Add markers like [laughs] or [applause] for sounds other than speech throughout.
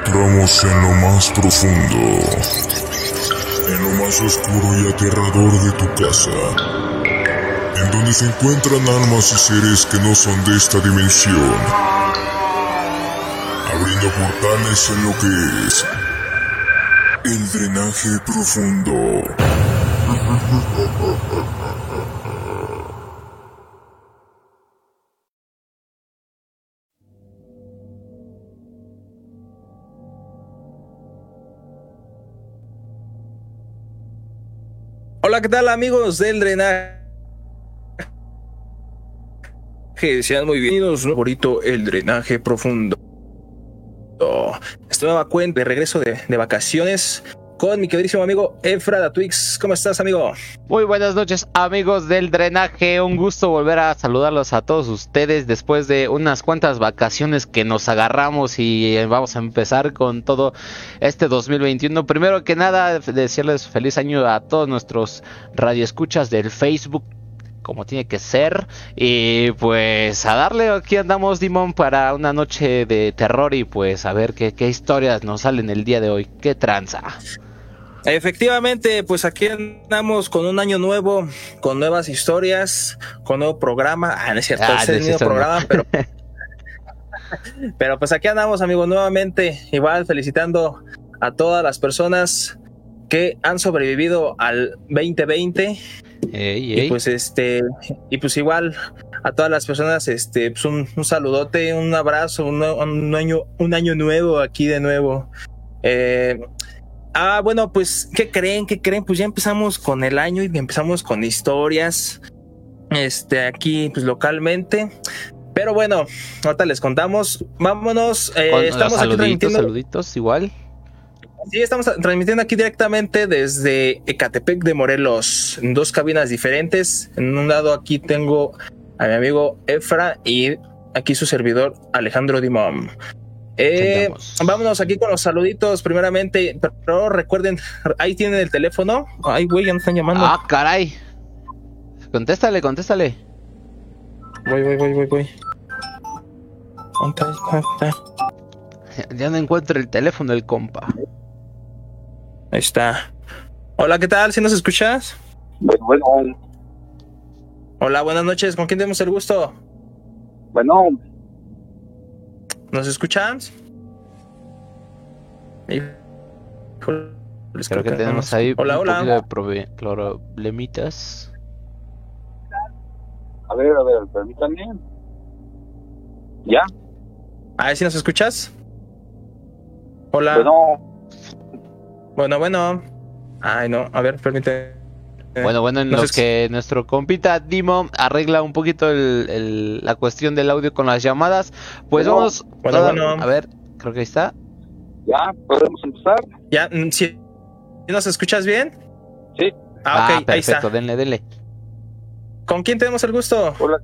encontramos en lo más profundo, en lo más oscuro y aterrador de tu casa, en donde se encuentran almas y seres que no son de esta dimensión, abriendo portales en lo que es el drenaje profundo. [laughs] Hola, ¿qué tal amigos del drenaje? Sean muy bienvenidos, favorito, el drenaje profundo. Esta nueva cuenta de regreso de, de vacaciones con mi queridísimo amigo Efra Twix. ¿Cómo estás, amigo? Muy buenas noches, amigos del drenaje. Un gusto volver a saludarlos a todos ustedes después de unas cuantas vacaciones que nos agarramos y vamos a empezar con todo este 2021. Primero que nada, decirles feliz año a todos nuestros radioescuchas del Facebook como tiene que ser. Y pues a darle, aquí andamos, Dimon, para una noche de terror y pues a ver qué, qué historias nos salen el día de hoy. ¿Qué tranza? Efectivamente, pues aquí andamos con un año nuevo, con nuevas historias, con nuevo programa. Ah, no es cierto, Ah, es no programa, pero, [laughs] pero pues aquí andamos, amigos, nuevamente, igual felicitando a todas las personas que han sobrevivido al 2020 Ey, y ey. pues este y pues igual a todas las personas este pues un, un saludote, un abrazo, un, un año un año nuevo aquí de nuevo. Eh, Ah, bueno, pues, ¿qué creen? ¿Qué creen? Pues ya empezamos con el año y empezamos con historias. Este, aquí, pues localmente. Pero bueno, ahorita les contamos. Vámonos. eh, Con estamos aquí transmitiendo. saluditos, igual. Sí, estamos transmitiendo aquí directamente desde Ecatepec de Morelos, en dos cabinas diferentes. En un lado aquí tengo a mi amigo Efra y aquí su servidor Alejandro Dimom. Eh, vámonos aquí con los saluditos primeramente, pero recuerden, ahí tienen el teléfono. Ay, güey, ya me están llamando. Ah, caray. Contéstale, contéstale. Voy, voy, voy, voy, voy. Ya no encuentro el teléfono del compa. Ahí está. Hola, ¿qué tal? ¿Sí nos escuchas? Bueno, bueno, Hola, buenas noches. ¿Con quién tenemos el gusto? bueno, ¿Nos escuchan? Creo que tenemos ahí Hola, un hola. poquito de problemitas. a ver, a ver, permítanme. ¿Ya? A ver si nos escuchas. Hola. Bueno, Bueno, bueno. Ay, no. A ver, permite. Bueno, bueno, en no los si- que nuestro compita Dimo arregla un poquito el- el- la cuestión del audio con las llamadas, pues Bueno, vamos bueno, toda- bueno. a ver, creo que ahí está. ¿ya? ¿Podemos empezar? ¿Ya? mm, ¿Sí, ¿Sí nos escuchas bien? Sí. Ah, ok. ahí perfecto, está. denle, denle. ¿Con quién tenemos el gusto? Hola,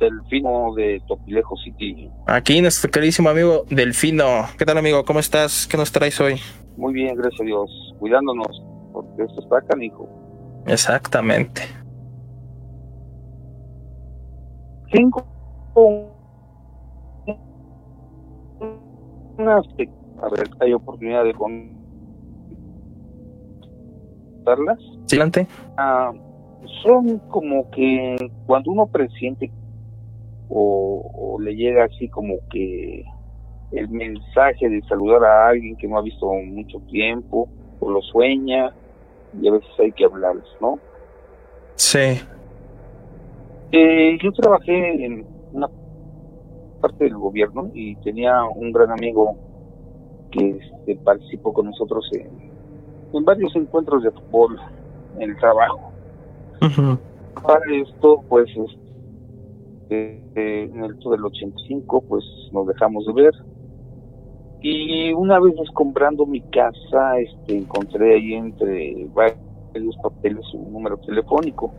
Delfino de Topilejo City. Aquí nuestro queridísimo amigo Delfino. ¿Qué tal, amigo? ¿Cómo estás? ¿Qué nos traes hoy? Muy bien, gracias a Dios. Cuidándonos, porque esto está canijo. Exactamente. Cinco. A ver, hay oportunidad de contarlas. Adelante. Ah, son como que cuando uno presiente o, o le llega así como que el mensaje de saludar a alguien que no ha visto mucho tiempo o lo sueña y a veces hay que hablarles, ¿no? Sí. Eh, yo trabajé en una parte del gobierno y tenía un gran amigo que este, participó con nosotros en, en varios encuentros de fútbol en el trabajo. Ujú. Para esto, pues, este, en el del 85, pues, nos dejamos de ver. Y una vez comprando mi casa, este, encontré ahí entre varios papeles un número telefónico.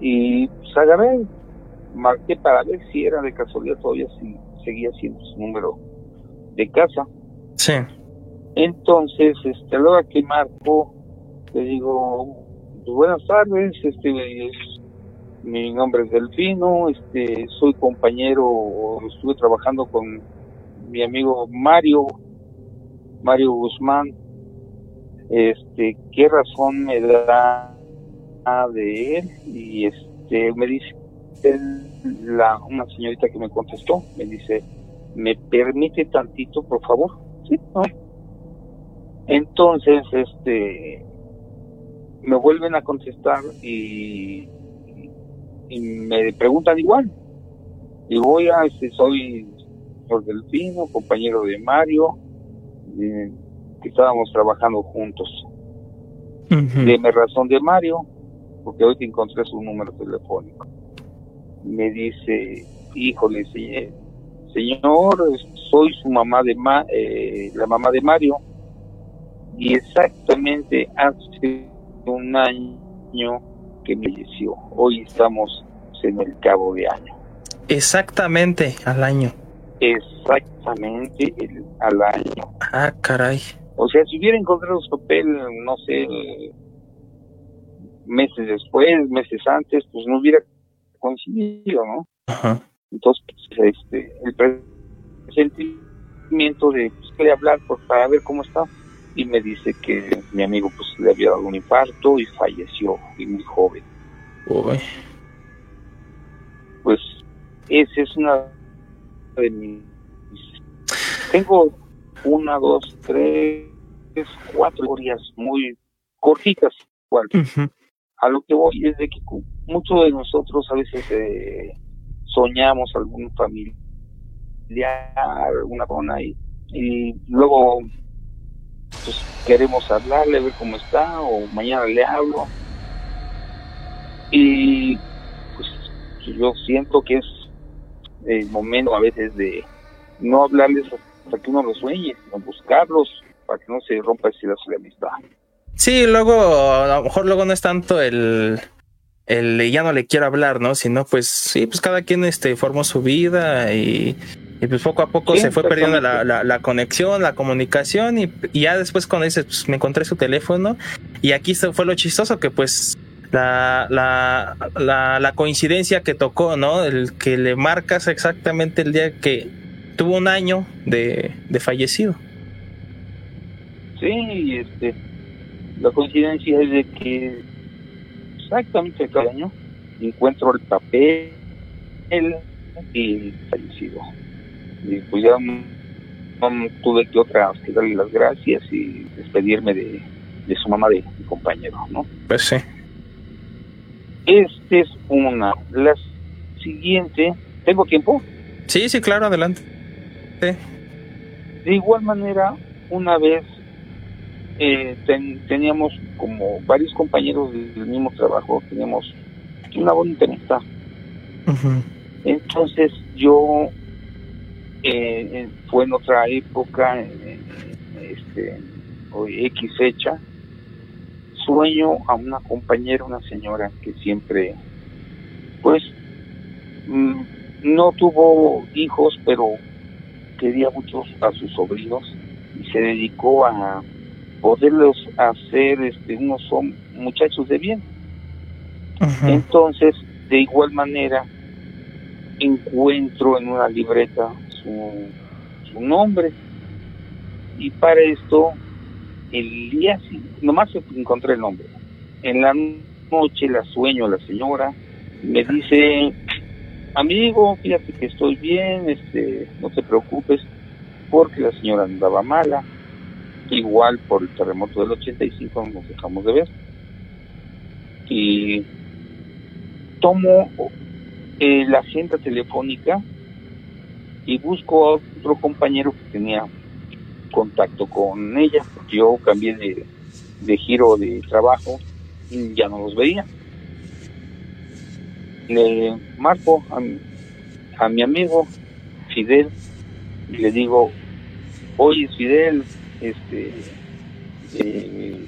Y pues agarré, marqué para ver si era de casualidad todavía si seguía siendo su número de casa. Sí. Entonces, este, a la hora que marco, le digo, pues, buenas tardes, este, es- mi nombre es Delfino, este, soy compañero, o estuve trabajando con mi amigo Mario, Mario Guzmán, este, qué razón me da de él y este me dice la una señorita que me contestó me dice me permite tantito por favor sí entonces este me vuelven a contestar y, me preguntan igual. Digo a este soy por Delfino compañero de Mario que estábamos trabajando juntos Deme razón de Mario porque hoy te encontré su número telefónico. Me dice, híjole, señor, soy su mamá de Ma eh, la mamá de Mario y exactamente hace un año que me falleció. Hoy estamos en el cabo de año. Exactamente al año. Exactamente el, al año. Ah, caray. O sea, si hubiera encontrado su papel, no sé, meses después, meses antes, pues no hubiera coincidido, ¿no? Entonces, pues, este, el presentimiento de pues, hablar pues, para ver cómo está y me dice que mi amigo pues le había dado un infarto y falleció y muy joven. Pues esa es una de mis... Tengo una, dos, tres, cuatro historias muy cortitas, igual. A lo que voy es de que muchos de nosotros a veces eh, soñamos algún familiar, alguna persona y, y luego pues, queremos hablarle, ver cómo está o mañana le hablo. Y pues yo siento que es el momento a veces de no hablarles hasta que uno los sueñe, sino buscarlos para que no se rompa ese lazo de amistad. Sí, luego, a lo mejor luego no es tanto el, el ya no le quiero hablar, ¿no? Sino pues sí, pues cada quien este formó su vida y, pues poco a poco se fue perdiendo la, la, conexión, la comunicación y, ya después cuando dices, pues me encontré su teléfono y aquí fue lo chistoso que pues la, la, la, la coincidencia que tocó, ¿no? El que le marcas exactamente el día que tuvo un año de, de fallecido. Sí, este la coincidencia es de que exactamente cada año encuentro el papel y fallecido. Y pues ya no, tuve que otra que darle las gracias y despedirme de, su mamá de mi compañero, ¿no? Pues sí. Este es una. La siguiente, ¿tengo tiempo? Sí, sí, claro, adelante. De igual manera, una vez eh, teníamos como varios compañeros del mismo trabajo, teníamos una bonita amistad. Entonces yo, eh, fue en otra época, este, X fecha, sueño a una compañera, una señora que siempre, pues, mm, no tuvo hijos, pero quería mucho a sus sobrinos y se dedicó a poderlos hacer este, unos son muchachos de bien. Entonces, de igual manera, encuentro en una libreta su, su nombre y para esto, el día, nomás encontré el nombre. En la noche la sueño la señora, me dice, amigo, fíjate que estoy bien, este, no te preocupes, porque la señora andaba mala igual por el terremoto del 85 nos dejamos de ver. Y tomo eh, la agenda telefónica y busco a otro compañero que tenía contacto con ella, porque yo cambié de, giro de trabajo y ya no los veía. Le marco a mi, a mi amigo Fidel y le digo, oye Fidel, este, eh,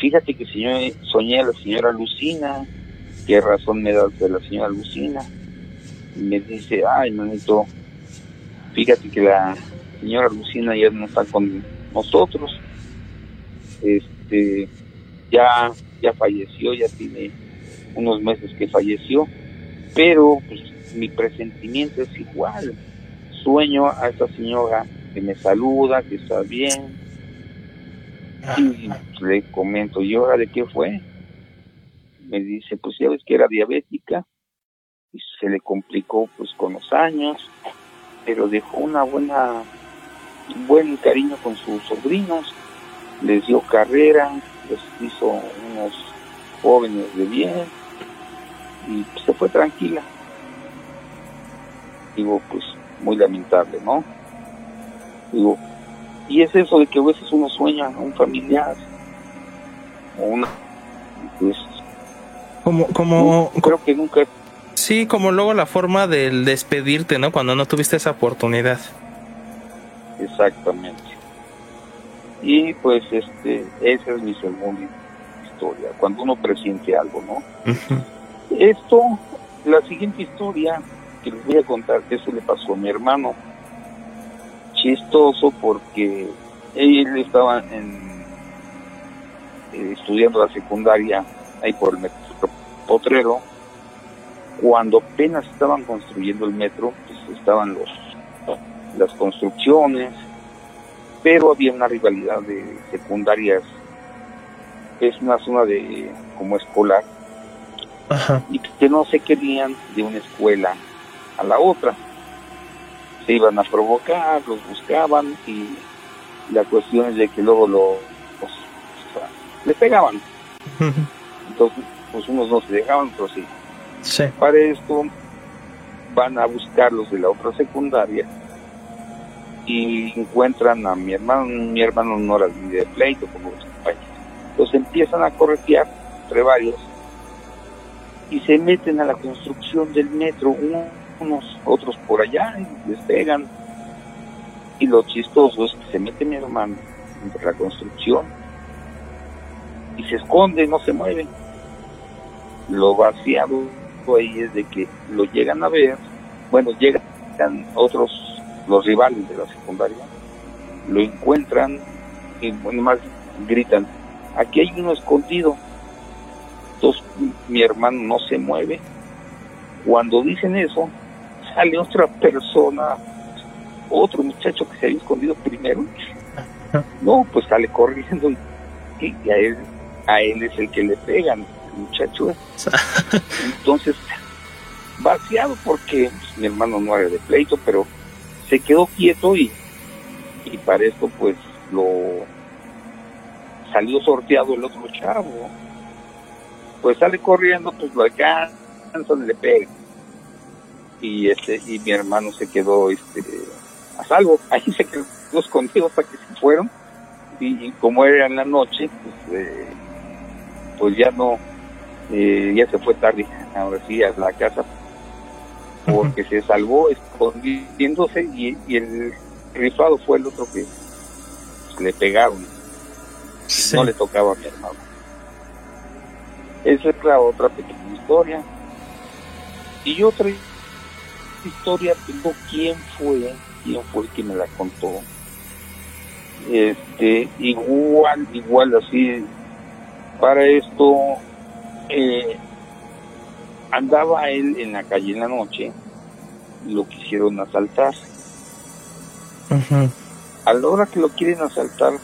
fíjate que señor, soñé a la señora Lucina, ¿qué razón me das de la señora Lucina? Y me dice, ay, manito, fíjate que la señora Lucina ya no está con nosotros, este, ya, ya falleció, ya tiene unos meses que falleció, pero pues mi presentimiento es igual, sueño a esta señora que me saluda, que está bien. Y le comento, ¿y ahora de qué fue? Me dice, pues ya ves que era diabética y se le complicó pues con los años, pero dejó una buena, buen cariño con sus sobrinos, les dio carrera, les hizo unos jóvenes de bien y se fue tranquila. Digo, pues muy lamentable, ¿no? Digo, y es eso de que a veces uno sueña a un familiar o una pues como como creo que nunca sí como luego la forma del despedirte no cuando no tuviste esa oportunidad exactamente. Y pues este esa es mi segunda historia cuando uno presiente algo no esto la siguiente historia que les voy a contar que eso le pasó a mi hermano. Chistoso porque él estaba en, eh, estudiando la secundaria ahí por el metro Potrero. Cuando apenas estaban construyendo el metro, pues estaban los las construcciones, pero había una rivalidad de secundarias. Es una zona de como escolar y que no se querían de una escuela a la otra se iban a provocar, los buscaban y la cuestión es de que luego lo, les pegaban. Entonces, pues unos no se dejaban, otros sí. sí. Para esto van a buscarlos de la otra secundaria y encuentran a mi hermano, mi hermano no era ni de pleito como los compañeros. Entonces empiezan a corretear entre varios y se meten a la construcción del metro. Uno unos otros por allá y les pegan. Y lo chistoso es que se mete mi hermano entre la construcción y se esconde, no se mueve. Lo vaciado ahí es de que lo llegan a ver, bueno, llegan otros, los rivales de la secundaria, lo encuentran y bueno, más gritan, aquí hay uno escondido. Entonces mi hermano no se mueve. Cuando dicen eso, [laughs] sale otra persona, otro muchacho que se había escondido primero. [laughs] No, pues sale corriendo y, a, él, a él es el que le pegan, el muchacho. [laughs] Entonces, vaciado porque pues, mi hermano no era de pleito, pero se quedó quieto y, y para esto pues lo salió sorteado el otro chavo. Pues sale corriendo, pues lo alcanzan, le pegan. Y este y mi hermano se quedó este a salvo. Ahí se quedó escondido hasta que se fueron. Y, como era en la noche pues, eh, pues ya no eh, ya se fue tarde. Ahora sí a la casa porque se salvó escondiéndose y, el rifado fue el otro que le pegaron. No le tocaba a mi hermano. Esa es la otra pequeña historia. Y otra historia tengo quién fue, quién fue el que me la contó. Este, igual, igual así, para esto, eh, andaba él en la calle en la noche, lo quisieron asaltar. A la hora que lo quieren asaltar,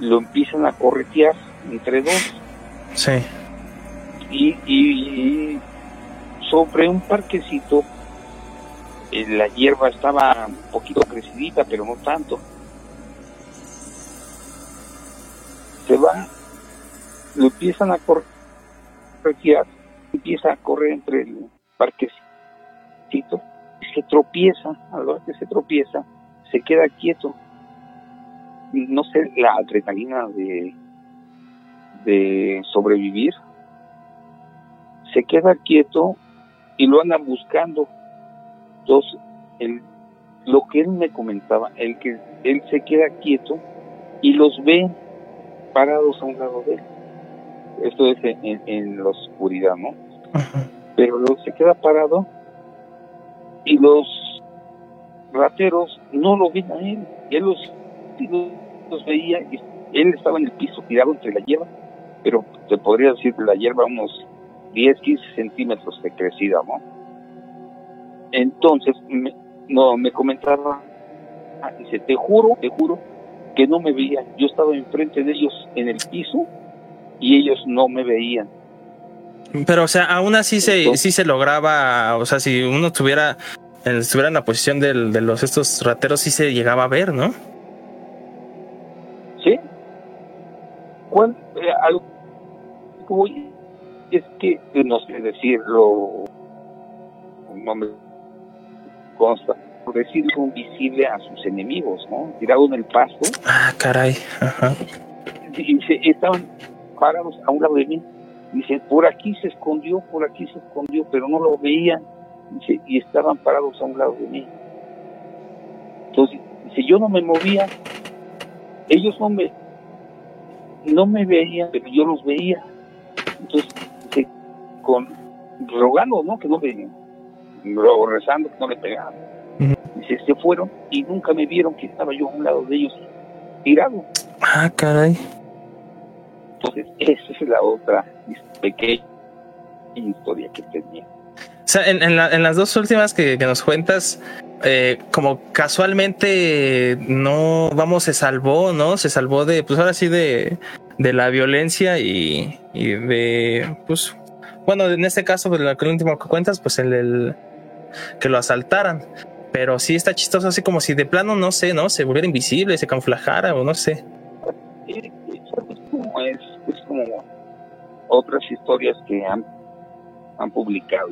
lo empiezan a corretear entre dos. Sí. Y, y, y sobre un parquecito eh, la hierba estaba un poquito crecidita, pero no tanto. Se va, lo empiezan a correr, empieza a correr entre el parquecito, se tropieza, a la hora que se tropieza, se queda quieto. No sé, la adrenalina de, de sobrevivir, se queda quieto y lo andan buscando entonces, lo que él me comentaba, el que él se queda quieto y los ve parados a un lado de él. Esto es en, la oscuridad, ¿no? Pero luego se queda parado y los rateros no lo ven a él. Él los, los veía y él estaba en el piso tirado entre la hierba, pero te podría decir que la hierba unos 10, 15 centímetros de crecida, ¿no? Entonces no, me comentaba, dice, te juro, te juro que no me veían. Yo estaba enfrente de ellos en el piso y ellos no me veían. Pero, o sea, aún así se, sí se lograba, o sea, si uno estuviera, estuviera en la posición del, de los estos rateros, sí se llegaba a ver, ¿no? Sí. ¿Cuál, eh, algo es que, no sé decirlo, no me consta, por decirlo, invisible a sus enemigos, ¿no? Tirado en el pasto. Ah, caray. Ajá. Y se, estaban parados a un lado de mí Dice, por aquí se escondió, por aquí se escondió, pero no lo veían. Dice, y estaban parados a un lado de mí. Entonces, dice, yo no me movía. Ellos no me, no me veían, pero yo los veía. Entonces, dice, con, rogando, ¿no? Que no me, rezando que no le pegaban. Dice, se fueron y nunca me vieron que estaba yo a un lado de ellos tirado. Ah, caray. Entonces, esa es la otra pequeña historia que tenía. O sea, en, en, en las dos últimas que, que nos cuentas, eh, como casualmente no, vamos, se salvó, ¿no? Se salvó de, pues ahora sí, de, de la violencia y, y de, pues, bueno, en este caso, pues, lo último que cuentas, pues el, el que lo asaltaran. Pero sí está chistoso, así como si de plano, no sé, ¿no? Se volviera invisible, se camuflajara o no sé. Otras historias que han, han publicado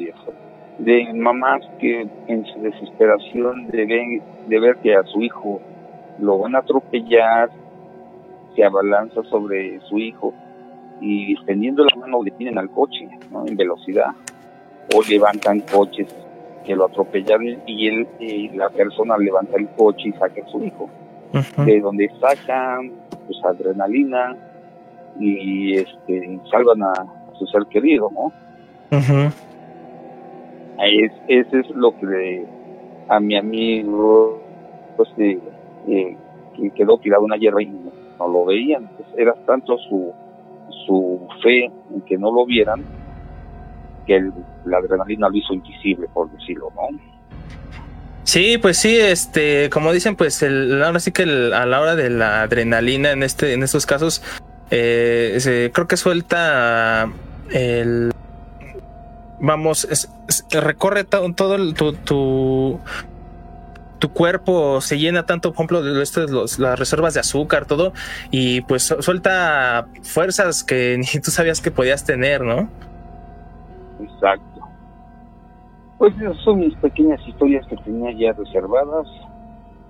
de mamás que en su desesperación de, de ver que a su hijo lo van a atropellar, se abalanza sobre su hijo y extendiendo la mano le tienen al coche en velocidad. O levantan coches que lo atropellaron y él y la persona levanta el coche y saca a su hijo. De donde sacan pues adrenalina y este salvan a, su ser querido, ¿no? es, ese es lo que a mi amigo pues eh, eh, que quedó tirado una hierba y no, lo veían. Pues, era tanto su, su fe en que no lo vieran que la adrenalina lo hizo invisible, por decirlo, ¿no? Sí, pues sí, este, como dicen, pues el, ahora sí que a la hora de la adrenalina en este, en estos casos, eh, creo que suelta el vamos, recorre todo el, tu, tu, tu, cuerpo, se llena tanto, por ejemplo, de las reservas de azúcar, todo, y pues suelta fuerzas que [laughs] ni tú sabías que podías tener, ¿no? Exacto. Pues esas son mis pequeñas historias que tenía ya reservadas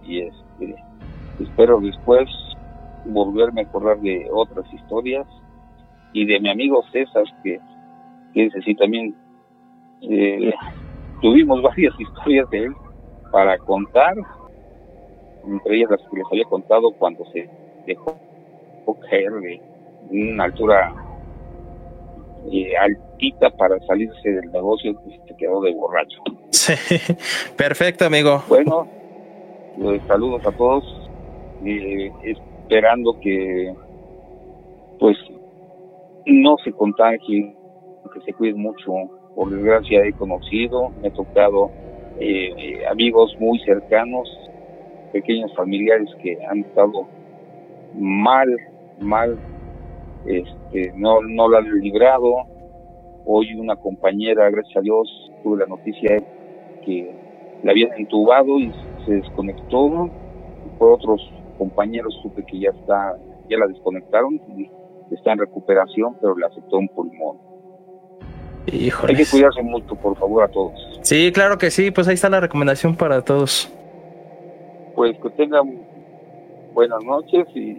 y este, espero después volverme a acordar de otras historias y de mi amigo César que, que ese sí también eh, tuvimos varias [laughs] historias de él para contar entre ellas las que les había contado cuando se dejó caer de una altura eh, altita para salirse del negocio y se quedó de borracho. Sí, [laughs] perfecto, amigo. Bueno, pues, saludos a todos, eh, esperando que pues no se contagien, que se cuiden mucho. Por desgracia he conocido, he tocado eh, amigos muy cercanos, pequeños familiares que han estado mal, mal, este, no, no la han librado. Hoy una compañera, gracias a Dios, tuve la noticia que la habían intubado y se desconectó. Por otros compañeros supe que ya está, ya la desconectaron y está en recuperación, pero le aceptó un pulmón. Hay que cuidarse mucho, por favor, a todos. Sí, claro que sí, pues ahí está la recomendación para todos. Pues que tengan buenas noches y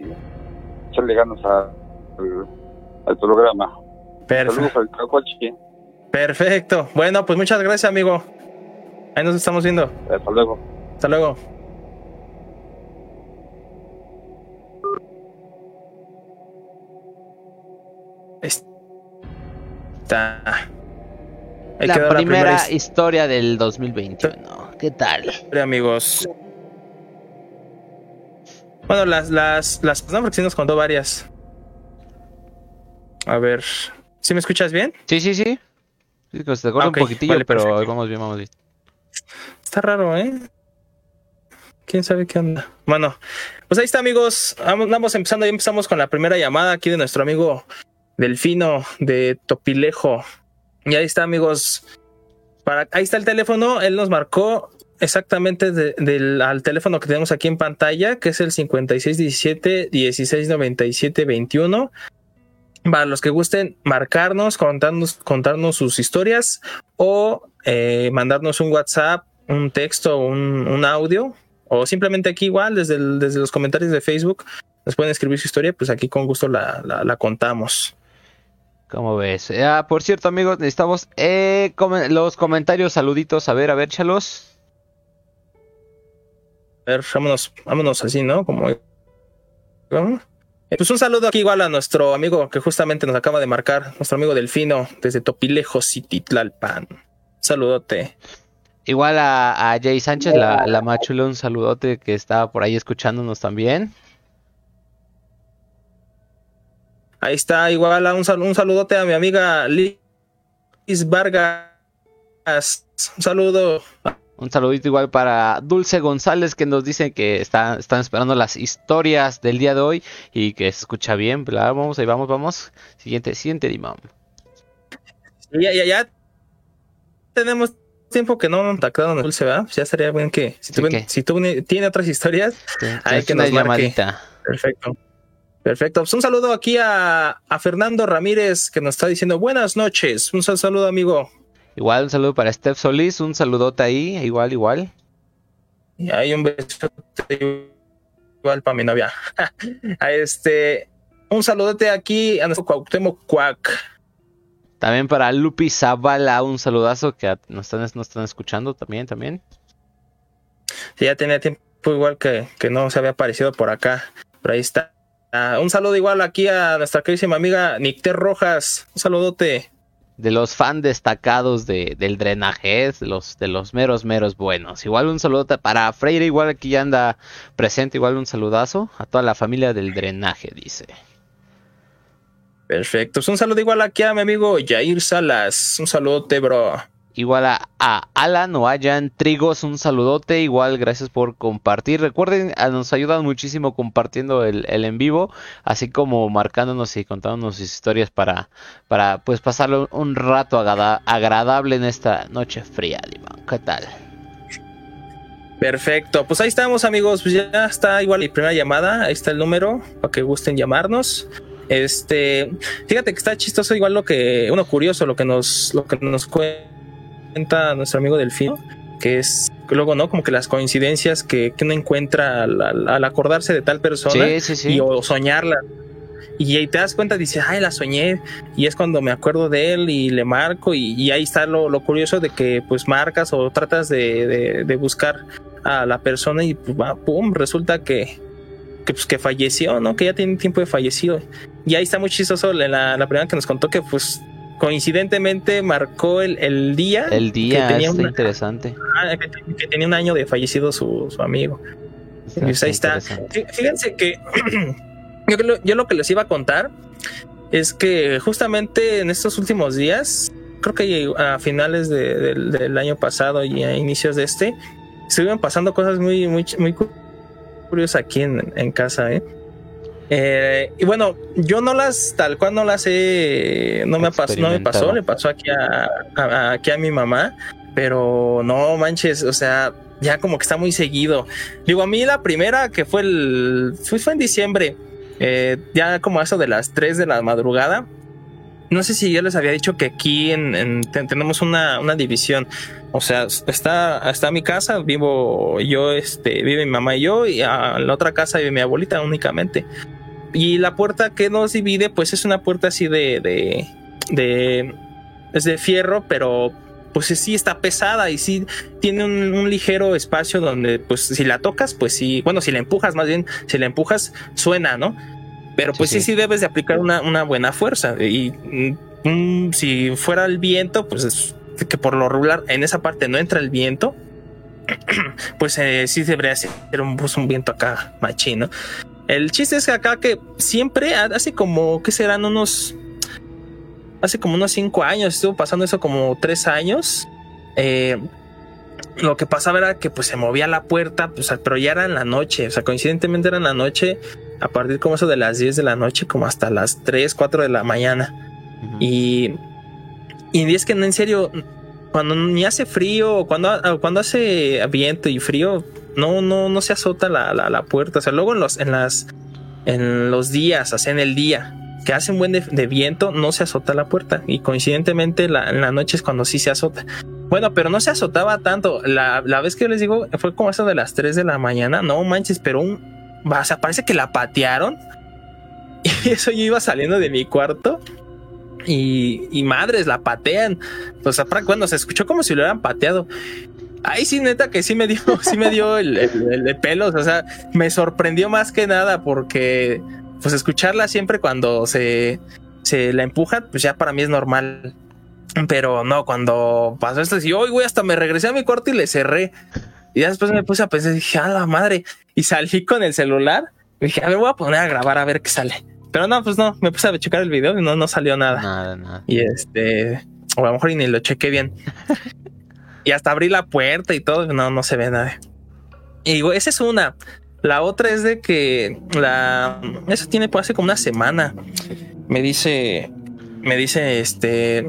echarle ganas al, programa. Perfecto. Perfecto. Bueno, pues muchas gracias, amigo. Ahí nos estamos viendo. Hasta luego. Hasta luego. La, primera, historia del 2021. ¿Qué tal? amigos. Bueno, las, las, las no, porque sí nos contó varias. A ver. ¿Sí me escuchas bien? Sí, sí, sí. sí pues te un poquitillo, pero vamos bien, vamos bien. Está raro, ¿eh? quién sabe qué onda. Bueno, pues ahí está, amigos. Vamos, vamos empezando. Ya empezamos con la primera llamada aquí de nuestro amigo Delfino de Topilejo. Y ahí está, amigos. Para, ahí está el teléfono. Él nos marcó exactamente del, al teléfono que tenemos aquí en pantalla, que es el 5617 1697 21. Para los que gusten marcarnos, contarnos, contarnos sus historias o eh, mandarnos un WhatsApp, un texto, un, un audio, o simplemente aquí igual desde, desde los comentarios de Facebook nos pueden escribir su historia, pues aquí con gusto la, la, contamos. ¿Cómo ves? Ah, por cierto, amigos, necesitamos eh, los comentarios, saluditos. A ver, a ver, chalos. A ver, vámonos, vámonos así, ¿no? Como. Eh, pues un saludo aquí igual a nuestro amigo que justamente nos acaba de marcar, nuestro amigo Delfino, desde Topilejo City, Tlalpan. Saludote. Igual a, Jay Sánchez, la, la machula, un saludote que estaba por ahí escuchándonos también. Ahí está, igual un, un saludote a mi amiga Liz Vargas. Un saludo. Un saludito igual para Dulce González que nos dice que está, están esperando las historias del día de hoy y que se escucha bien. Vamos, ahí vamos, vamos. Siguiente, siguiente, Dimam. Ya, ya, ya tenemos tiempo que no contactaron a Dulce, ¿verdad? Pues ya estaría bien que si tú, si tú tiene otras historias, hay que nos llamadita. Perfecto. Perfecto. Pues un saludo aquí a, a, Fernando Ramírez que nos está diciendo buenas noches. Un saludo, amigo. Igual un saludo para Steph Solís, un saludote ahí, igual, igual. Y hay un beso igual para mi novia. [laughs] a este, un saludote aquí a nuestro Cuauhtémoc Cuac. También para Lupi Zavala, un saludazo que nos están, nos están escuchando también, también. Sí, ya tenía tiempo igual que, que no se había aparecido por acá. Pero ahí está. Ah, un saludo igual aquí a nuestra queridísima amiga Nicter Rojas. Un saludote de los fan destacados de, del drenaje, de los, de los meros, meros buenos. Igual un saludo para Freire, igual aquí ya anda presente, igual un saludazo a toda la familia del drenaje, dice. Perfecto, pues un saludo igual aquí a mi amigo Jair Salas, un saludote, bro. Igual a, Alan o Ayan Trigos, un saludote. Igual, gracias por compartir. Recuerden, nos ayudan muchísimo compartiendo el, en vivo, así como marcándonos y contándonos sus historias para, para pues pasarlo un rato agradable en esta noche fría, ¿Qué tal? Perfecto, pues ahí estamos amigos, pues ya está igual la primera llamada, ahí está el número para que gusten llamarnos. Este, fíjate que está chistoso igual lo que, uno curioso, lo que nos, lo que nos cuenta cuenta nuestro amigo Delfino, que es luego, ¿no? Como que las coincidencias que, uno encuentra al, acordarse de tal persona y o soñarla. Y ahí te das cuenta, dices, ay, la soñé. Y es cuando me acuerdo de él y le marco. Y, ahí está lo, curioso de que pues marcas o tratas de, buscar a la persona y pues, pum, resulta que, que, pues, que falleció, ¿no? Que ya tiene tiempo de fallecido. Y ahí está muy chistoso la, la primera que nos contó que pues coincidentemente marcó el, día. El día, que tenía interesante. Ah, que, tenía un año de fallecido su, amigo. Pues ahí está. Fíjense que [clears throat] yo, lo que les iba a contar es que justamente en estos últimos días, creo que a finales del año pasado y a inicios de este, estuvieron pasando cosas muy, muy, muy curiosas aquí en, en casa, ¿eh? Eh, y bueno, yo no las, tal cual no las he, no me, pasó, no me pasó, le pasó aquí a, aquí a mi mamá, pero no manches, o sea, ya como que está muy seguido. Digo, a mí la primera que fue el, fue, fue en diciembre, eh, ya como eso de las 3 de la madrugada. No sé si yo les había dicho que aquí en, tenemos una, una, división. O sea, está, está mi casa, vivo yo, este, vive mi mamá y yo, y a la otra casa vive mi abuelita únicamente. Y la puerta que nos divide, pues es una puerta así de, de, de es de fierro, pero pues sí está pesada y sí tiene un, ligero espacio donde, pues si la tocas, pues sí, bueno, si la empujas, más bien, si la empujas, suena, ¿no? Pero pues sí, sí, debes de aplicar una, una buena fuerza. Y mm, si fuera el viento, pues es que por lo regular en esa parte no entra el viento, [clears throat] pues eh, sí debería ser un, pues, un viento acá machino. El chiste es que acá que siempre, hace como, ¿qué serán? Unos, hace como unos cinco años, estuvo pasando eso como tres años. Eh, lo que pasaba era que pues se movía la puerta, pues, pero ya era en la noche, o sea, coincidentemente era en la noche, a partir como eso de las 10 de la noche, como hasta las 3, 4 de la mañana. Y, y es que en serio, cuando ni hace frío, cuando, cuando hace viento y frío, no, no, no se azota la, la, puerta. O sea, luego en los, en las, en los días, o en el día que hace un buen de, viento, no se azota la puerta. Y coincidentemente la, en la noche es cuando sí se azota. Bueno, pero no se azotaba tanto. La, la vez que yo les digo fue como eso de las 3 de la mañana. No manches, pero un. O sea, parece que la patearon. [laughs] Y eso yo iba saliendo de mi cuarto. Y, y madres, la patean. O sea, cuando se escuchó como si lo hubieran pateado. Ay, sí, neta, que sí me dio, [laughs] sí me dio el, el, de pelos. O sea, me sorprendió más que nada porque, pues, escucharla siempre cuando se, se la empuja, pues ya para mí es normal. Pero no, cuando pasó esto, y hoy, güey, hasta me regresé a mi cuarto y le cerré. Y después me puse a pensar, dije, a la madre. Y salí con el celular. Y dije, a ver, voy a poner a grabar a ver qué sale. Pero no, pues no, me puse a checar el video y no, no salió nada. Nada, nada. Y este, o a lo mejor ni lo chequé bien. Y hasta abrí la puerta y todo, no, no se ve nada. Y digo, esa es una. La otra es de que la, eso tiene pues hace como una semana. Me dice, me dice este,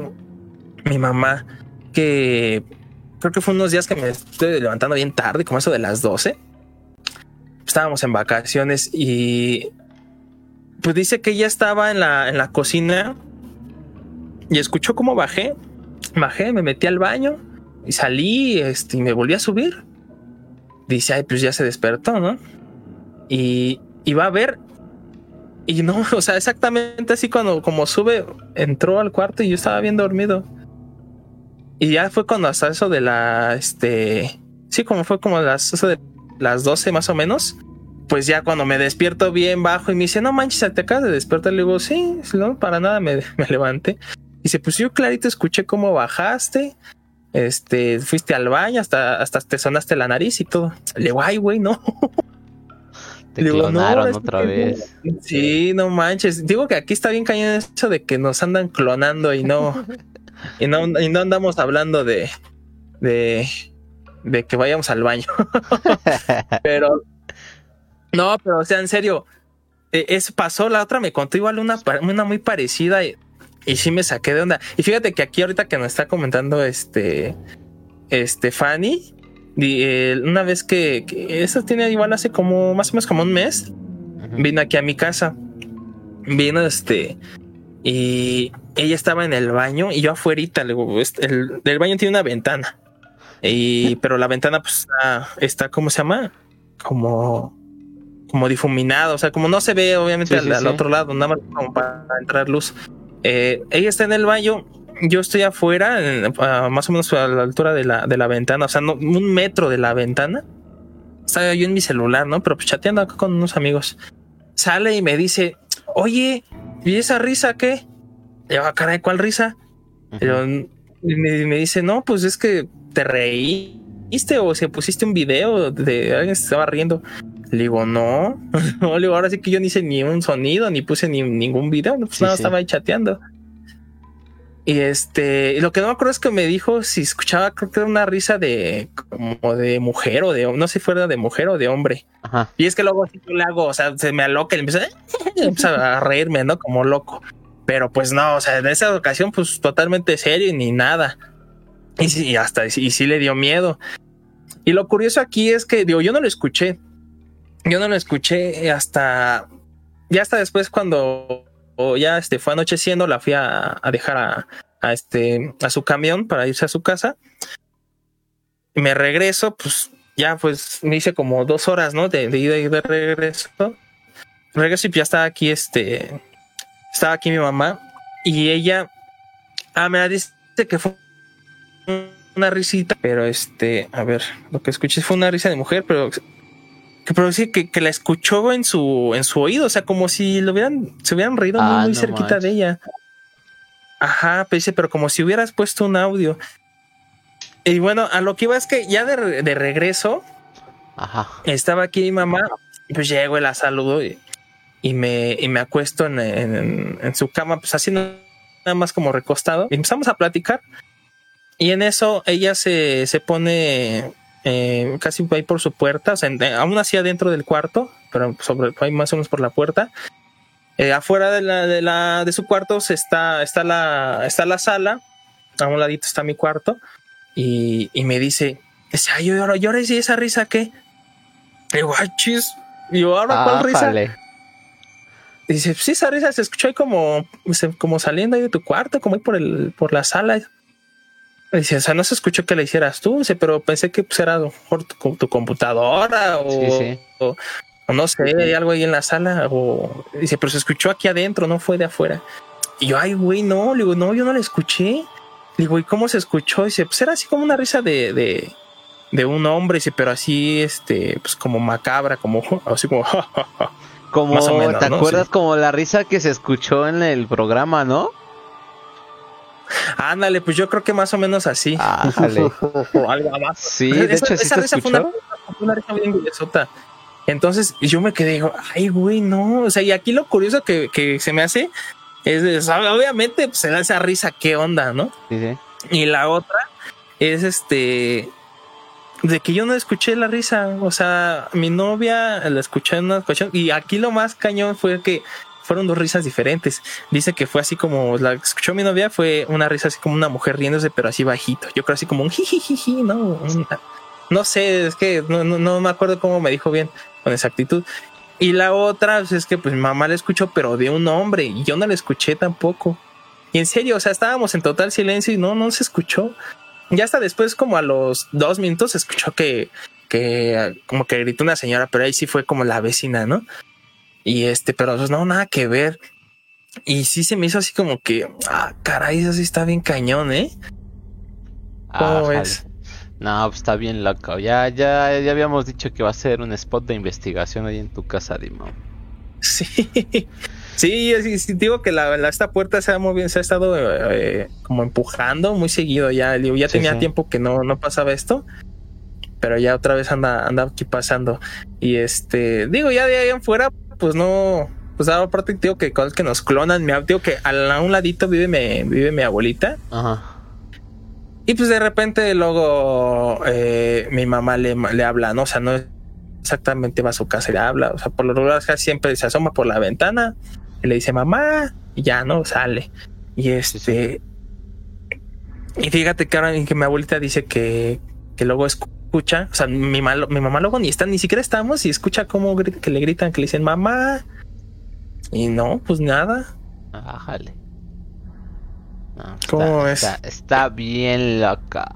mi mamá que creo que fue unos días que me estoy levantando bien tarde, como eso de las 12. Estábamos en vacaciones y pues dice que ella estaba en la, en la cocina y escuchó cómo bajé. Bajé, me metí al baño y salí este, y me volví a subir. Dice, ay, pues ya se despertó, ¿no? Y, y va a ver. Y no, [laughs] o sea, exactamente así cuando como sube, entró al cuarto y yo estaba bien dormido. Y ya fue cuando hasta eso de la, este, sí, como fue como las, eso de las 12 más o menos. Pues ya cuando me despierto bien bajo y me dice, no manches, te acabas de despertar. Le digo, sí, no, para nada me, [laughs] me levanté. Dice, pues yo clarito escuché cómo bajaste, este, fuiste al baño, hasta, hasta te sonaste la nariz y todo. Le digo, ay, güey, no. Te clonaron otra vez. Sí, no manches. Digo que aquí está bien cañón eso de que nos andan clonando y no, y no, y no andamos hablando de, de, de que vayamos al baño. [laughs] pero, no, pero o sea, en serio, e, eso pasó. La otra me contó igual una, una muy parecida y, sí me saqué de onda. Y fíjate que aquí ahorita que nos está comentando este, este Fanny, una vez que, eso tiene igual hace como más o menos como un mes, vino aquí a mi casa. Vino este y ella estaba en el baño y yo afuera, le digo, el, el, baño tiene una ventana. Y, pero la ventana pues está, está ¿cómo se llama? Como, como difuminado, o sea, como no se ve obviamente al, otro lado, nada más como para entrar luz. Eh, ella está en el baño, yo estoy afuera, más o menos a la altura de la, de la ventana, o sea, no, un metro de la ventana. Estaba yo en mi celular, ¿no? Pero pues chateando acá con unos amigos. Sale y me dice, oye, ¿y esa risa qué? Le digo, ah, caray, ¿cuál risa? Me, dice, no, pues es que te reíste o se pusiste un video de alguien se estaba riendo. Le digo, no, [laughs] no, le digo, ahora sí que yo ni hice ni un sonido, ni puse ni ningún video, pues nada, estaba ahí chateando. Y este, lo que no me acuerdo es que me dijo si escuchaba, creo que era una risa de como de mujer o de no sé si fuera de mujer o de hombre. Y es que luego así yo le hago, o sea, se me aloca y empieza, empieza [laughs] a reírme, ¿no? Como loco. Pero pues no, o sea, en esa ocasión, pues totalmente serio ni nada. Y sí, hasta y sí le dio miedo. Y lo curioso aquí es que, digo, yo no lo escuché. Yo no lo escuché hasta ya hasta después cuando ya este fue anocheciendo, la fui a, dejar a, este a su camión para irse a su casa. Me regreso, pues ya pues me hice como dos horas, ¿no? De, ida y de regreso. Regreso y ya estaba aquí, este, estaba aquí mi mamá y ella, ah, me dice que fue una risita, pero este, a ver, lo que escuché fue una risa de mujer, pero que pero que, que, la escuchó en su en su oído, o sea, como si lo hubieran se hubieran reído muy, ah, cerquita de ella. Ajá, pero dice, pero como si hubieras puesto un audio. Y bueno, a lo que iba es que ya de, de regreso, Ajá. estaba aquí mi mamá, y pues llego y la saludo y, y me, y me acuesto en, en, en, su cama, pues así nada más como recostado. Y empezamos a platicar. Y en eso ella se, se pone eh, casi ahí por su puerta, o sea, aún así adentro del cuarto, pero sobre, ahí más o menos por la puerta. Eh, afuera de, la, de, la, de su cuarto se está, está, la, está la sala, a un ladito está mi cuarto, y, y me dice, ay, yo lloro, lloro, y esa risa qué? Y digo, ay, chis, y yo, ahora, ¿cuál risa? Y dice, sí, esa risa se escuchó ahí como, como saliendo ahí de tu cuarto, como ahí por, el, por la sala. Dice, o sea, no se escuchó que le hicieras tú, dice, pero pensé que pues, era mejor tu, tu computadora o, no sé, hay algo ahí en la sala. O dice, pero se escuchó aquí adentro, no fue de afuera. Y yo, ay, güey, no, le digo, no, yo no la escuché. Le digo, ¿y cómo se escuchó? Dice, pues era así como una risa de, de, de un hombre, dice, pero así, este, pues como macabra, como [laughs] así como, [laughs] como, ¿te acuerdas como la risa que se escuchó en el programa, no? Ándale, pues yo creo que más o menos así. [laughs] algo más. Sí, de hecho, esa risa fue una, risa bien gruesota. Entonces yo me quedé, digo, ay, güey, no. O sea, y aquí lo curioso que, que se me hace es, obviamente, pues se da esa risa, qué onda, ¿no? Sí, sí. Y la otra es este, de que yo no escuché la risa. O sea, mi novia la escuché en una ocasión. Y aquí lo más cañón fue que fueron dos risas diferentes. Dice que fue así como la escuchó mi novia, fue una risa así como una mujer riéndose, pero así bajito. Yo creo así como un jijijiji, no, no sé, es que no, no, me acuerdo cómo me dijo bien con exactitud. Y la otra pues, es que pues mamá la escuchó, pero de un hombre y yo no la escuché tampoco. Y en serio, o sea, estábamos en total silencio y no, no se escuchó. Ya hasta después, como a los dos minutos, se escuchó que, que como que gritó una señora, pero ahí sí fue como la vecina, ¿no? Y este, pero pues no, nada que ver. Y sí se me hizo así como que, ah, caray, eso sí está bien cañón, ¿eh? ¿Cómo ah, No, pues está bien loco. Ya, ya, ya habíamos dicho que va a ser un spot de investigación ahí en tu casa, Dimo. Sí, [laughs] sí, sí, digo que la, esta puerta se ha movido, se ha estado eh, como empujando muy seguido ya. ya tenía tiempo que no, no pasaba esto pero ya otra vez anda, anda aquí pasando. Y este, digo, ya de ahí en fuera, pues no, pues aparte digo que cosas que nos clonan, me digo que a un ladito vive mi, vive mi abuelita. Ajá. Y pues de repente luego eh, mi mamá le, le habla, ¿no? O sea, no exactamente va a su casa y le habla. O sea, por lo regular siempre se asoma por la ventana y le dice mamá y ya no sale. Y este. Y fíjate que ahora que mi abuelita dice que, que luego escucha escucha, o sea, mi, malo, mi mamá luego ni está, ni siquiera estamos y escucha cómo que le gritan, que le dicen mamá. Y no, pues nada. Bájale. ¿Cómo es? Está, bien loca.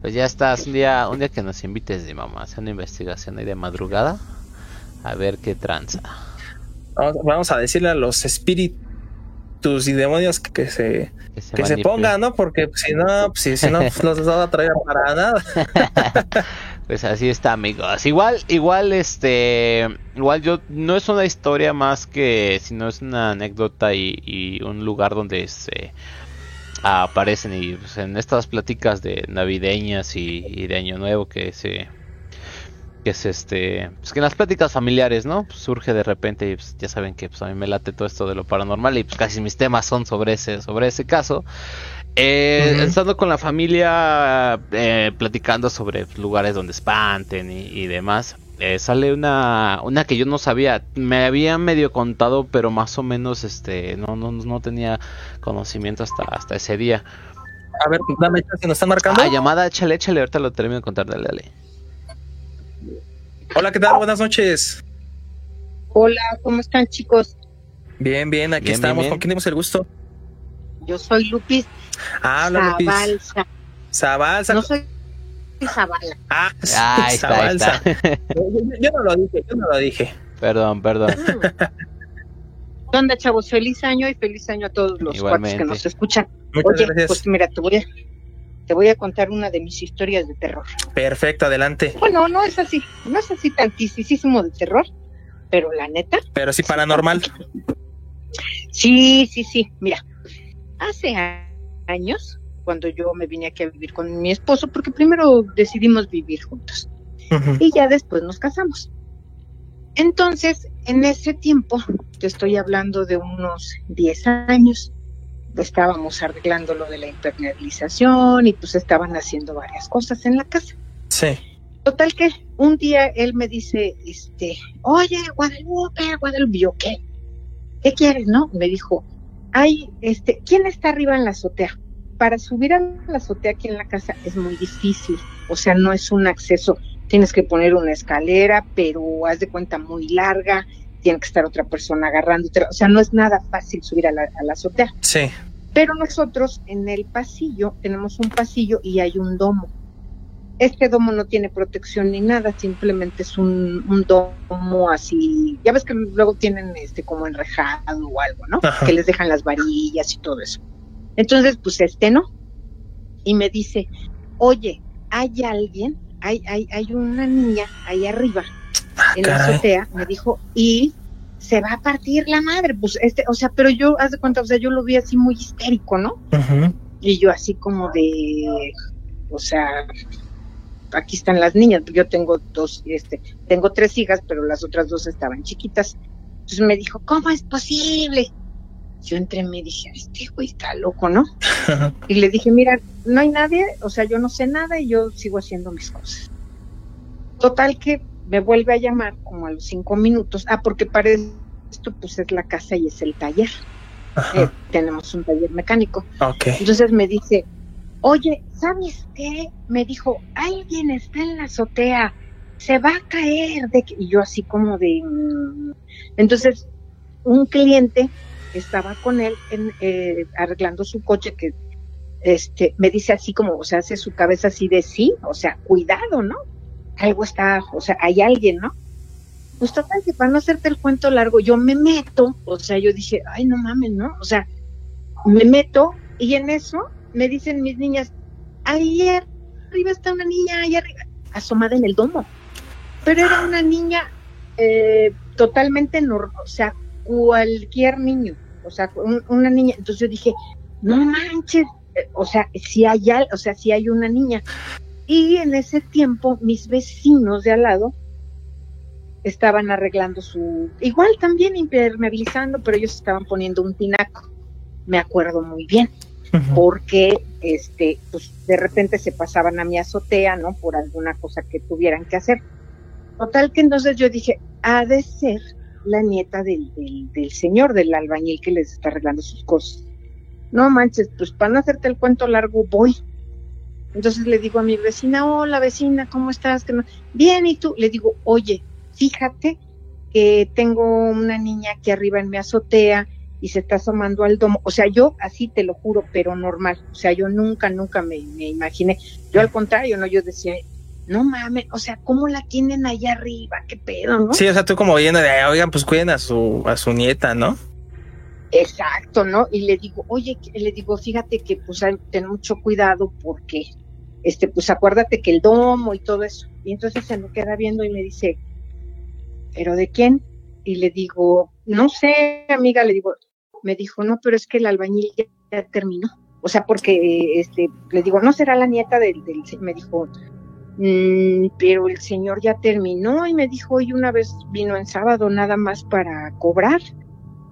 Pues ya estás un día, un día que nos invites de mamá, hacer una investigación ahí de madrugada. A ver qué tranza. Vamos, a decirle a los espíritus y demonios que se, que se, pongan, ¿no? Porque si no, pues, si, si no, pues, los va a traer para nada. [laughs] pues así está, amigos. Igual, igual, este, igual yo no es una historia más que, sino es una anécdota y, un lugar donde se aparecen y pues, en estas pláticas de navideñas y, de año nuevo que se que es este, pues que en las pláticas familiares, ¿no? Pues surge de repente y pues ya saben que pues a mí me late todo esto de lo paranormal y pues casi mis temas son sobre ese, sobre ese caso. Eh, Estando con la familia, eh, platicando sobre lugares donde espanten y, demás, eh, sale una, una que yo no sabía, me había medio contado, pero más o menos, este, no, no, no tenía conocimiento hasta, hasta ese día. A ver, dame si nos está marcando. Ah, llamada, échale, échale, ahorita lo termino de contar, dale, dale. Hola, ¿qué tal? Buenas noches. Hola, ¿cómo están chicos? Bien, bien, aquí estamos. ¿Con quién tenemos el gusto? Yo soy Lupis. Ah, hola Lupis. Zabalza. No soy Zavala. Ah, [laughs] ah está, está. [laughs] Yo, no lo dije, yo no lo dije. Perdón, perdón. ¿Qué onda, chavos? Feliz año y feliz año a todos los cuates que nos escuchan. Muchas Oye, gracias. pues mira, te voy a te voy a contar una de mis historias de terror. Perfecto, adelante. Bueno, no es así, no es así tantísimo de terror, pero la neta. Pero sí paranormal. Sí, sí, sí. Mira, hace años, cuando yo me vine aquí a vivir con mi esposo, porque primero decidimos vivir juntos y ya después nos casamos. Entonces, en ese tiempo, te estoy hablando de unos 10 años, estábamos arreglando lo de la impermeabilización y pues estaban haciendo varias cosas en la casa. Sí. Total que un día él me dice, este, oye, Guadalupe, Guadalupe, yo qué, ¿qué quieres, no? Me dijo, ay, este, ¿quién está arriba en la azotea? Para subir a la azotea aquí en la casa es muy difícil, o sea, no es un acceso, tienes que poner una escalera, pero haz de cuenta muy larga, tiene que estar otra persona agarrándote, o sea, no es nada fácil subir a la, a la azotea. Sí. Pero nosotros en el pasillo tenemos un pasillo y hay un domo. Este domo no tiene protección ni nada, simplemente es un, un domo así, ya ves que luego tienen este como enrejado o algo, ¿no? Ajá. Que les dejan las varillas y todo eso. Entonces, pues este no. Y me dice, oye, hay alguien, hay, hay, hay una niña ahí arriba Ah, en la azotea, me dijo, y se va a partir la madre, pues este, o sea, pero yo, haz de cuenta, o sea, yo lo vi así muy histérico, ¿no? Y yo así como de, o sea, aquí están las niñas, yo tengo dos, este, tengo tres hijas, pero las otras dos estaban chiquitas. Entonces me dijo, ¿cómo es posible? Yo entré y me dije, este güey está loco, ¿no? [laughs] Y le dije, mira, no hay nadie, o sea, yo no sé nada y yo sigo haciendo mis cosas. Total que me vuelve a llamar como a los cinco minutos. Ah, porque para esto pues es la casa y es el taller. Eh, tenemos un taller mecánico. Entonces me dice, oye, ¿sabes qué? Me dijo, alguien está en la azotea, se va a caer. De que-". Y yo así como de... mm. Entonces, un cliente estaba con él en, eh, arreglando su coche que este me dice así como, o sea, hace su cabeza así de sí, o sea, cuidado, ¿no? Algo está, o sea, hay alguien, ¿no? Pues total que para no hacerte el cuento largo, yo me meto, o sea, yo dije, ay, no mames, ¿no? O sea, me meto y en eso me dicen mis niñas, ahí arriba está una niña, ahí arriba, asomada en el domo. Pero era una niña eh, totalmente normal, o sea, cualquier niño, o sea, un- una niña. Entonces yo dije, no manches, eh, o sea, si hay, al- o sea, si hay una niña. Y en ese tiempo, mis vecinos de al lado estaban arreglando su, igual también impermeabilizando, pero ellos estaban poniendo un tinaco. Me acuerdo muy bien porque este pues de repente se pasaban a mi azotea no por alguna cosa que tuvieran que hacer. Total que entonces yo dije ha de ser la nieta del, del, del señor del albañil que les está arreglando sus cosas no manches pues para no hacerte el cuento largo voy entonces le digo a mi vecina hola vecina cómo estás no? bien y tú le digo oye fíjate que tengo una niña aquí arriba en mi azotea y se está asomando al domo. O sea, yo así te lo juro, pero normal. O sea, yo nunca, nunca me, imaginé. Yo al contrario, ¿no? Yo decía, no mames, o sea, ¿cómo la tienen allá arriba? ¿Qué pedo, no? Sí, o sea, tú como viendo de, oigan, pues cuiden a su, a su nieta, ¿no? Exacto, ¿no? Y le digo, oye, le digo, fíjate que pues ten mucho cuidado porque, este, pues acuérdate que el domo y todo eso. Y entonces se me queda viendo y me dice, ¿pero de quién? Y le digo, no sé, amiga, le digo, me dijo, no, pero es que el albañil ya, terminó. O sea, porque, este, le digo, no será la nieta del, del, me dijo, "Mm, pero el señor ya terminó y me dijo, y una vez vino en sábado nada más para cobrar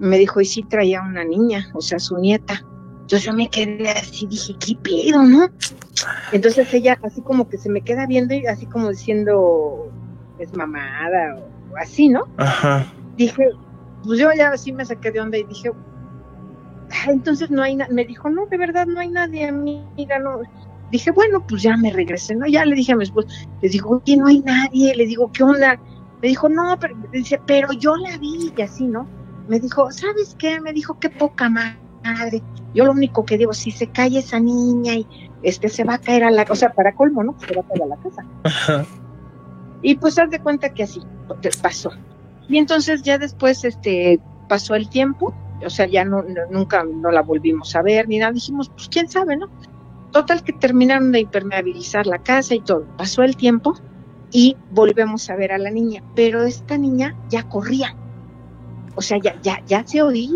me dijo, y sí traía una niña, o sea, su nieta. Entonces yo me quedé así, dije, ¿qué pedo, no? Entonces ella así como que se me queda viendo y así como diciendo, es mamada o así, ¿no? Ajá. Dije, pues yo ya así me saqué de onda y dije, "Ah, entonces no hay nada. Me dijo, no, de verdad no hay nadie, amiga, no. Dije, bueno, pues ya me regresé, ¿no? Ya le dije a mi esposo, le digo, oye, no hay nadie, le digo, ¿qué onda? Me dijo, no, pero, dice, pero yo la vi y así, ¿no? Me dijo, ¿sabes qué? Me dijo, qué poca madre. Yo lo único que digo, si se cae esa niña y este se va a caer a la, o sea, para colmo, ¿no? Se va a caer a la casa. Ajá. Y pues haz de cuenta que así pasó. Y entonces ya después este pasó el tiempo, o sea, ya no, no- nunca no la volvimos a ver ni nada. Dijimos, pues quién sabe, ¿no? Total que terminaron de impermeabilizar la casa y todo. Pasó el tiempo y volvemos a ver a la niña, pero esta niña ya corría. O sea, ya ya ya se oía.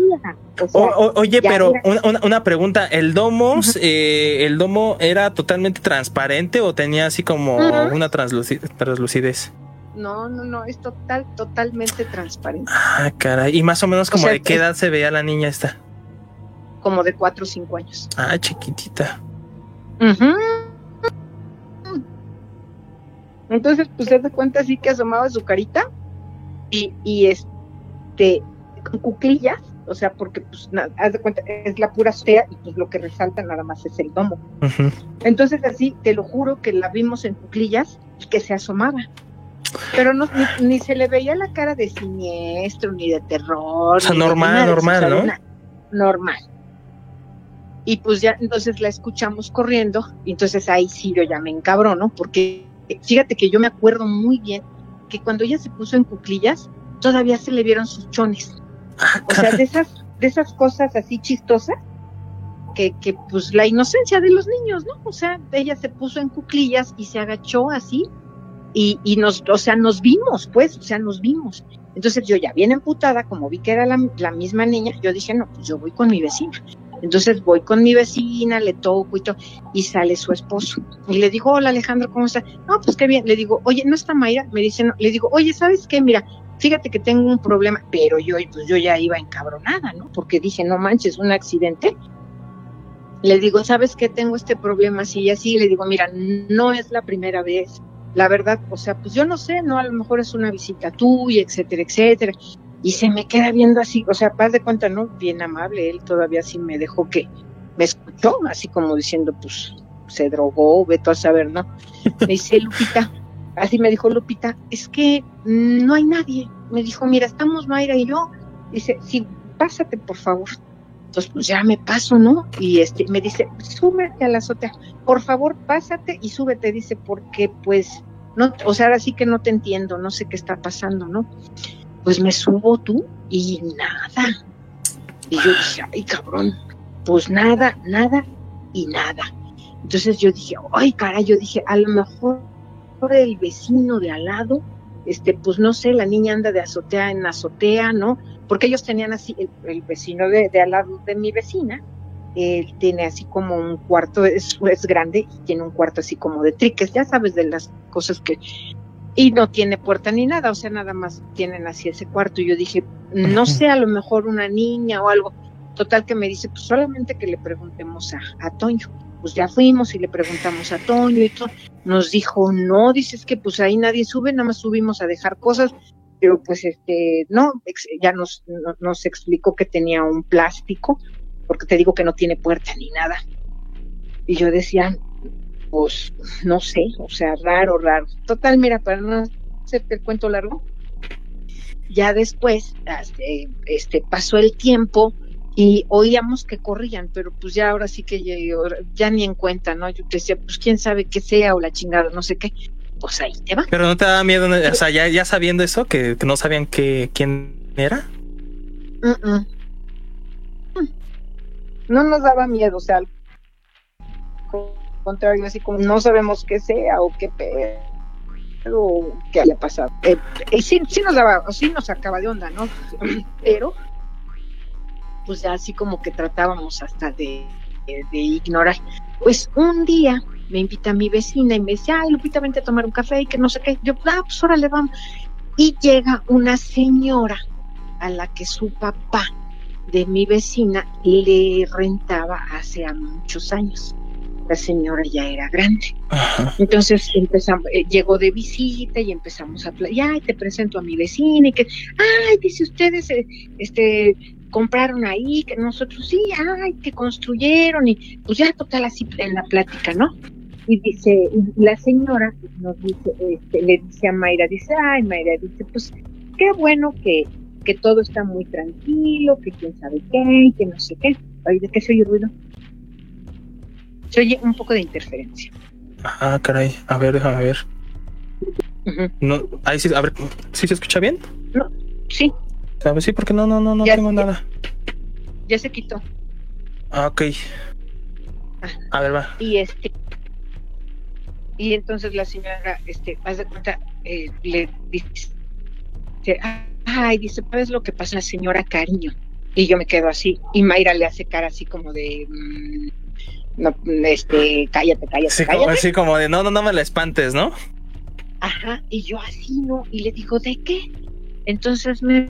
O sea, O- o- oye, pero era- una, una- pregunta, ¿el domo, eh, el domo era totalmente transparente o tenía así como una transluci- translucidez? no, no, no, es total, totalmente transparente. Ah, caray. Y más o menos como sea, de qué edad se veía la niña esta. como de cuatro o cinco años. Ah, chiquitita. Entonces, pues se da cuenta así que asomaba su carita y, y este, con cuclillas, o sea, porque pues na- haz de cuenta, es la pura azotea y pues lo que resalta nada más es el domo. Entonces así, te lo juro que la vimos en cuclillas y que se asomaba. Pero no, ni, ni se le veía la cara de siniestro, ni de terror. O sea, normal, nada normal, ¿no? una- normal. Y pues ya, entonces la escuchamos corriendo, y entonces ahí sí yo ya me encabrono, porque fíjate que yo me acuerdo muy bien que cuando ella se puso en cuclillas, todavía se le vieron sus chones. [laughs] O sea, de esas, de esas cosas así chistosas, que, que pues la inocencia de los niños, ¿no? O sea, ella se puso en cuclillas y se agachó así, y, y nos, o sea, nos vimos, pues, o sea, nos vimos. Entonces yo ya bien emputada, como vi que era la, la misma niña, yo dije, no, pues yo voy con mi vecina. Entonces voy con mi vecina, le toco y todo, y sale su esposo. Y le digo, hola Alejandro, ¿cómo estás? No, pues qué bien. Le digo, oye, ¿no está Mayra? Me dice, no. Le digo, oye, ¿sabes qué? Mira, fíjate que tengo un problema, pero yo, pues yo ya iba encabronada, ¿no? Porque dije, no manches, un accidente. Le digo, ¿sabes qué? Tengo este problema así y así. Le digo, mira, no es la primera vez. La verdad, o sea, pues yo no sé, ¿no? A lo mejor es una visita tuya, etcétera, etcétera. Y se me queda viendo así, o sea, paz de cuenta, ¿no? Bien amable, él todavía sí me dejó que me escuchó, así como diciendo, pues, se drogó, vete a saber, ¿no? Me dice, Lupita, así me dijo Lupita, es que mm, no hay nadie. Me dijo, mira, estamos Mayra y yo. Dice, sí, pásate, por favor. Entonces, pues ya me paso, ¿no? Y este, me dice, súbete a la azotea. Por favor, pásate y súbete. Dice, porque pues, no, o sea, ahora sí que no te entiendo, no sé qué está pasando, ¿no? Pues me subo tú y nada. Y yo dije, ay, cabrón, pues nada, nada y nada. Entonces yo dije, ay, caray, yo dije, a lo mejor el vecino de al lado, este, pues no sé, la niña anda de azotea en azotea, ¿no? Porque ellos tenían así, el, el vecino de, de al lado de mi vecina, él tiene así como un cuarto, es, es grande y tiene un cuarto así como de triques, ya sabes de las cosas que... Y no tiene puerta ni nada, o sea, nada más tienen así ese cuarto. Y yo dije, no [laughs] sé, a lo mejor una niña o algo. Total que me dice, pues solamente que le preguntemos a, a Toño. Pues ya fuimos y le preguntamos a Toño y todo. Nos dijo, no, dices que pues ahí nadie sube, nada más subimos a dejar cosas. Pero pues este, no, ya nos, no- nos explicó que tenía un plástico, porque te digo que no tiene puerta ni nada. Y yo decía, pues no sé, o sea, raro, raro. Total, mira, para no hacerte el cuento largo, ya después este, pasó el tiempo y oíamos que corrían, pero pues ya ahora sí que ya, ya ni en cuenta, ¿no? Yo decía, pues quién sabe qué sea o la chingada, no sé qué. Pues ahí te va. Pero no te daba miedo, o sea, ya, ya sabiendo eso, que, que no sabían que, quién era. Mm. Mm. No nos daba miedo, o sea, al co- contrario, así como no sabemos qué sea o qué pedo o qué haya pasado. Eh, eh, sí, sí nos daba, sí nos sacaba de onda, ¿no? [clears throat] Pero, pues ya así como que tratábamos hasta de, de- de ignorar. Pues un día me invita mi vecina y me dice, ay, Lupita, vente a tomar un café y que no sé qué. Yo, ah, pues órale, vamos. Y llega una señora a la que su papá de mi vecina le rentaba hace muchos años. La señora ya era grande. Ajá. Entonces empezamos, eh, llegó de visita y empezamos a hablar, ay, te presento a mi vecina y que, ay, dice ustedes, eh, este, compraron ahí, que nosotros sí, ay, que construyeron y pues ya total así en la plática, ¿no? Y dice, y la señora nos dice, este, le dice a Mayra, dice, ay, Mayra, dice, pues qué bueno que, que todo está muy tranquilo, que quién sabe qué, que no sé qué. Ay, ¿de qué se oye ruido? Se oye un poco de interferencia. Ah, caray. A ver, déjame ver. No, ahí sí, a ver, ¿sí se escucha bien? Sí, Ver, sí, porque no, no, no, no Ya tengo nada. ya se quitó. Ah, ok. A ver, va. Y este y entonces la señora, este, haz de cuenta, eh, le dice, ay, dice, ¿sabes lo que pasa la señora cariño? Y yo me quedo así, y Mayra le hace cara así como de, mm, no, este, cállate, cállate, Sí, como, así como de, no, no, no me la espantes, ¿no? Ajá, y yo así, ¿no? Y le digo, ¿de qué? Entonces me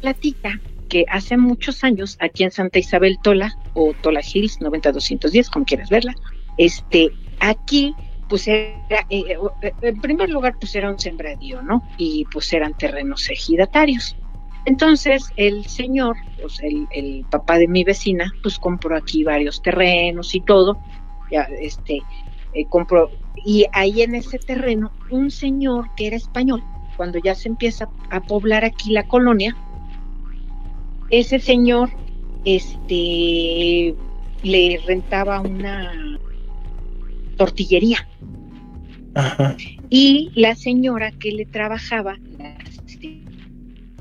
platica que hace muchos años, aquí en Santa Isabel Tola, o Tola Hills 90210, como quieras verla, este, aquí pues era, eh, eh, en primer lugar, pues era un sembradío, ¿no? Y pues eran terrenos ejidatarios. Entonces el señor, pues el, el, papá de mi vecina, pues compró aquí varios terrenos y todo, ya este, eh, compró, y ahí en ese terreno, un señor que era español, cuando ya se empieza a poblar aquí la colonia, ese señor, este, le rentaba una tortillería. Y la señora que le trabajaba, la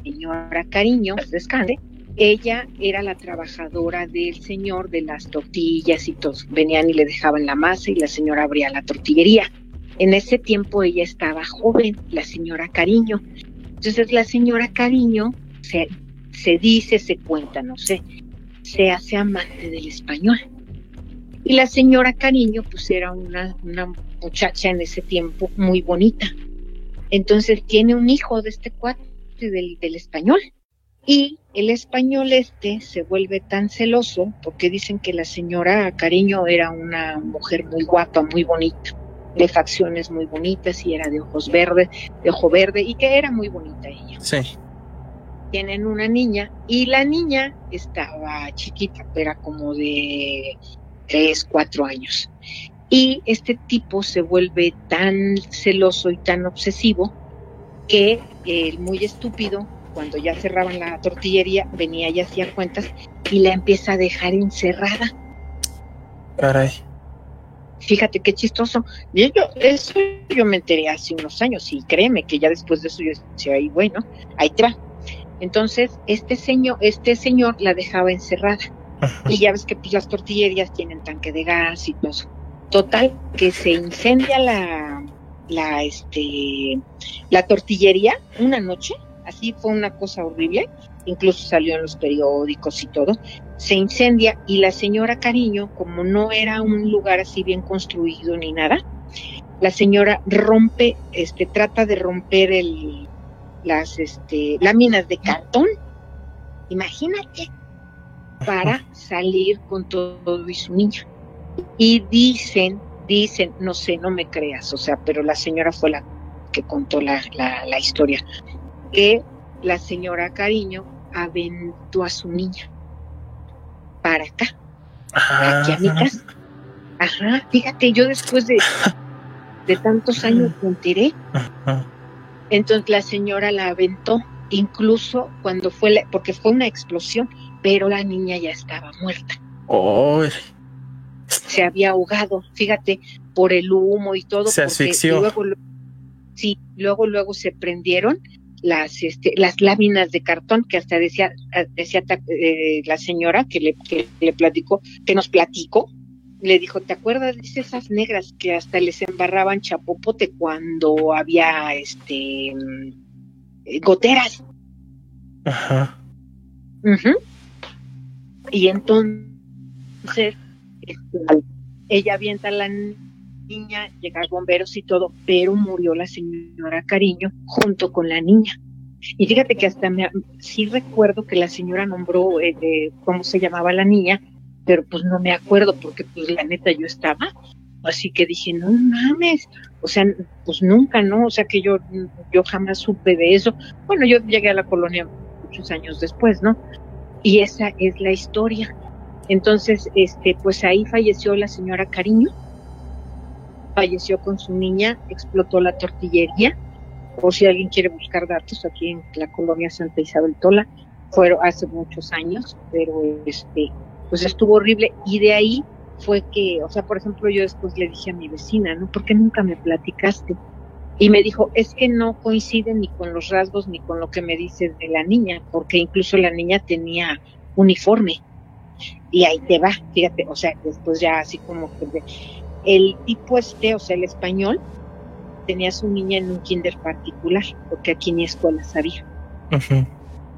señora Cariño, descanse, ella era la trabajadora del señor de las tortillas y todos venían y le dejaban la masa y la señora abría la tortillería. En ese tiempo ella estaba joven, la señora Cariño. Entonces la señora Cariño se, se dice, se cuenta, no sé, se hace amante del español. Y la señora Cariño, pues era una, una muchacha en ese tiempo muy bonita. Entonces tiene un hijo de este cuate del, del español. Y el español este se vuelve tan celoso porque dicen que la señora Cariño era una mujer muy guapa, muy bonita, de facciones muy bonitas y era de ojos verdes, de ojo verde y que era muy bonita ella. Sí. Tienen una niña y la niña estaba chiquita, era como de tres, cuatro años. Y este tipo se vuelve tan celoso y tan obsesivo que el muy estúpido, cuando ya cerraban la tortillería, venía y hacía cuentas y la empieza a dejar encerrada. Caray. Fíjate qué chistoso. Y yo, eso yo me enteré hace unos años y créeme que ya después de eso yo decía, ahí bueno, ahí te va. Entonces, este señor, este señor la dejaba encerrada. Y ya ves que pues, las tortillerías tienen tanque de gas y todo eso. Total, que se incendia la, la, este, la tortillería una noche, así fue una cosa horrible, incluso salió en los periódicos y todo, se incendia y la señora Cariño, como no era un lugar así bien construido ni nada, la señora rompe, este, trata de romper el, las este, láminas de cartón, imagínate, para salir con todo y su niña. Y dicen, dicen, no sé, no me creas, o sea, pero la señora fue la que contó la, la, la historia, que la señora Cariño aventó a su niña para acá, aquí a mi casa. Ajá, fíjate, yo después de, de tantos años me enteré. Entonces la señora la aventó, incluso cuando fue, la, porque fue una explosión, pero la niña ya estaba muerta. Oh, Se había ahogado, fíjate, por el humo y todo. se asfixió. Luego, sí, luego, luego se prendieron las, este, las láminas de cartón que hasta decía, decía eh, la señora que le, que le platicó, que nos platicó, le dijo, ¿te acuerdas de esas negras que hasta les embarraban chapopote cuando había este goteras? Ajá. Uh -huh. Y entonces este, ella avienta a la niña, llegan bomberos y todo, pero murió la señora Cariño junto con la niña. Y fíjate que hasta me, sí recuerdo que la señora nombró eh, eh, cómo se llamaba la niña, pero pues no me acuerdo porque pues la neta yo estaba. Así que dije, no mames, o sea, pues nunca, ¿no? O sea que yo, yo jamás supe de eso. Bueno, yo llegué a la colonia muchos años después, ¿no? Y esa es la historia. Entonces, este, pues ahí falleció la señora Cariño, falleció con su niña, explotó la tortillería, por si alguien quiere buscar datos aquí en la colonia Santa Isabel Tola, fueron hace muchos años, pero este, pues estuvo horrible y de ahí fue que, o sea, por ejemplo, yo después le dije a mi vecina, ¿no? ¿Por qué nunca me platicaste? Y me dijo, es que no coincide ni con los rasgos ni con lo que me dices de la niña, porque incluso la niña tenía uniforme. Y ahí te va, fíjate, o sea, después ya así como que el tipo este, o sea, el español, tenía a su niña en un kinder particular, porque aquí ni escuelas había. Uh -huh.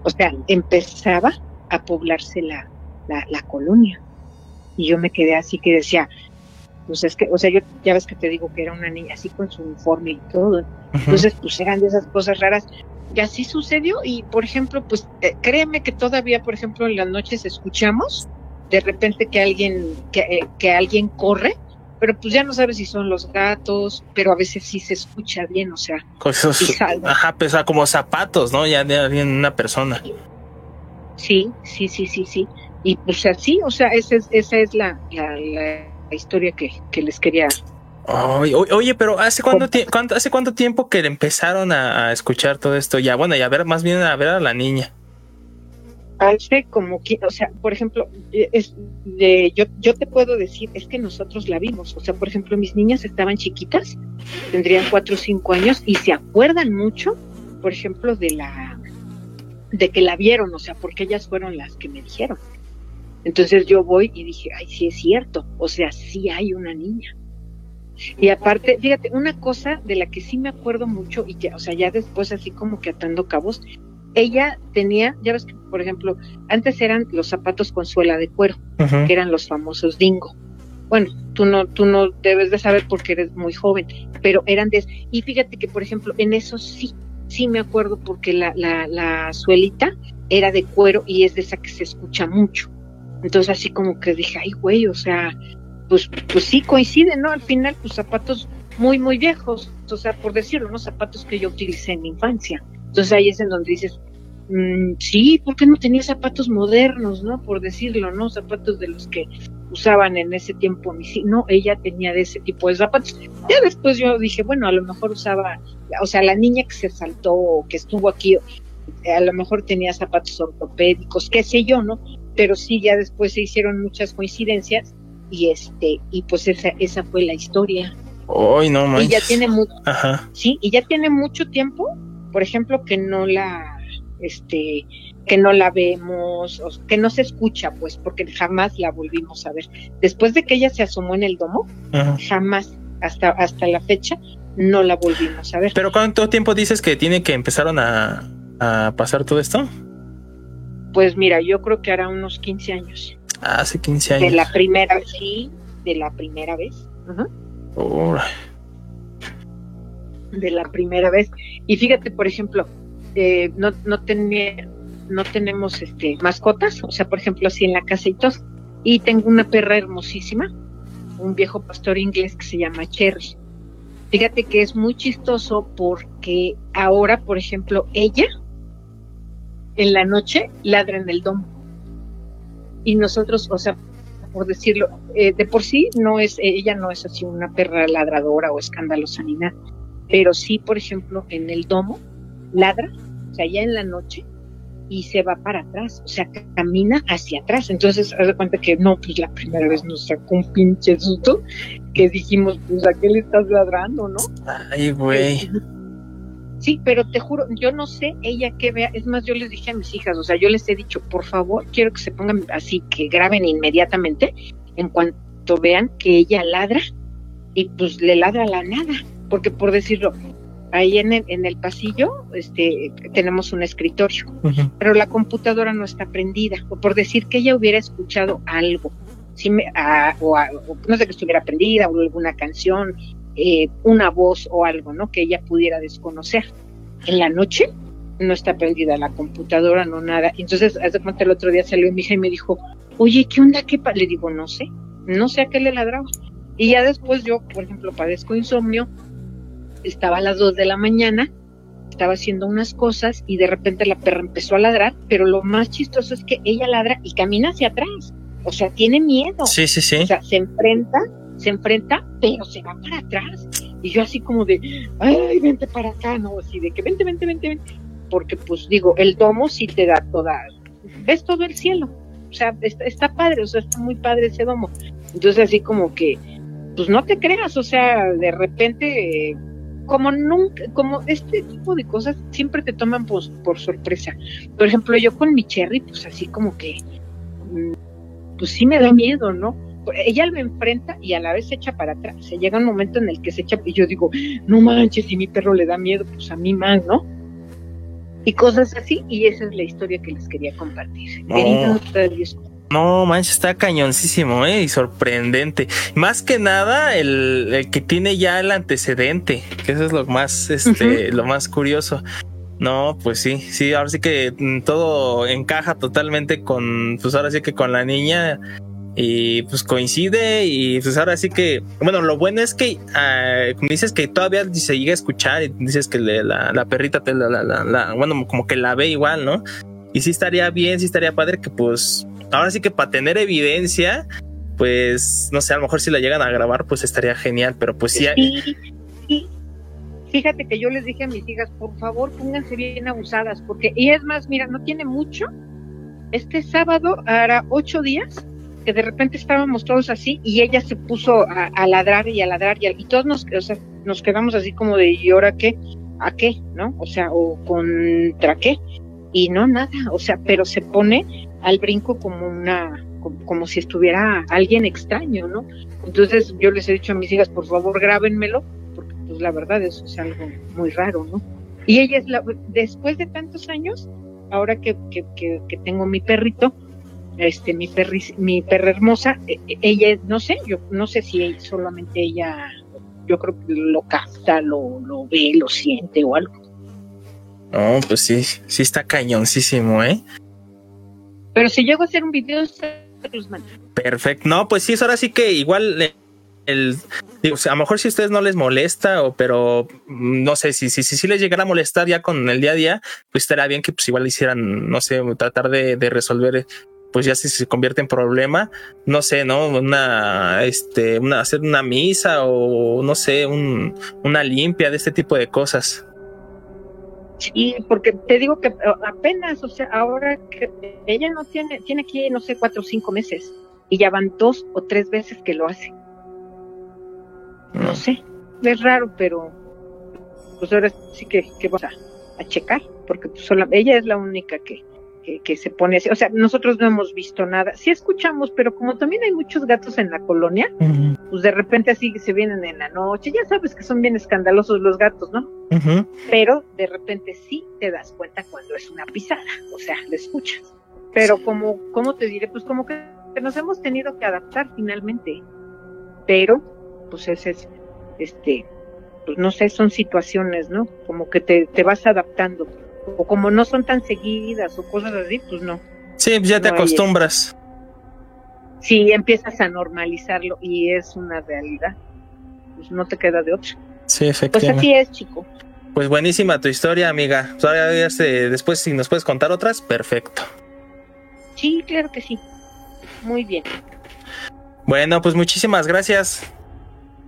O sea, empezaba a poblarse la, la, la colonia. Y yo me quedé así que decía, pues es que, o sea, yo ya ves que te digo que era una niña así con su uniforme y todo. Entonces, pues eran de esas cosas raras. que así sucedió y por ejemplo, pues eh, créeme que todavía, por ejemplo, en las noches escuchamos de repente que alguien que, eh, que alguien corre, pero pues ya no sabes si son los gatos, pero a veces sí se escucha bien, o sea, Cosas, y ajá, pues ah, como zapatos, ¿no? Ya de alguien, una persona. Sí, sí, sí, sí, sí. Y pues así, o sea, esa es, esa es la, la, la historia que, que les quería. Oye, pero ¿hace cuánto, ¿hace cuánto tiempo que empezaron a, a escuchar todo esto? Ya, bueno, y a ver, más bien a ver a la niña. Hace como que, o sea, por ejemplo, eh, es de, yo, yo te puedo decir, es que nosotros la vimos. O sea, por ejemplo, mis niñas estaban chiquitas, tendrían cuatro o cinco años y se acuerdan mucho, por ejemplo, de la, de que la vieron, o sea, porque ellas fueron las que me dijeron. Entonces yo voy y dije, ay, sí es cierto, o sea, sí hay una niña. Y aparte, fíjate, una cosa de la que sí me acuerdo mucho y que, o sea, ya después así como que atando cabos, ella tenía, ya ves que, por ejemplo, antes eran los zapatos con suela de cuero, que eran los famosos dingo. Bueno, tú no, tú no debes de saber porque eres muy joven, pero eran de, y fíjate que, por ejemplo, en eso sí, sí me acuerdo porque la, la, la suelita era de cuero y es de esa que se escucha mucho. Entonces así como que dije, ay güey, o sea, pues, pues sí coinciden, ¿no? Al final, pues zapatos muy, muy viejos, o sea, por decirlo, ¿no? Zapatos que yo utilicé en mi infancia. Entonces ahí es en donde dices, mm, sí, ¿por qué no tenía zapatos modernos, no? Por decirlo, ¿no? Zapatos de los que usaban en ese tiempo mis no, ella tenía de ese tipo de zapatos. Ya después yo dije, bueno, a lo mejor usaba, o sea, la niña que se saltó o que estuvo aquí, a lo mejor tenía zapatos ortopédicos, qué sé yo, ¿no? Pero sí, ya después se hicieron muchas coincidencias y este, y pues esa, esa fue la historia. Ay, no Y manches. ya tiene mucho, sí, y ya tiene mucho tiempo, por ejemplo, que no la, este, que no la vemos, o que no se escucha, pues, porque jamás la volvimos a ver. Después de que ella se asomó en el domo, ajá. jamás, hasta, hasta la fecha, no la volvimos a ver. Pero ¿cuánto tiempo dices que tiene que empezaron a, a pasar todo esto? Pues mira, yo creo que hará unos 15 años. Hace 15 De años. la primera vez, sí, de la primera vez. Ajá. De la primera vez. Y fíjate, por ejemplo, eh, no, no, tenía, no tenemos este, mascotas, o sea, por ejemplo, así en la casa y todo. Y tengo una perra hermosísima, un viejo pastor inglés que se llama Cherry. Fíjate que es muy chistoso porque ahora, por ejemplo, ella en la noche ladra en el domo. Y nosotros, o sea, por decirlo, eh, de por sí no es, ella no es así una perra ladradora o escandalosa ni nada pero sí, por ejemplo, en el domo, ladra, o sea, ya en la noche, y se va para atrás, o sea, camina hacia atrás. Entonces, haz de cuenta que no, pues la primera vez nos sacó un pinche susto, que dijimos, pues, ¿a qué le estás ladrando, no? Ay, güey. Sí, pero te juro, yo no sé ella que vea, es más, yo les dije a mis hijas, o sea, yo les he dicho, por favor, quiero que se pongan así, que graben inmediatamente, en cuanto vean que ella ladra, y pues le ladra a la nada, porque por decirlo, ahí en el, en el pasillo este, tenemos un escritorio, pero la computadora no está prendida, o por decir que ella hubiera escuchado algo, sí me- a- o, a- o no sé que estuviera prendida, o alguna canción, eh, una voz o algo, ¿no? Que ella pudiera desconocer. En la noche no está prendida la computadora, no nada. Entonces, hace cuenta el otro día salió mi hija y me dijo, oye, ¿qué onda? ¿Qué pa-?" Le digo, no sé, no sé a qué le ladraba. Y ya después yo, por ejemplo, padezco insomnio, estaba a las 2 de la mañana, estaba haciendo unas cosas y de repente la perra empezó a ladrar, pero lo más chistoso es que ella ladra y camina hacia atrás. O sea, tiene miedo. Sí, sí, sí. O sea, se enfrenta, se enfrenta, pero se va para atrás. Y yo así como de, ay, vente para acá, ¿no? Así de que vente, vente, vente, vente. Porque pues digo, el domo sí te da toda, ves todo el cielo. O sea, está, está padre, o sea, está muy padre ese domo. Entonces así como que, pues no te creas, o sea, de repente, como nunca, como este tipo de cosas siempre te toman por, por sorpresa. Por ejemplo, yo con mi cherry, pues así como que, mm, pues sí me da miedo, ¿no? Ella lo enfrenta y a la vez se echa para atrás. Se llega un momento en el que se echa y yo digo, no manches, si mi perro le da miedo, pues a mí más, ¿no? Y cosas así, y esa es la historia que les quería compartir. No. Querida Octavio, No, manches, está cañoncísimo, ¿eh? Y sorprendente. Más que nada, el, el que tiene ya el antecedente, que eso es lo más, este, lo más curioso. No, pues sí, sí, ahora sí que mm, todo encaja totalmente con, pues ahora sí que con la niña y pues coincide y pues ahora sí que, bueno, lo bueno es que uh, dices que todavía se llega a escuchar y dices que la, perrita bueno, como que la ve igual, ¿no? Y sí estaría bien, sí estaría padre que pues ahora sí que para tener evidencia, pues no sé, a lo mejor si la llegan a grabar, pues estaría genial, pero pues sí. sí, sí. Fíjate que yo les dije a mis hijas, por favor, pónganse bien abusadas, porque, y es más, mira, no tiene mucho. Este sábado hará ocho días que de repente estábamos todos así y ella se puso a, ladrar y a ladrar y, y todos nos, o sea, nos quedamos así como de, ¿y ahora qué? ¿A qué? ¿No? O sea, ¿o contra qué? Y no, nada, o sea, pero se pone al brinco como una, como, como, si estuviera alguien extraño, ¿no? Entonces yo les he dicho a mis hijas, por favor, grábenmelo, porque pues la verdad eso es algo muy raro, ¿no? Y ella es la, después de tantos años, ahora que, que, que, que tengo mi perrito, este mi perri, mi perra hermosa, ella, no sé, yo no sé si solamente ella, yo creo que lo capta, lo, lo ve, lo siente o algo. No, pues sí, sí está cañoncísimo, ¿eh? Pero si llego a hacer un video, se los mando. Perfecto. No, pues sí, es ahora sí que igual el, el digo, a lo mejor si a ustedes no les molesta, o pero no sé, si, si, si, si les llegara a molestar ya con el día a día, pues estaría bien que pues igual hicieran, no sé, tratar de, de resolver pues ya si se convierte en problema, no sé, ¿no? Una, este, una, hacer una misa o no sé, un, una limpia de este tipo de cosas. Sí, porque te digo que apenas, o sea, ahora que ella no tiene, tiene aquí, no sé, cuatro o cinco meses y ya van dos o tres veces que lo hace. No sé, es raro, pero pues ahora sí que, que vamos a, a checar, porque pues sola, ella es la única que, que, que, se pone así. O sea, nosotros no hemos visto nada. Sí escuchamos, pero como también hay muchos gatos en la colonia, uh -huh. pues de repente así se vienen en la noche. Ya sabes que son bien escandalosos los gatos, ¿no? Uh -huh. Pero de repente sí te das cuenta cuando es una pisada. O sea, lo escuchas. Pero como, ¿cómo te diré? Pues como que nos hemos tenido que adaptar finalmente. Pero, pues ese es, este, pues no sé, son situaciones, ¿no? Como que te, te vas adaptando o como no son tan seguidas o cosas así, pues no. Sí, ya te no acostumbras. Sí, empiezas a normalizarlo y es una realidad. Pues no te queda de otra. Sí, efectivamente. Pues así es, chico. Pues buenísima tu historia, amiga. Todavía después, si nos puedes contar otras, perfecto. Sí, claro que sí. Muy bien. Bueno, pues muchísimas gracias.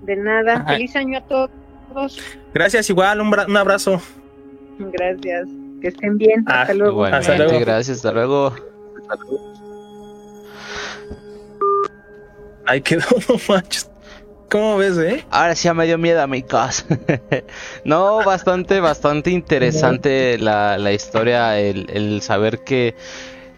De nada. Ajá. Feliz año a todos. Gracias, igual. Un, un abrazo. Gracias. Que estén bien. Ah, hasta luego. Hasta luego. Gracias. Hasta luego. Ay, quedó, [laughs] no manches. ¿Cómo ves, eh? Ahora sí me dio miedo a mi casa. [laughs] no, bastante, bastante interesante la, la historia, el, el saber que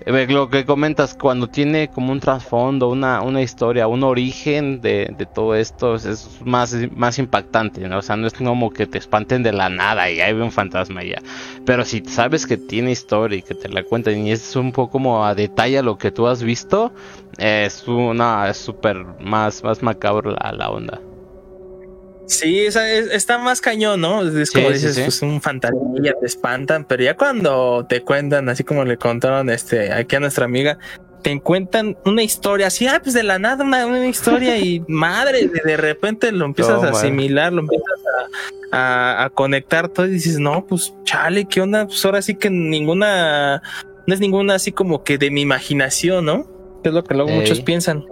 lo que comentas, cuando tiene como un trasfondo, una, una historia, un origen de, de todo esto, es, es, más, más impactante, ¿no? O sea, no es como que te espanten de la nada y hay un fantasma ya. Pero si sabes que tiene historia y que te la cuentan y es un poco como a detalle lo que tú has visto, es una, es súper más, más macabro la, la onda. Sí, o sea, es, está más cañón, ¿no? Es como sí, dices, sí, sí. pues un fantasmilla, te espantan, pero ya cuando te cuentan, así como le contaron este aquí a nuestra amiga, te cuentan una historia así, ah, pues de la nada una, una historia y [laughs] madre, de, de, repente lo empiezas oh, a asimilar, lo empiezas a, a, a, conectar todo y dices, no, pues chale, ¿qué onda? Pues ahora sí que ninguna, no es ninguna así como que de mi imaginación, ¿no? Es lo que luego Ey. muchos piensan.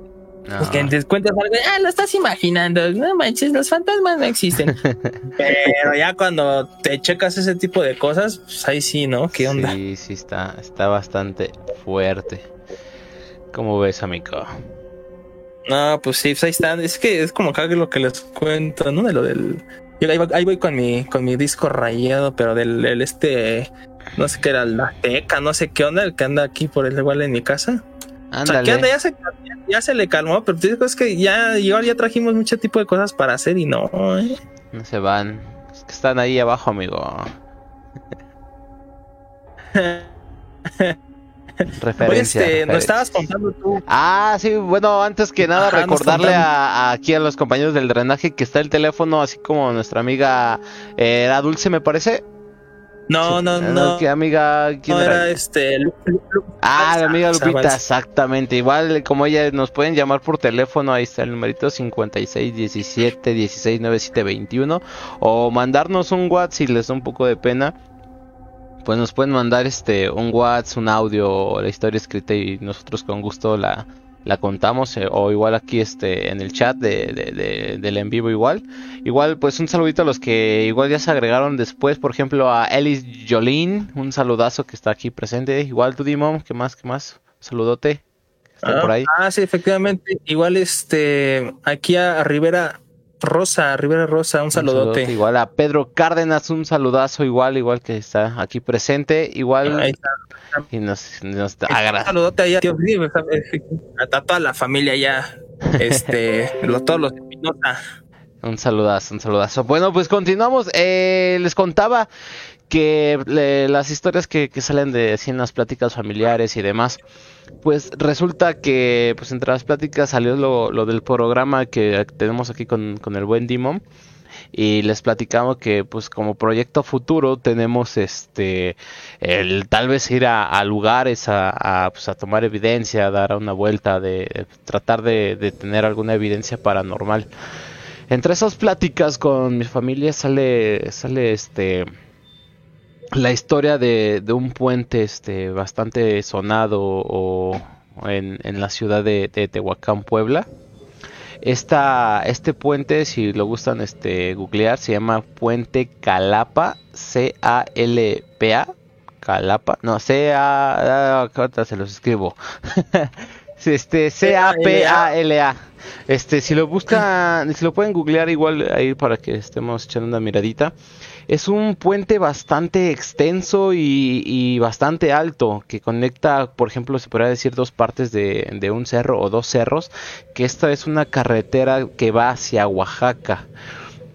No. Pues que te cuentas algo, ah, lo estás imaginando, no manches, los fantasmas no existen. [laughs] Pero ya cuando te checas ese tipo de cosas, pues ahí sí, ¿no? ¿Qué onda? Sí, sí, está, está bastante fuerte. ¿Cómo ves, amigo? No, pues sí, pues ahí están. Es que es como que lo que les cuento, ¿no? De lo del. Yo ahí voy, ahí voy con mi, con mi disco rayado, pero del, del este. No sé qué era, la teca, no sé qué onda, el que anda aquí por el igual en mi casa. Ándale. O sea, anda? Ya se, ya se le calmó, pero es que ya, igual ya trajimos mucho tipo de cosas para hacer y no, ¿eh? No se van. Es que están ahí abajo, amigo. [laughs] Referencia. Oye, este, nos estabas contando tú. Ah, sí, bueno, antes que nada, Ajá, recordarle a, a, aquí a los compañeros del drenaje que está el teléfono, así como nuestra amiga eh, era Dulce, me parece. No, no, Ah, no. ¿Qué amiga? ¿Quién No era? era este. Lu- Lu- Lu- Ah, la amiga Lupita, exactamente. Igual como ella nos pueden llamar por teléfono, ahí está el numerito 56 17 16 97 21 o mandarnos un WhatsApp si les da un poco de pena. Pues nos pueden mandar este un WhatsApp, un audio la historia escrita y nosotros con gusto la, la contamos eh, o igual aquí este en el chat de, de- de- del en vivo igual. Igual pues un saludito a los que igual ya se agregaron después, por ejemplo a Ellis Jolín, un saludazo que está aquí presente. Igual tú Dimon, ¿qué más? ¿Qué más? Saludote. Está Ah, por ahí. ah, sí, efectivamente. Igual este. Aquí a, a Rivera Rosa, Rivera Rosa, un Un saludote. Igual a Pedro Cárdenas, un saludazo igual, igual que está aquí presente. Igual Ahí está. y nos, nos Un saludote allá, tío. Sí, a toda la familia ya. Este, [laughs] los, todos los Espinosa. Un saludazo, un saludazo. Bueno, pues continuamos. Eh, les contaba que eh, las historias que, que salen de así en las pláticas familiares y demás, pues resulta que pues entre las pláticas salió lo, lo del programa que tenemos aquí con, con el buen Dimon. Y les platicamos que pues como proyecto futuro tenemos este el tal vez ir a, lugares a, a, pues, a tomar evidencia, a dar una vuelta, de tratar de, de tener alguna evidencia paranormal. Entre esas pláticas con mi familia sale, sale este la historia de, de un puente este bastante sonado o, en, en la ciudad de, Tehuacán, Puebla. Esta, este puente, si lo gustan este, googlear, se llama Puente Calapa, C-A-L-P-A, Calapa, no, C-A, ah, se los escribo. [laughs] este, C-A-P-A-L-A. Este, si lo buscan, si lo pueden googlear igual ahí para que estemos echando una miradita. Es un puente bastante extenso y, y bastante alto que conecta, por ejemplo, se podría decir dos partes de, de un cerro o dos cerros, que esta es una carretera que va hacia Oaxaca.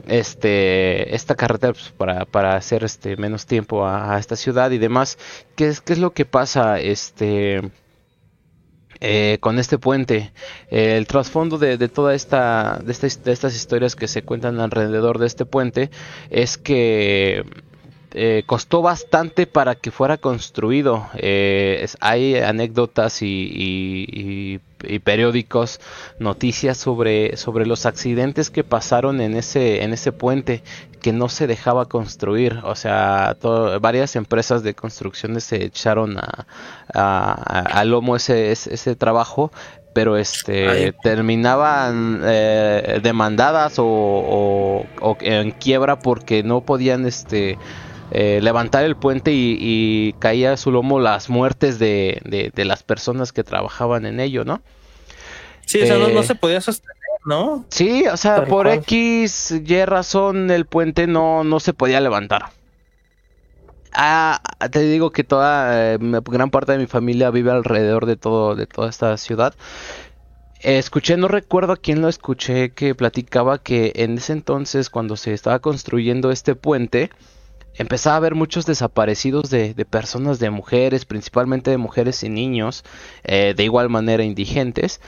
Este esta carretera pues, para, para hacer este menos tiempo a, a esta ciudad y demás qué es qué es lo que pasa este eh, con este puente. Eh, el trasfondo de, de toda esta de, esta- de estas historias que se cuentan alrededor de este puente es que eh, costó bastante para que fuera construido. Eh, es- hay anécdotas y, y- y- y periódicos, noticias sobre, sobre los accidentes que pasaron en ese, en ese puente que no se dejaba construir. O sea, varias empresas de construcciones se echaron a, a, lomo ese, ese, ese trabajo. Pero este Ay. terminaban eh, demandadas o, o- o en quiebra porque no podían este eh, levantar el puente y, y caía a su lomo las muertes de, de- de las personas que trabajaban en ello, ¿no? Sí, o sea, no, Eh, no se podía sostener, ¿no? Sí, o sea, Tal por cual. X, Y razón el puente no, no se podía levantar. Ah, te digo que toda eh, gran parte de mi familia vive alrededor de todo, de toda esta ciudad. Eh, Escuché, no recuerdo a quién lo escuché, que platicaba que en ese entonces, cuando se estaba construyendo este puente, empezaba a haber muchos desaparecidos de, de personas, de mujeres, principalmente de mujeres y niños, eh, de igual manera indigentes,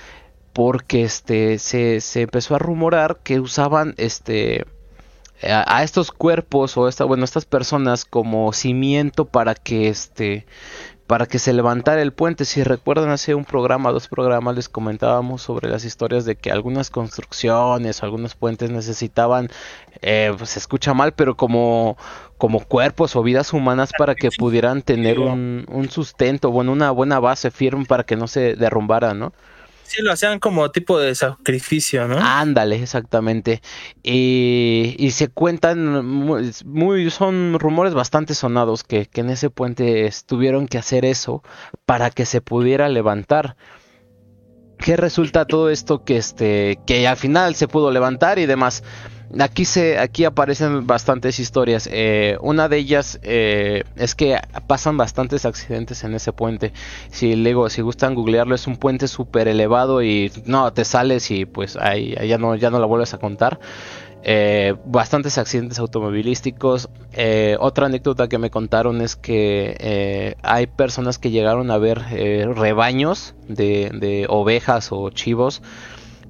porque este se, se empezó a rumorar que usaban este a, a estos cuerpos o esta, bueno, estas personas como cimiento para que este para que se levantara el puente. Si recuerdan hace un programa, dos programas les comentábamos sobre las historias de que algunas construcciones algunos puentes necesitaban, eh, pues, se escucha mal, pero como como cuerpos o vidas humanas para que pudieran tener un, un sustento, bueno, una buena base firme para que no se derrumbara, ¿no? Sí, lo hacían como tipo de sacrificio, ¿no? Ándale, exactamente. Y, y se cuentan, muy, son rumores bastante sonados que, que en ese puente tuvieron que hacer eso para que se pudiera levantar. ¿Qué resulta todo esto que este que al final se pudo levantar y demás? Aquí se aquí aparecen bastantes historias. Eh, una de ellas eh, es que pasan bastantes accidentes en ese puente. Si luego si gustan googlearlo es un puente súper elevado y no te sales y pues ahí, ya no ya no la vuelves a contar. Eh, bastantes accidentes automovilísticos. Otra anécdota que me contaron es que hay personas que llegaron a ver rebaños de ovejas o chivos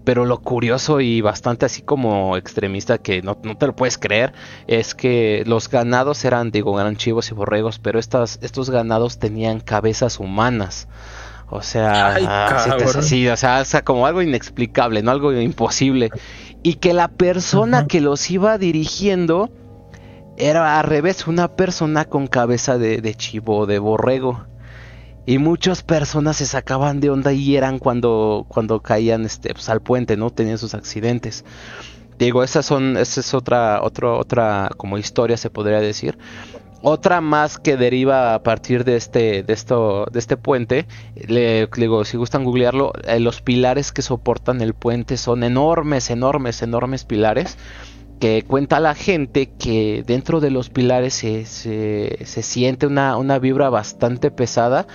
Pero lo curioso y bastante así como extremista que no, te lo puedes creer es que los ganados eran, digo, eran chivos y borregos, pero estas, estos ganados tenían cabezas humanas. O sea, así, o sea, o sea, como algo inexplicable, no algo imposible. Y que la persona que los iba dirigiendo era al revés, una persona con cabeza de, de chivo, de borrego. Y muchas personas se sacaban de onda y eran cuando, cuando caían este, pues, al puente, ¿no? Tenían sus accidentes. Digo, esas son, esa es otra, otra, otra como historia se podría decir. Otra más que deriva a partir de este, de esto, de este puente, le, digo, si gustan googlearlo, eh, los pilares que soportan el puente son enormes, enormes, enormes pilares que cuenta la gente que dentro de los pilares se, se, siente una, una, vibra bastante pesada,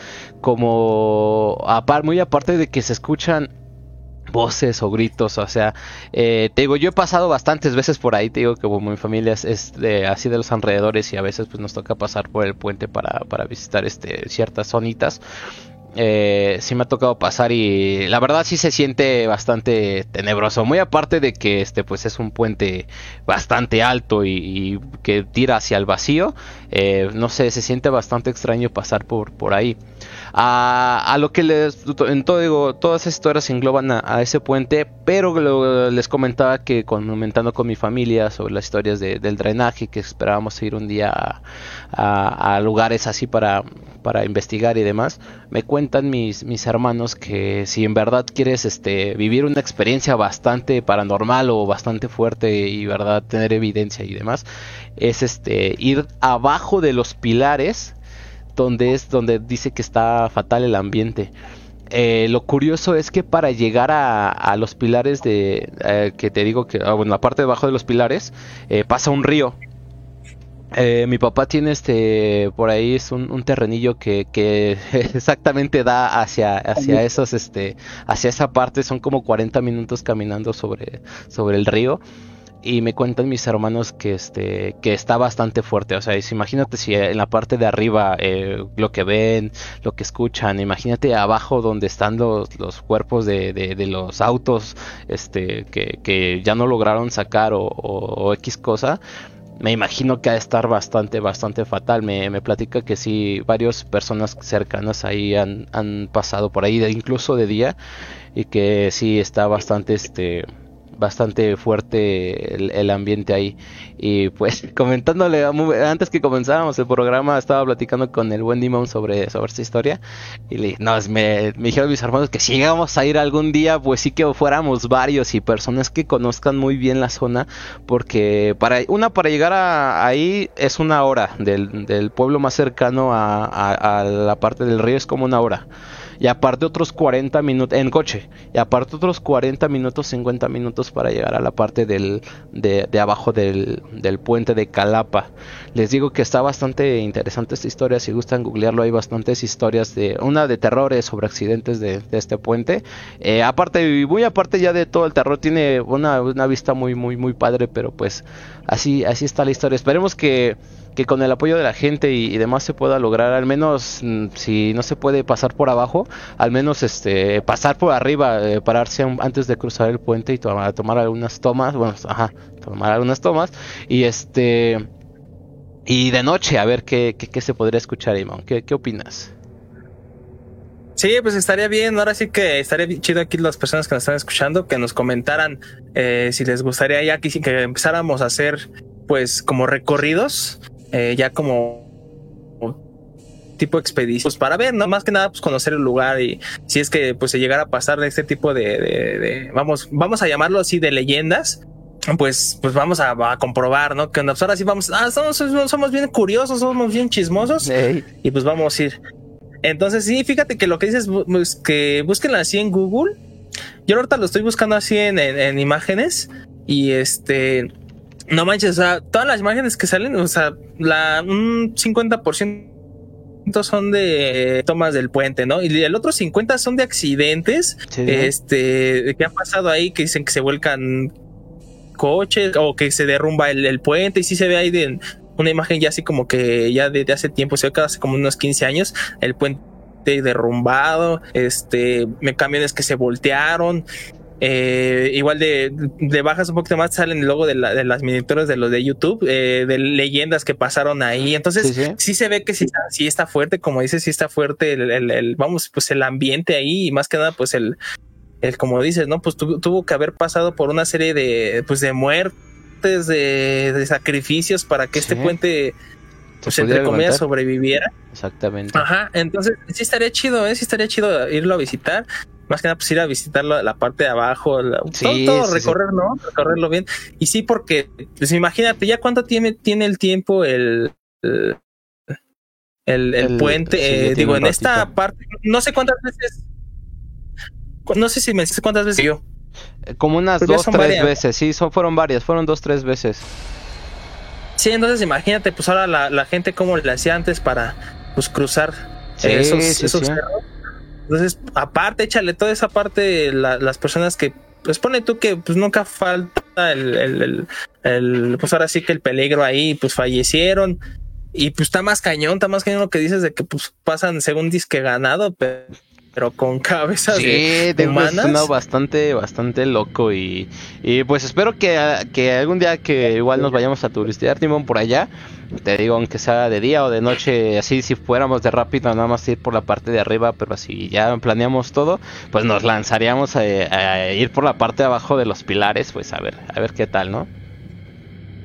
como muy aparte de que se escuchan voces o gritos, o sea, eh, te digo, yo he pasado bastantes veces por ahí, te digo que como mi familia es, así de los alrededores y a veces pues nos toca pasar por el puente para, para visitar este, ciertas zonitas eh, sí me ha tocado pasar y la verdad sí se siente bastante tenebroso. Muy aparte de que este pues es un puente bastante alto y, que tira hacia el vacío. Eh, no sé, se siente bastante extraño pasar por, por ahí. A, lo que les en todo digo, todas esas historias se engloban a, ese puente, pero les comentaba que comentando con mi familia sobre las historias del drenaje, que esperábamos ir un día a, lugares así para, para investigar y demás, me cuentan mis, mis hermanos que si en verdad quieres este, vivir una experiencia bastante paranormal o bastante fuerte y verdad tener evidencia y demás, es este ir abajo de los pilares donde es donde dice que está fatal el ambiente. Eh, lo curioso es que para llegar a, los pilares de eh, que te digo que ah, bueno la parte debajo de los pilares eh, pasa un río mi papá tiene este por ahí es un, terrenillo que, que, [laughs] exactamente da hacia hacia esos este hacia esa parte son como 40 minutos caminando sobre sobre el río y me cuentan mis hermanos que este que está bastante fuerte o sea imagínate si en la parte de arriba eh, lo que ven lo que escuchan imagínate abajo donde están los, los cuerpos de, de, los autos este que, que, ya no lograron sacar o, o, x cosa me imagino que ha de estar bastante, bastante fatal. Me, me platica que sí, varias personas cercanas ahí han, han pasado por ahí, incluso de día, y que sí está bastante, este, bastante fuerte el, ambiente ahí. Y pues [laughs] comentándole, antes que comenzáramos el programa, estaba platicando con el buen Dimon sobre, sobre esta historia. Y le, no, me, dijeron mis hermanos que si llegamos a ir algún día, pues sí que fuéramos varios y personas que conozcan muy bien la zona. Porque para una para llegar a, ahí es una hora. Del, del pueblo más cercano a, a la parte del río es como una hora y aparte otros 40 minutos en coche y aparte otros 40 minutos 50 minutos para llegar a la parte del de, abajo del, del, puente de Calapa les digo que está bastante interesante esta historia si gustan googlearlo hay bastantes historias de una de terrores sobre accidentes de, este puente. Eh, aparte muy aparte ya de todo el terror tiene una, una vista muy muy muy padre pero pues así así está la historia. Esperemos que que con el apoyo de la gente y, demás se pueda lograr, al menos mm, si no se puede pasar por abajo, al menos este pasar por arriba, eh, pararse antes de cruzar el puente y tomar algunas tomas, bueno, ajá, tomar algunas tomas. Y este y de noche a ver qué, qué, se podría escuchar, Imán. ¿Qué, ¿Qué opinas? Sí, pues estaría bien. Ahora sí que estaría chido aquí las personas que nos están escuchando que nos comentaran eh, si les gustaría ya que, que empezáramos a hacer pues como recorridos eh, ya como tipo expedición pues para ver, ¿no? Más que nada, pues conocer el lugar y si es que pues se llegara a pasar de este tipo de, vamos, vamos a llamarlo así de leyendas, pues, pues vamos a, comprobar, ¿no? Que pues ahora sí vamos, ah, somos, somos bien curiosos, somos bien chismosos y pues vamos a ir. Entonces sí, fíjate que lo que dices, pues, que busquen así en Google. Yo ahorita lo estoy buscando así en, en imágenes y este no manches, o sea, todas las imágenes que salen, o sea, la, un 50% son de tomas del puente, ¿no? Y el otro 50 son de accidentes, este, que ha pasado ahí, que dicen que se vuelcan coches o que se derrumba el, puente y sí se ve ahí de una imagen ya así como que ya desde hace tiempo, se ve que hace como unos 15 años, el puente derrumbado, este, camiones que se voltearon eh, igual de, de, bajas un poquito más salen el logo de, la, de las miniaturas de los de YouTube, eh, de leyendas que pasaron ahí. Entonces sí, se ve que sí, sí, está fuerte, como dices, sí está fuerte el, el, vamos, pues el ambiente ahí y más que nada pues el, el como dices, ¿no? Pues tuvo que haber pasado por una serie de, pues de muertes, de, de sacrificios para que este puente pues entre comillas sobreviviera. Exactamente. Ajá, entonces sí estaría chido, ¿eh? sí estaría chido irlo a visitar más que nada pues ir a visitar la, parte de abajo, todo, recorrer, ¿no? Recorrerlo bien. Y sí, porque, pues imagínate, ya cuánto tiene, tiene el tiempo el, el, puente, eh, digo, en esta parte, no sé cuántas veces, no sé si me dices cuántas veces yo. Eh, como unas pues dos, tres veces, sí, son, fueron varias, fueron dos, tres veces. Sí, entonces imagínate, pues ahora la, la gente como le hacía antes para, pues cruzar esos, esos entonces, aparte, échale toda esa parte, las personas que, pues pone tú que pues nunca falta el, el, pues ahora sí que el peligro ahí, pues fallecieron. Y pues está más cañón, está más cañón lo que dices de que pues pasan según disque ganado, pero con [laughs] cabezas sí, de, humanas. bastante, bastante loco y, y pues espero que, que, algún día que igual nos vayamos a turistear, Timón, por allá, te digo, aunque sea de día o de noche, así si fuéramos de rápido, nada más ir por la parte de arriba, pero así ya planeamos todo, pues nos lanzaríamos a, ir por la parte de abajo de los pilares, pues a ver, a ver qué tal, ¿no?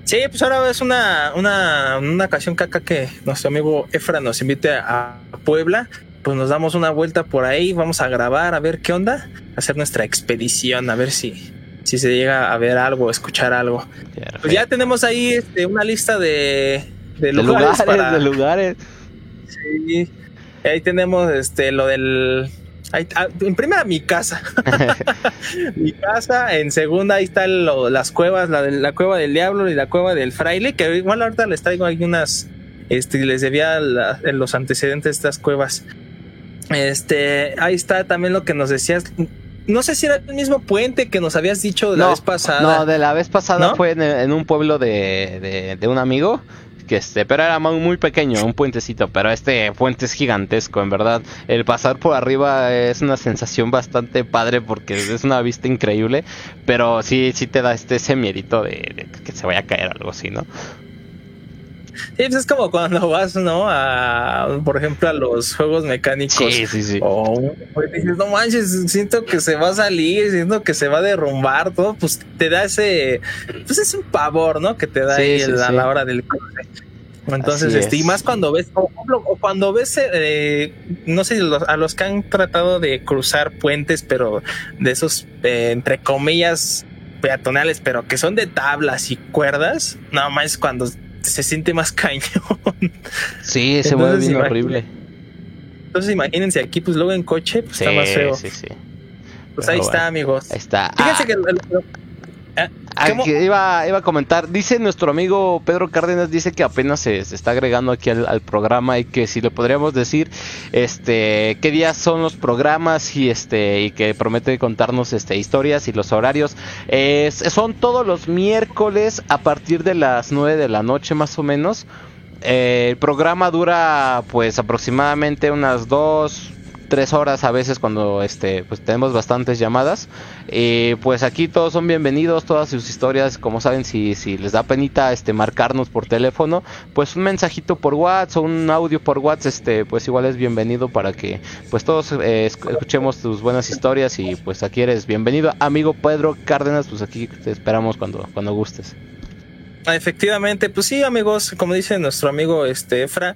Sí, pues ahora es una, una, una ocasión caca que nuestro amigo Efra nos invite a Puebla. Pues nos damos una vuelta por ahí, vamos a grabar, a ver qué onda, hacer nuestra expedición, a ver si, si se llega a ver algo, escuchar algo. Pues ya tenemos ahí este, una lista de, de, lugares, para... de lugares. Sí. Ahí tenemos este lo del ah, en primera mi casa. [laughs] mi casa, en segunda ahí están las cuevas, la de la cueva del diablo y la cueva del fraile, que igual ahorita les traigo algunas este les debía los antecedentes de estas cuevas. Este, ahí está también lo que nos decías no sé si era el mismo puente que nos habías dicho de la vez pasada. No, de la vez pasada fue en, un pueblo de, de, un amigo. Que este, pero era muy pequeño, un puentecito, pero este puente es gigantesco, en verdad. El pasar por arriba es una sensación bastante padre porque es una vista increíble, pero sí, sí te da este ese miedito de, de que se vaya a caer algo así, ¿no? Sí, pues es como cuando [laughs] vas, ¿no? A, por ejemplo, a los juegos mecánicos. Sí, sí, sí. O pues dices, no manches, siento que se va a salir, siento que se va a derrumbar, todo, pues te da ese, pues es un pavor, ¿no? Que te da ahí a la hora del cruce. Entonces, este, y más cuando ves, o, cuando ves, eh, no sé, a los que han tratado de cruzar puentes, pero de esos, eh, entre comillas, peatonales, pero que son de tablas y cuerdas, nada más cuando se siente más [laughs] cañón. Sí, se mueve bien horrible. Entonces imagínense aquí, pues luego en coche, pues está más feo. Sí, sí. Pues ahí está, amigos. Ahí está. Fíjense ah. que Ah, iba, iba a comentar, dice nuestro amigo Pedro Cárdenas, dice que apenas se, está agregando aquí al, programa y que si le podríamos decir este qué días son los programas y este y que promete contarnos este historias y los horarios. son todos los miércoles a partir de las 9 de la noche más o menos. Eh, el programa dura pues aproximadamente unas dos tres horas a veces cuando este pues tenemos bastantes llamadas. Y pues aquí todos son bienvenidos todas sus historias como saben si, si les da penita este marcarnos por teléfono pues un mensajito por WhatsApp o un audio por WhatsApp este pues igual es bienvenido para que pues todos eh, escuchemos tus buenas historias y pues aquí eres bienvenido. Amigo Pedro Cárdenas pues aquí te esperamos cuando cuando gustes. Efectivamente, pues sí, amigos, como dice nuestro amigo este Efra,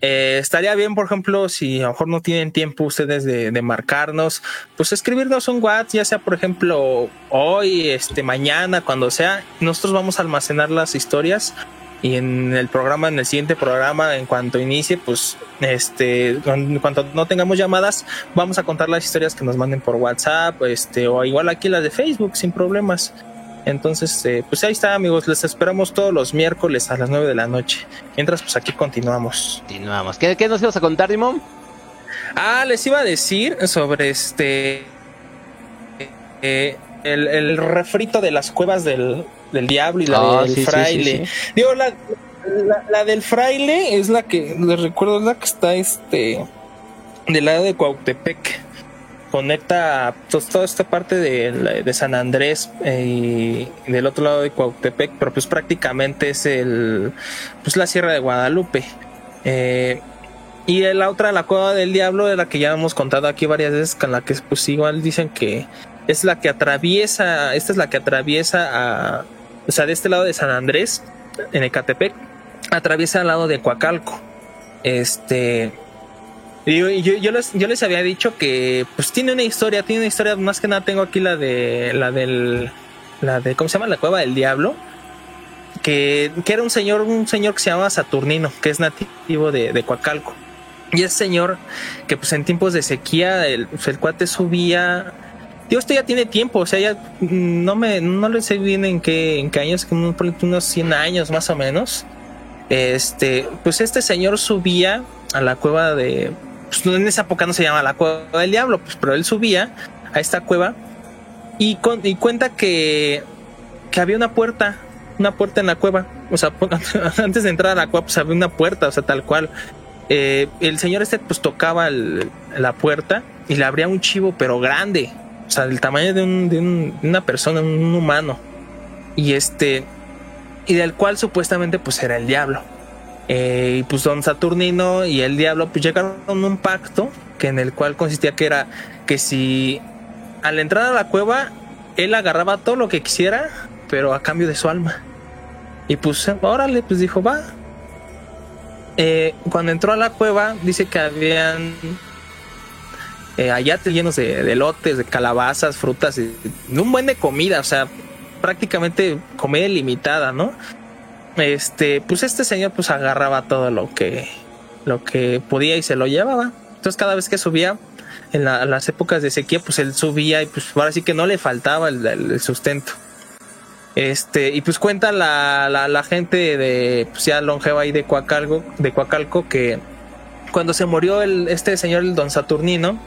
eh, estaría bien, por ejemplo, si a lo mejor no tienen tiempo ustedes de, marcarnos, pues escribirnos un WhatsApp, ya sea, por ejemplo, hoy, este, mañana, cuando sea. Nosotros vamos a almacenar las historias y en el programa, en el siguiente programa, en cuanto inicie, pues, este, en cuanto no tengamos llamadas, vamos a contar las historias que nos manden por WhatsApp, este, o igual aquí las de Facebook, sin problemas. Entonces, eh, pues ahí está, amigos. Les esperamos todos los miércoles a las 9 de la noche. Mientras, pues aquí continuamos. Continuamos. ¿Qué, nos ibas a contar, Dimon? Ah, les iba a decir sobre este. Eh, el, refrito de las cuevas del, diablo y la ah, del fraile. Digo, la, la, del fraile es la que, les recuerdo, es la que está este. del lado de Cuautepec conecta pues, toda esta parte de, San Andrés eh, y del otro lado de Cuautepec, pero pues prácticamente es el pues la Sierra de Guadalupe. Eh, y la otra, la Cueva del Diablo, de la que ya hemos contado aquí varias veces, con la que pues igual dicen que es la que atraviesa, esta es la que atraviesa a, o sea, de este lado de San Andrés, en Ecatepec, atraviesa al lado de Coacalco. Este, yo, yo, les, había dicho que pues tiene una historia, tiene una historia, más que nada tengo aquí la de la del la de ¿cómo se llama? la cueva del diablo. Que, que era un señor, un señor que se llama Saturnino, que es nativo de, de Coacalco. Y ese señor que pues en tiempos de sequía el, pues, el cuate subía Digo, esto ya tiene tiempo, o sea, ya no me, no le sé bien en qué, en qué años, como unos 100 años más o menos. Este, pues este señor subía a la cueva de, pues en esa época no se llama la cueva del diablo, pues, pero él subía a esta cueva y, y cuenta que, que había una puerta, una puerta en la cueva, o sea, [laughs] antes de entrar a la cueva, pues había una puerta, o sea, tal cual. Eh, el señor este pues tocaba la puerta y le abría un chivo, pero grande, o sea, del tamaño de, un, una persona, un humano. Y este, y del cual supuestamente pues era el diablo. Eh, y pues don Saturnino y el diablo pues llegaron a un pacto que en el cual consistía que era que si al entrar a la cueva él agarraba todo lo que quisiera, pero a cambio de su alma. Y pues órale, pues dijo, va. Eh, cuando entró a la cueva, dice que habían eh, ayates llenos de, lotes, de calabazas, frutas, y un buen de comida, o sea, prácticamente comida ilimitada, ¿no? Este, pues este señor pues agarraba todo lo que, lo que podía y se lo llevaba. Entonces cada vez que subía, en, las épocas de sequía, pues él subía y pues ahora sí que no le faltaba el, sustento. Este, y pues cuenta la, la, gente de, pues ya longeva ahí de Coacalco, de Coacalco, que cuando se murió este señor, el don Saturnino,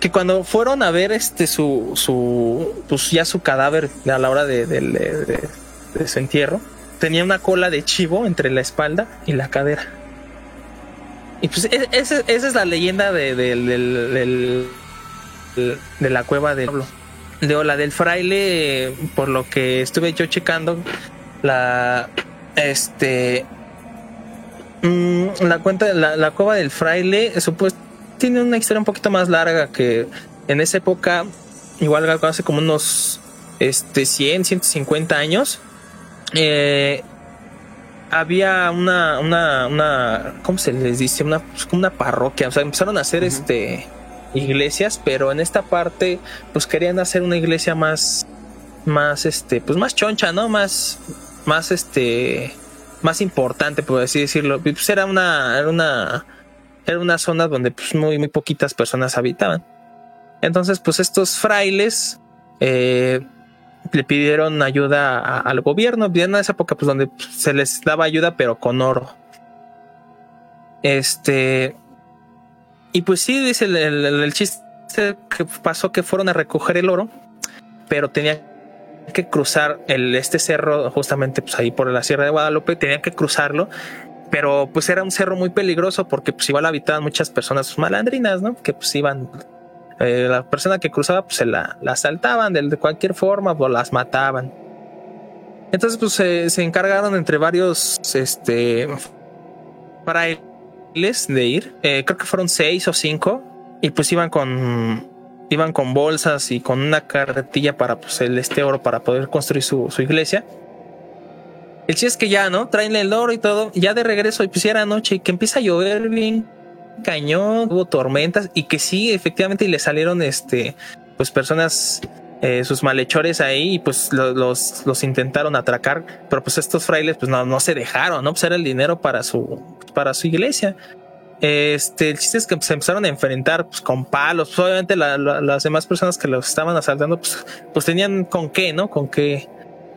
que cuando fueron a ver este su, su pues ya su cadáver a la hora de, de, su entierro, tenía una cola de chivo entre la espalda y la cadera. Y pues e, esa es la leyenda de, de, de la cueva del De la del fraile, por lo que estuve yo checando, la este mm, la cuenta la, la cueva del fraile supuesto tiene una historia un poquito más larga que en esa época, igual hace como unos este, 100, 150 años, eh, había una, una, una, ¿cómo se les dice? Una, pues, una parroquia, o sea, empezaron a hacer este iglesias, pero en esta parte, pues querían hacer una iglesia más, más, este, pues más choncha, ¿no? Más, más, este, más importante, por así decirlo. Pues era una, era una, era una zona donde pues, muy, muy poquitas personas habitaban. Entonces, pues estos frailes eh, le pidieron ayuda al gobierno, en esa época pues donde se les daba ayuda pero con oro. Este... Y pues sí, dice el, chiste que pasó que fueron a recoger el oro, pero tenía que cruzar el, este cerro justamente pues ahí por la Sierra de Guadalupe, tenían que cruzarlo pero pues era un cerro muy peligroso porque pues igual habitaban muchas personas malandrinas, ¿no? Que pues iban, eh, la persona que cruzaba pues se la, asaltaban de, cualquier forma o las mataban. Entonces pues se encargaron entre varios, este, frailes de ir, eh, creo que fueron seis o cinco y pues iban con, iban con bolsas y con una carretilla para pues el este oro para poder construir su, su iglesia. El chiste es que ya, ¿no? Traen el oro y todo. Ya de regreso, y pues ya era noche y que empieza a llover bien cañón, hubo tormentas y que sí, efectivamente, y le salieron este, pues personas, eh, sus malhechores ahí y pues los, los, intentaron atracar, pero pues estos frailes pues no, no se dejaron, ¿no? Pues era el dinero para su, para su iglesia. Este, el chiste es que se empezaron a enfrentar pues, con palos. Pues, obviamente las demás personas que los estaban asaltando, pues, pues tenían con qué, ¿no? Con qué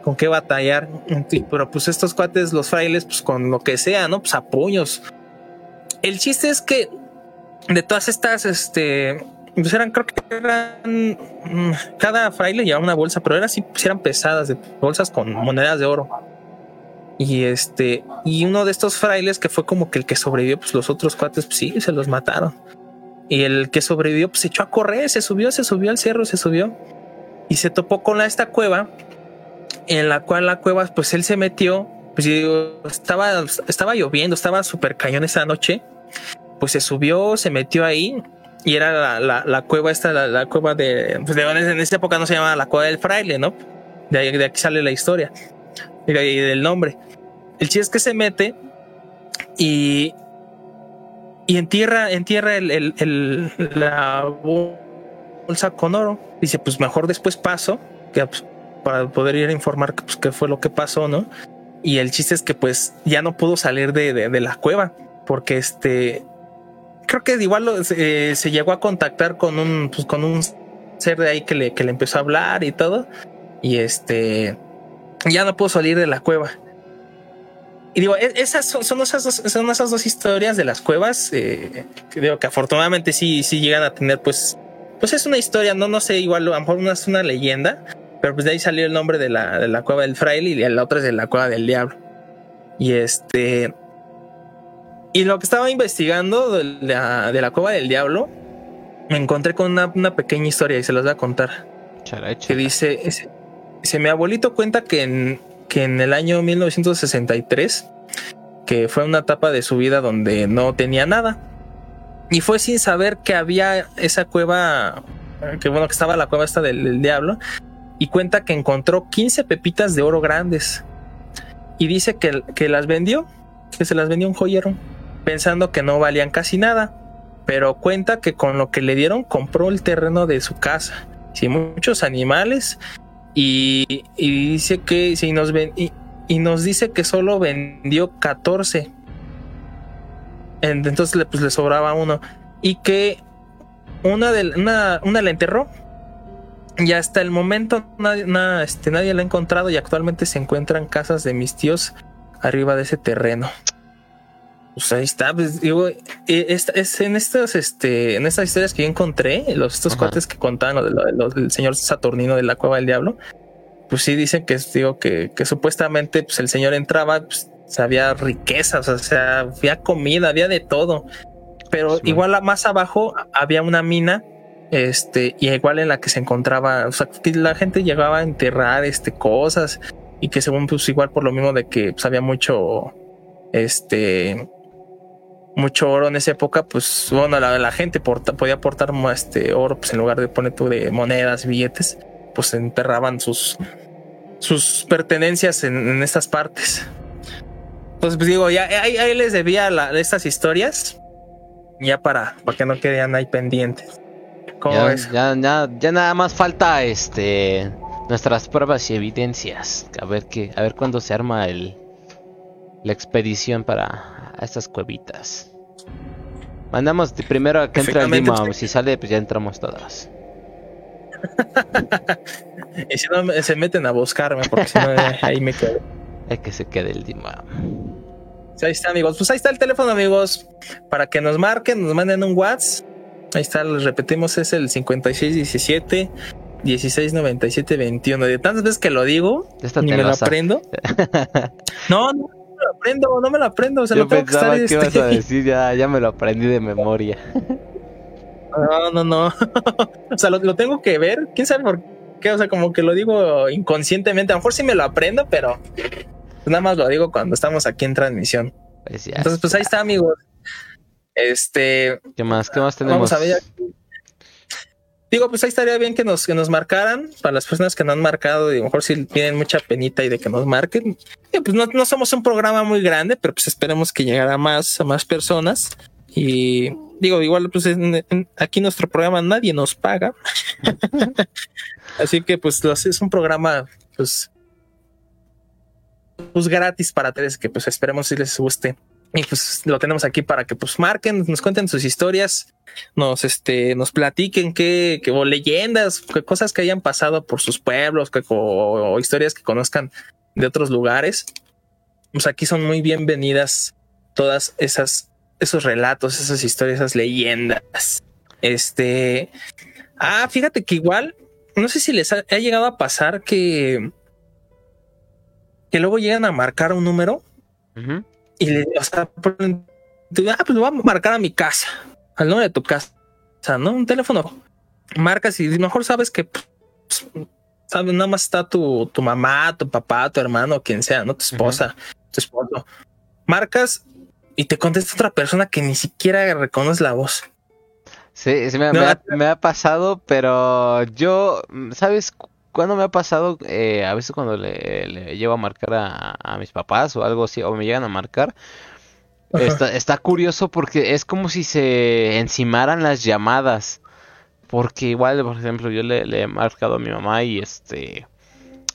con qué batallar. Pero pues estos cuates, los frailes, pues con lo que sea, ¿no? Pues a puños. El chiste es que de todas estas, este, pues eran, creo que eran, mm, cada fraile llevaba una bolsa, pero eran así, pues eran pesadas, de bolsas con monedas de oro. Y este, y uno de estos frailes que fue como que el que sobrevivió, pues los otros cuates, pues sí, se los mataron. y el que sobrevivió pues se echó a correr, se subió, se subió al cerro, se subió y se topó con esta cueva en la cual la cueva pues él se metió, pues estaba, estaba lloviendo, estaba súper cañón esa noche, pues se subió, se metió ahí y era la, cueva esta, la, cueva de, pues de en esa época no se llamaba la cueva del fraile, ¿no? De, aquí sale la historia y del nombre. El chiste es que se mete y y entierra, entierra el, el, la bolsa con oro. Dice, pues mejor después paso, que, pues, para poder ir a informar pues, qué fue lo que pasó, ¿no? Y el chiste es que pues ya no pudo salir de, de, la cueva, porque este, creo que igual eh, se llegó a contactar con un, pues, con un ser de ahí que le, que le empezó a hablar y todo. Y este, ya no pudo salir de la cueva. Y digo, e-, esas son, esas, dos, son esas dos historias de las cuevas eh, que digo que afortunadamente sí, sí llegan a tener, pues, pues es una historia, no, no sé, igual a lo mejor una, es una leyenda, pero pues de ahí salió el nombre de la, de la cueva del fraile y la otra es de la cueva del diablo. Y este, y lo que estaba investigando de la, de la cueva del diablo, me encontré con una, una pequeña historia y se las voy a contar. Que dice, dice, mi abuelito cuenta que en, que en el año 1963, que fue una etapa de su vida donde no tenía nada, y fue sin saber que había esa cueva, que bueno, que estaba la cueva esta del, diablo, y cuenta que encontró 15 pepitas de oro grandes, y dice que, que las vendió, que se las vendió un joyero, pensando que no valían casi nada, pero cuenta que con lo que le dieron compró el terreno de su casa, y muchos animales y, dice que si nos ven y, nos dice que solo vendió 14. Entonces pues, le sobraba uno. Y que una, de, una, una enterró. Y hasta el momento nadie, este, nadie la ha encontrado y actualmente se encuentran casas de mis tíos arriba de ese terreno. Pues ahí está, pues digo, es, en estas, este, en estas historias que yo encontré, los estos cuates que contaban lo, del señor Saturnino de la cueva del diablo, pues sí dicen que digo que, que supuestamente pues el señor entraba, pues había riquezas, o sea, había comida, había de todo. Pero igual más abajo había una mina, este, y igual en la que se encontraba, o sea, que la gente llegaba a enterrar este cosas y que según pues igual por lo mismo de que pues, había mucho este mucho oro en esa época, pues bueno, la, la gente podía aportar este oro, pues en lugar de poner tú de monedas, billetes, pues enterraban sus, sus pertenencias en, estas partes. Entonces, pues digo, ya ahí, les debía estas historias, ya para, para que no queden ahí pendientes. ¿Cómo ya, Ya, ya, nada más falta este nuestras pruebas y evidencias. A ver qué, a ver cuándo se arma el la expedición para a estas cuevitas. Mandamos primero a que entre el Dimo. Si sale, pues ya entramos todas. [laughs] y si no, se meten a buscarme, porque si no, ahí me quedo. [laughs] Hay que se quede el Dimo. ahí está, amigos. Pues ahí está el teléfono, amigos. Para que nos marquen, nos manden un WhatsApp. Ahí está, les repetimos, es el 5617 1697 21. De tantas veces que lo digo, ni me lo aprendo. [laughs] no, no, lo aprendo, no me lo aprendo. O sea, Yo pensaba que, ibas a decir, ya, ya me lo aprendí de memoria. No, no, no. [laughs] o sea, lo, tengo que ver. ¿Quién sabe por qué? O sea, como que lo digo inconscientemente. A lo mejor sí me lo aprendo, pero nada más lo digo cuando estamos aquí en transmisión. Pues Entonces, pues ahí está, amigos. Este. ¿Qué más? ¿Qué más tenemos? Vamos a ver Digo, pues ahí estaría bien que nos, que nos marcaran. Para las personas que no han marcado, y a lo mejor si tienen mucha penita y de que nos marquen. pues no, no, somos un programa muy grande, pero pues esperemos que llegara a más, a más personas. Y digo, igual, pues aquí nuestro programa nadie nos paga. [laughs] Así que pues es un programa, pues, pues gratis para ustedes que pues esperemos si les guste. Y pues lo tenemos aquí para que pues marquen, nos cuenten sus historias, nos este, nos platiquen qué, qué o leyendas, qué cosas que hayan pasado por sus pueblos, o, historias que conozcan de otros lugares. Pues aquí son muy bienvenidas todas esas, esos relatos, esas historias, esas leyendas. Este, ah, fíjate que igual, no sé si les ha, llegado a pasar que, que luego llegan a marcar un número y le, o sea, ah, pues lo voy a marcar a mi casa, al nombre de tu casa. ¿no? Un teléfono. Marcas y mejor sabes que pues, sabes, nada más está tu, tu mamá, tu papá, tu hermano, quien sea, ¿no? Tu esposa, tu esposo. Marcas y te contesta otra persona que ni siquiera reconoce la voz. Sí, sí me, No, me ha, me ha pasado, pero yo, mm, ¿sabes cuándo me ha pasado? Eh, a veces cuando le, le llevo a marcar a, a mis papás o algo así, o me llegan a marcar. Está, está curioso porque es como si se encimaran las llamadas. Porque igual, por ejemplo, yo le, le he marcado a mi mamá y este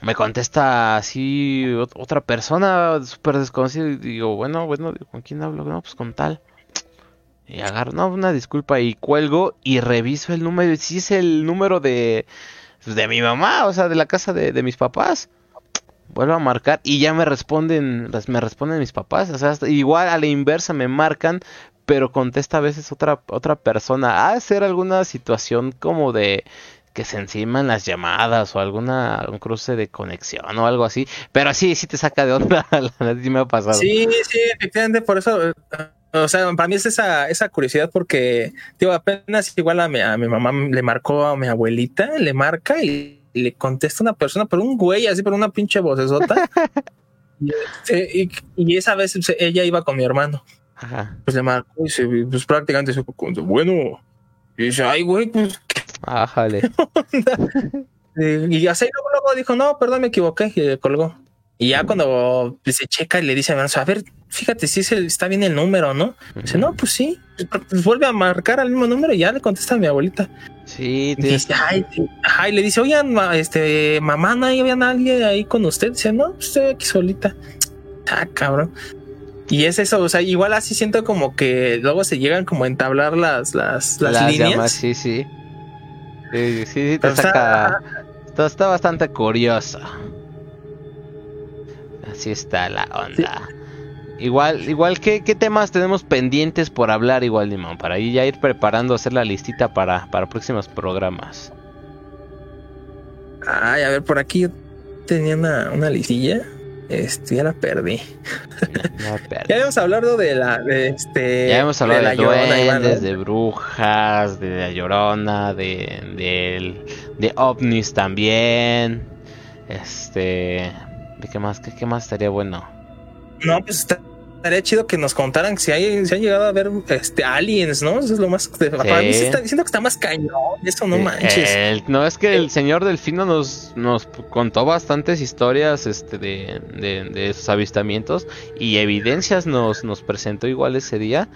me contesta así ot- otra persona súper desconocida y digo, bueno, bueno, ¿con quién hablo? No, pues con tal. Y agarro, no, una disculpa y cuelgo y reviso el número. Y si es el número de, de mi mamá, o sea, de la casa de, de mis papás. Vuelvo a marcar y ya me responden, res- me responden mis papás. O sea, igual a la inversa me marcan, pero contesta a veces otra, otra persona. A ser alguna situación como de que se enciman las llamadas o alguna un cruce de conexión o algo así. Pero así sí te saca de onda, [laughs] la sí me ha. Sí, sí, efectivamente, por eso, eh, o sea, para mí es esa, esa curiosidad porque, digo, apenas igual a mi, a mi mamá le marcó a mi abuelita, le marca y le contesta una persona, pero un güey así, por una pinche vocesota. [laughs] y, este, y, y esa vez pues, ella iba con mi hermano, Ajá. pues le marcó y se, pues prácticamente se bueno, y dice, ay, güey, pues, Ájale. [laughs] y, [laughs] y así luego, luego dijo, no, perdón, me equivoqué, y le colgó. Y ya cuando pues, se checa y le dice a a ver, fíjate si es el- está bien el número, ¿no? Dice, no, pues sí. Pues vuelve a marcar al mismo número y ya le contesta a mi abuelita. Sí, Y tienes- dice, ay, sí. Ajá, y le dice, oigan, ma- este, mamá, ¿no había nadie ahí con usted? Dice, no, pues, estoy aquí solita. Ah, cabrón. Y es eso, o sea, igual así siento como que luego se llegan como a entablar las, las, las, las líneas. llamas, sí, sí. Sí, sí, sí, te está-. Está, está bastante curioso. Así está la onda. Igual, igual, ¿qué, qué temas tenemos pendientes por hablar igual, Limón? Para ya ir preparando, hacer la listita para, para próximos programas. Ay, a ver, por aquí yo tenía una, una listilla. Este, ya la perdí. No, [laughs] pero- Ya habíamos hablado de la, de este. Ya hemos hablado de, ¿no? duendes, de brujas, de la llorona, de, del- de ovnis también. Este. ¿De qué más? ¿Qué, qué más estaría bueno? No, pues está- estaría chido que nos contaran si hay, si han llegado a ver este aliens, ¿no? Eso es lo más. Para mí sí está- siento que está más cañón. Eso no Eh, manches. el- no, es que el señor Delfino nos, nos contó bastantes historias este, de, de, de sus avistamientos y evidencias nos, nos presentó igual ese día.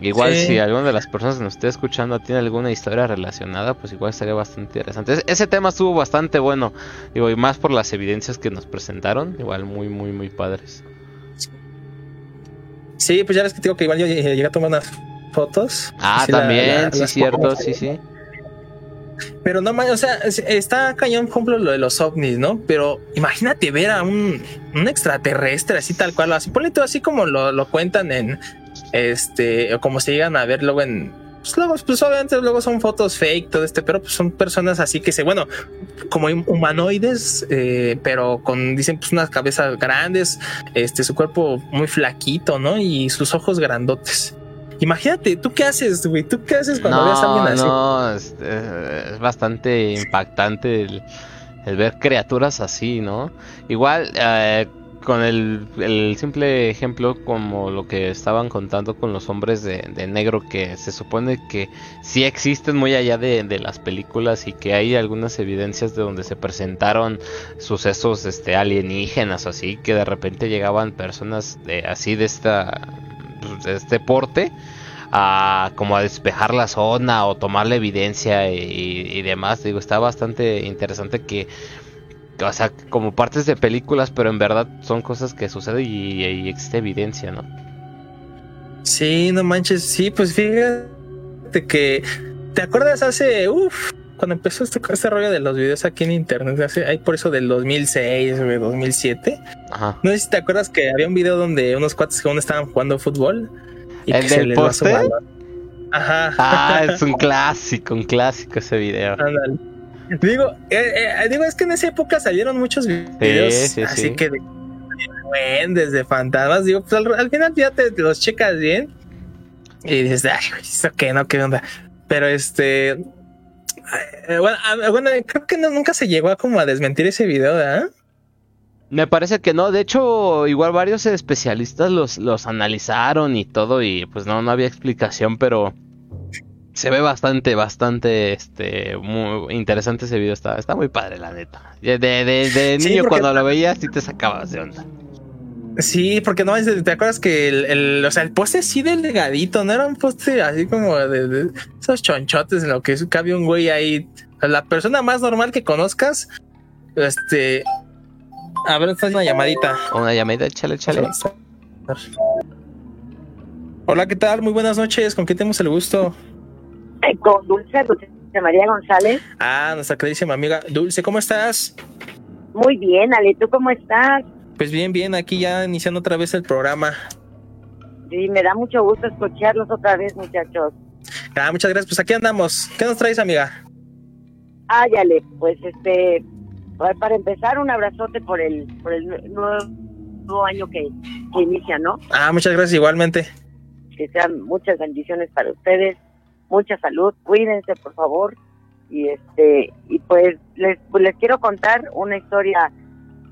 Igual Sí. si alguna de las personas que nos esté escuchando tiene alguna historia relacionada, pues igual estaría bastante interesante. Ese, ese tema estuvo bastante bueno, digo, y más por las evidencias que nos presentaron, igual muy, muy, muy padres. Sí, pues ya ves que digo que igual yo eh, llegué a tomar unas fotos. Ah, Sí, la- también, la- sí, cierto, fotos. sí, sí. Pero no o sea, es- está cañón, por ejemplo, lo de los ovnis, ¿no? Pero imagínate ver a un, un extraterrestre así tal cual, así ponle todo así como lo, lo cuentan en este, como se llegan a ver luego en. Pues luego, pues obviamente luego son fotos fake, todo este, pero pues son personas así que se, bueno, como humanoides, eh, pero con, dicen, pues unas cabezas grandes, este, su cuerpo muy flaquito, ¿no? Y sus ojos grandotes. Imagínate, ¿tú qué haces, güey? ¿Tú qué haces cuando ves a No, alguien así? no, es, eh, es bastante impactante el ver criaturas así, ¿no? Igual, eh, con el, el simple ejemplo como lo que estaban contando con los hombres de, de negro, que se supone que sí existen muy allá de, de las películas y que hay algunas evidencias de donde se presentaron sucesos este, alienígenas así, que de repente llegaban personas de, así de esta de este porte a como a despejar la zona o tomar la evidencia y, y demás. Digo, está bastante interesante que, o sea, como partes de películas, pero en verdad son cosas que suceden y, y existe evidencia, ¿no? Sí, no manches, sí, pues fíjate que te acuerdas hace, uff, cuando empezó este, este rollo de los videos aquí en internet, hace, hay por eso del 2006, güey, 2007. Ajá. No sé si te acuerdas que había un video donde unos cuates que aún estaban jugando fútbol y ¿El que se del poste? Ajá. Ah, es un [laughs] clásico, un clásico ese video. Ándale. Digo, eh, eh, digo, es que en esa época salieron muchos videos sí, así sí. que de duendes, de fantasmas. Digo, pues al, al final ya te, los checas bien y dices, ay, ¿eso qué? ¿No? ¿Qué onda? Pero este. eh, Bueno, bueno, creo que no- nunca se llegó a como a desmentir ese video, ¿verdad? Me parece que no, de hecho, igual varios especialistas los, los analizaron y todo, y pues no, no había explicación, pero se ve bastante, bastante, este, muy interesante ese video, está, está muy padre, la neta. De, de, de- de Sí, niño porque- cuando lo veías, sí te sacabas de onda. Sí, porque no, ¿te acuerdas que el, el- o sea, el poste sí delgadito, no era un poste así como de, de esos chonchotes en lo que cabe un güey ahí. La persona más normal que conozcas, este. A ver, está una llamadita. Una llamada, échale, échale. Hola, ¿qué tal? Muy buenas noches. ¿Con quién tenemos el gusto? Eh, con Dulce, Dulce María González. Ah, nuestra queridísima amiga Dulce, ¿cómo estás? Muy bien, Ale, ¿tú cómo estás? Pues bien, bien, aquí ya iniciando otra vez el programa. Sí, me da mucho gusto escucharlos otra vez, muchachos. Ah, muchas gracias. Pues aquí andamos. ¿Qué nos traes, amiga? Ay, Ale, pues este, pa- para empezar, un abrazote por el, por el nue- nuevo, nuevo año que, que inicia, ¿no? Ah, muchas gracias igualmente. Que sean muchas bendiciones para ustedes, mucha salud, cuídense, por favor. Y este, y pues les, pues les quiero contar una historia,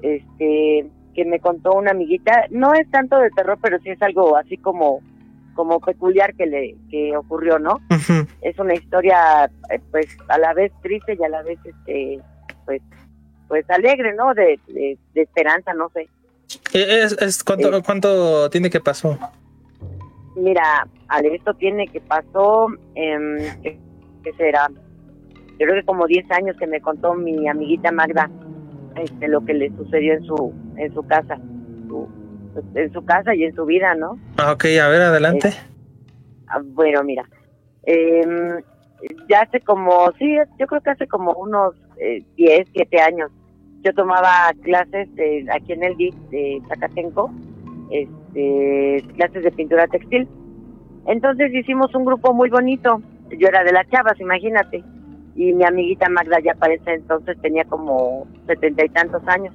este, que me contó una amiguita. No es tanto de terror, pero sí es algo así como, como peculiar que le, que ocurrió, ¿no? Es una historia eh, pues a la vez triste y a la vez este pues pues alegre no de, de, de esperanza no sé Es, es- ¿cuánto, Eh. ¿Cuánto tiene que pasó? Mira Ale, esto tiene que pasó em, ¿qué, qué será yo creo que como 10 años que me contó mi amiguita Magda este lo que le sucedió en su en su casa su- en su casa y en su vida no Ah, ok, a ver, adelante. Ah, Bueno, mira, em, ya hace como, sí, yo creo que hace como unos eh, 10, 7 años, yo tomaba clases de- aquí en el DIF de Zacatenco, este, clases de pintura textil. Entonces hicimos un grupo muy bonito. Yo era de las chavas, imagínate. Y mi amiguita Magda ya para ese entonces tenía como setenta y tantos años.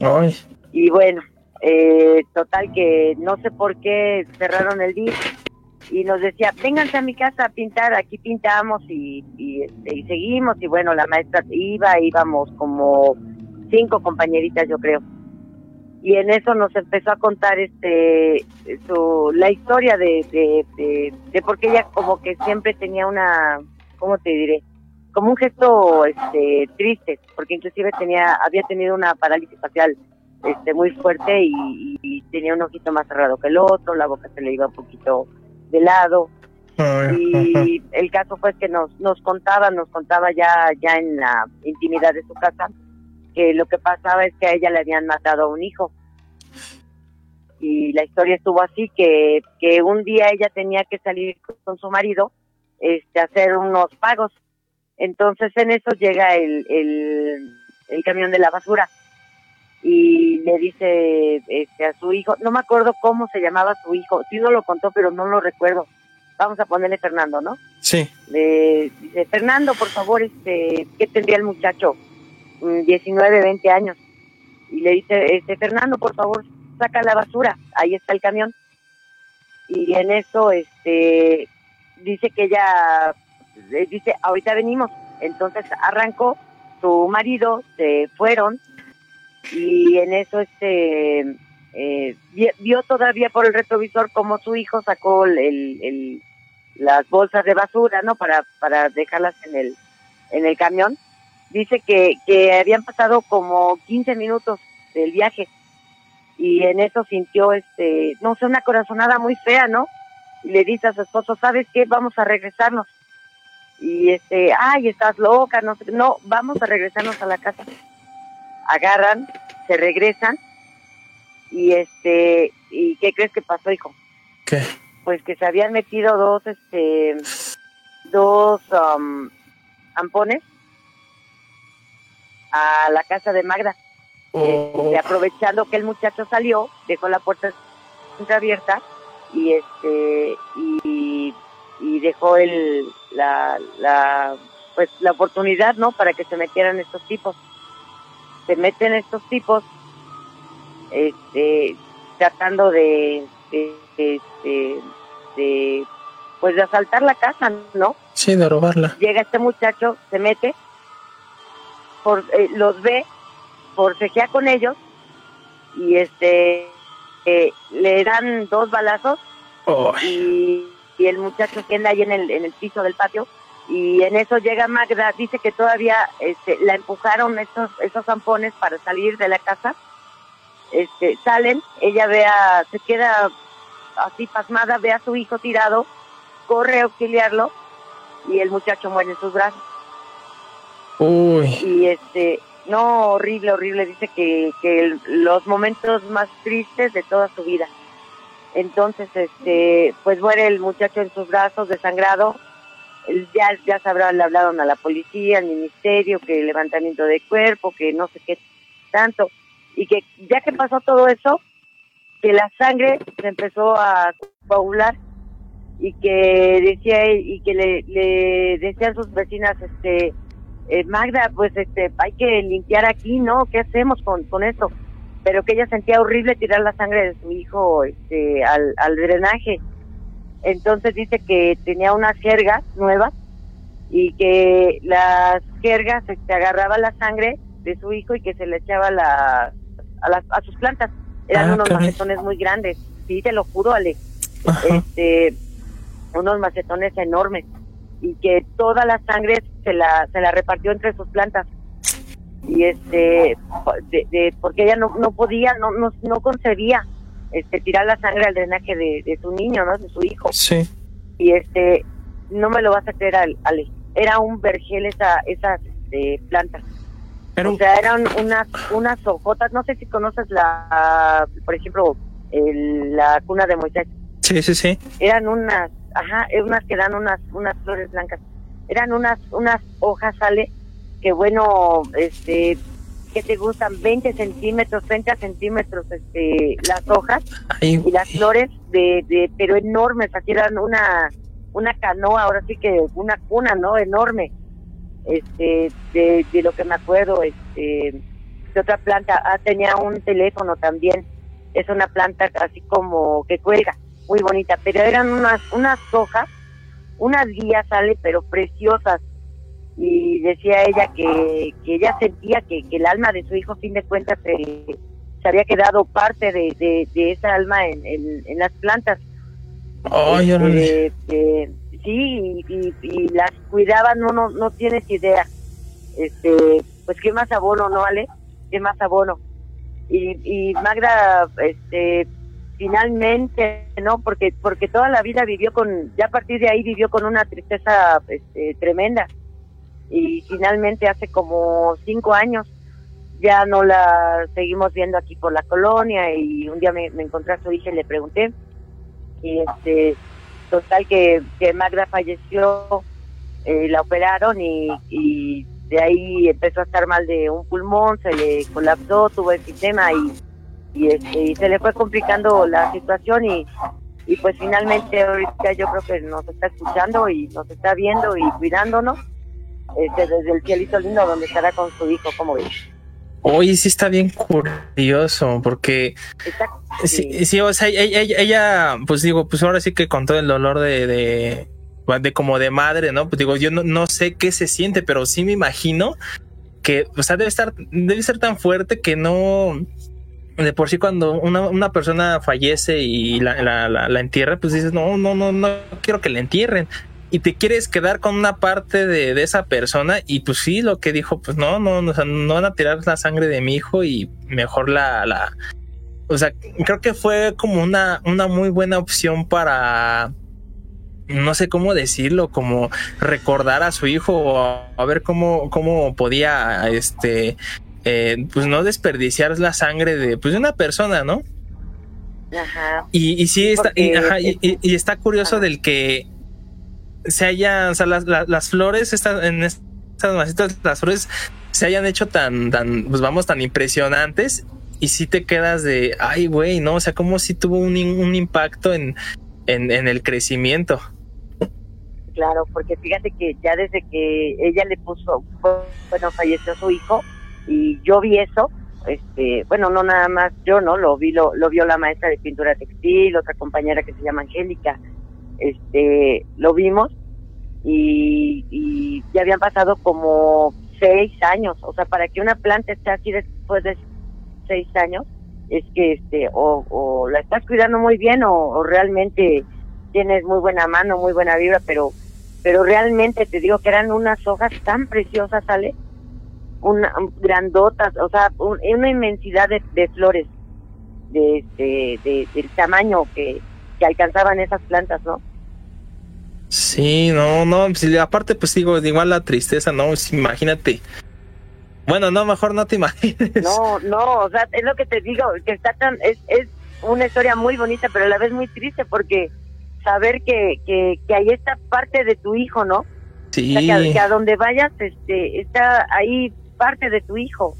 Ay, Y bueno, eh, total que no sé por qué cerraron el día y nos decía, vénganse a mi casa a pintar, aquí pintamos y, y, este, y seguimos. Y bueno, la maestra iba, íbamos como cinco compañeritas, yo creo. Y en eso nos empezó a contar este su, la historia de, de, de, de por qué ella como que siempre tenía una, ¿cómo te diré? Como un gesto este triste, porque inclusive tenía había tenido una parálisis facial este muy fuerte y, y tenía un ojito más cerrado que el otro, la boca se le iba un poquito de lado y el caso fue que nos nos contaba, nos contaba ya ya en la intimidad de su casa que lo que pasaba es que a ella le habían matado a un hijo. Y la historia estuvo así que que un día ella tenía que salir con su marido este a hacer unos pagos. Entonces en eso llega el el, el camión de la basura y le dice este a su hijo, no me acuerdo cómo se llamaba su hijo, sí no lo contó, pero no lo recuerdo. Vamos a ponerle Fernando, ¿no? Sí. Le dice, Fernando, por favor, este, ¿qué tendría el muchacho? Mm, 19, 20 años. Y le dice, este, Fernando, por favor, saca la basura, ahí está el camión. Y en eso, este, dice que ella, eh, dice, ahorita venimos. Entonces arrancó, su marido, se fueron, y en eso, este, eh, vi- vio todavía por el retrovisor como su hijo sacó el, el- las bolsas de basura, ¿no? Para, para dejarlas en el, en el camión. Dice que, que habían pasado como 15 minutos del viaje y en eso sintió, este, no sé, una corazonada muy fea, ¿no? Y le dice a su esposo, ¿sabes qué? Vamos a regresarnos. Y este, ay, estás loca, no sé, no, vamos a regresarnos a la casa. Agarran, se regresan y este, ¿y qué crees que pasó, hijo? ¿Qué? pues que se habían metido dos este dos um, ampones a la casa de Magda Oh, Este, aprovechando que el muchacho salió dejó la puerta abierta y este y, y dejó el la, la pues la oportunidad no para que se metieran estos tipos se meten estos tipos este tratando de, de, este, de pues de asaltar la casa, ¿no? Sí, de robarla. Llega este muchacho, se mete, por, eh, los ve, forcejea con ellos y este eh, le dan dos balazos Oh, y, y el muchacho queda ahí en el, en el piso del patio y en eso llega Magda, dice que todavía este, la empujaron esos, esos zampones para salir de la casa, este, salen, ella ve a, se queda así pasmada, ve a su hijo tirado, corre a auxiliarlo y el muchacho muere en sus brazos y este no horrible horrible. Dice que, que los momentos más tristes de toda su vida. Entonces este pues muere el muchacho en sus brazos desangrado. Ya ya sabrán le hablaron a la policía al ministerio que levantamiento de cuerpo que no sé qué tanto. Y que ya que pasó todo eso que la sangre se empezó a coagular. Y que decía y que le, le decían sus vecinas este eh, Magda, pues este, hay que limpiar aquí, ¿no? ¿Qué hacemos con, con esto? Pero que ella sentía horrible tirar la sangre de su hijo este, al, al drenaje. Entonces dice que tenía unas jergas nuevas y que las jergas este, agarraba la sangre de su hijo y que se le echaba la, a, las, a sus plantas. Eran Ah, unos caray. macetones muy grandes. Sí, te lo juro, Ale Ajá. este unos macetones enormes y que toda la sangre se la se la repartió entre sus plantas y este de, de- porque ella no, no podía no, no no concebía este tirar la sangre al drenaje de, de su niño no de su hijo Sí. y este no me lo vas a creer Ale, Ale. era un vergel esa esas este, plantas Pero, o sea, eran unas unas hojotas, no sé si conoces la, por ejemplo, el- la cuna de Moisés. Sí, sí, sí. Eran unas, ajá, eh, unas que dan unas unas flores blancas. Eran unas unas hojas, sale, que bueno, este, que te gustan 20 centímetros, 30 centímetros, este, las hojas Ay, y las flores de, de, pero enormes, así eran una, una canoa, ahora sí que una cuna, ¿no? Enorme, este, de, de lo que me acuerdo, este, de otra planta, ah, tenía un teléfono también, es una planta así como que cuelga, muy bonita, pero eran unas, unas hojas, unas guías, sale, pero preciosas, y decía ella que, que ella sentía que, que el alma de su hijo, fin de cuentas, se, se había quedado parte de, de, de esa alma en, en, en las plantas. Ay, órale. Este, este, sí, y, y- y las cuidaban, no, no, no tienes idea. Este, pues qué más abono, ¿no, Ale? Qué más abono. Y, y Magda, este, finalmente, ¿no? Porque, porque toda la vida vivió con, ya a partir de ahí vivió con una tristeza, este, tremenda. Y finalmente hace como cinco años ya no la seguimos viendo aquí por la colonia y un día me, encontré a su hija y le pregunté y este total que, que Magda falleció eh, la operaron y, y de ahí empezó a estar mal de un pulmón se le colapsó tuvo el sistema y y este y se le fue complicando la situación y y pues finalmente ahorita yo creo que nos está escuchando y nos está viendo y cuidándonos este, desde el cielito lindo donde estará con su hijo como ves Oye, sí está bien curioso, porque Está- sí, sí, o sea, ella, ella- ella, pues digo, pues ahora sí que con todo el dolor de, de, de como de madre, ¿no? Pues digo, yo no, no sé qué se siente, pero sí me imagino que, o sea, debe estar, debe ser tan fuerte que no, de por sí cuando una, una persona fallece y la, la, entierra, pues dices, no, no, no, no quiero que la entierren. Y te quieres quedar con una parte de, de esa persona y pues sí, lo que dijo, pues no, no, no, no van a tirar la sangre de mi hijo y mejor la, la, o sea, creo que fue como una, una muy buena opción para, no sé cómo decirlo, como recordar a su hijo o a ver cómo, cómo podía, este, eh, pues no desperdiciar la sangre de, pues de una persona, ¿no? Ajá. Y, y sí está, y, ajá, y- y- está curioso Ajá. del que se haya, o sea, las, las, las flores estas, en estas masitas, las flores se hayan hecho tan, tan, pues vamos, tan impresionantes y sí te quedas de, ay, güey, no, o sea, como si tuvo un, un impacto en, en, en el crecimiento. Claro, porque fíjate que ya desde que ella le puso, bueno, falleció su hijo y yo vi eso, este, bueno, no nada más yo, ¿no? Lo vi, lo, lo vio la maestra de pintura textil, otra compañera que se llama Angélica, este, lo vimos y, y ya habían pasado como seis años, o sea, para que una planta esté así después de seis años, es que este, o, o la estás cuidando muy bien o, o realmente tienes muy buena mano, muy buena vibra, pero pero realmente te digo que eran unas hojas tan preciosas, ¿sale? Una, grandotas, o sea, un- una inmensidad de, de flores, de, de, de- del tamaño que, que alcanzaban esas plantas, ¿no? Sí, no, no, aparte pues digo, igual la tristeza, no, imagínate. Bueno, no, mejor no te imagines. No, no, o sea, es lo que te digo, que está tan, es, es una historia muy bonita, pero a la vez muy triste porque saber que, que, que ahí está parte de tu hijo, ¿no? Sí, O sea, que, a- que a donde vayas, este, está ahí parte de tu hijo.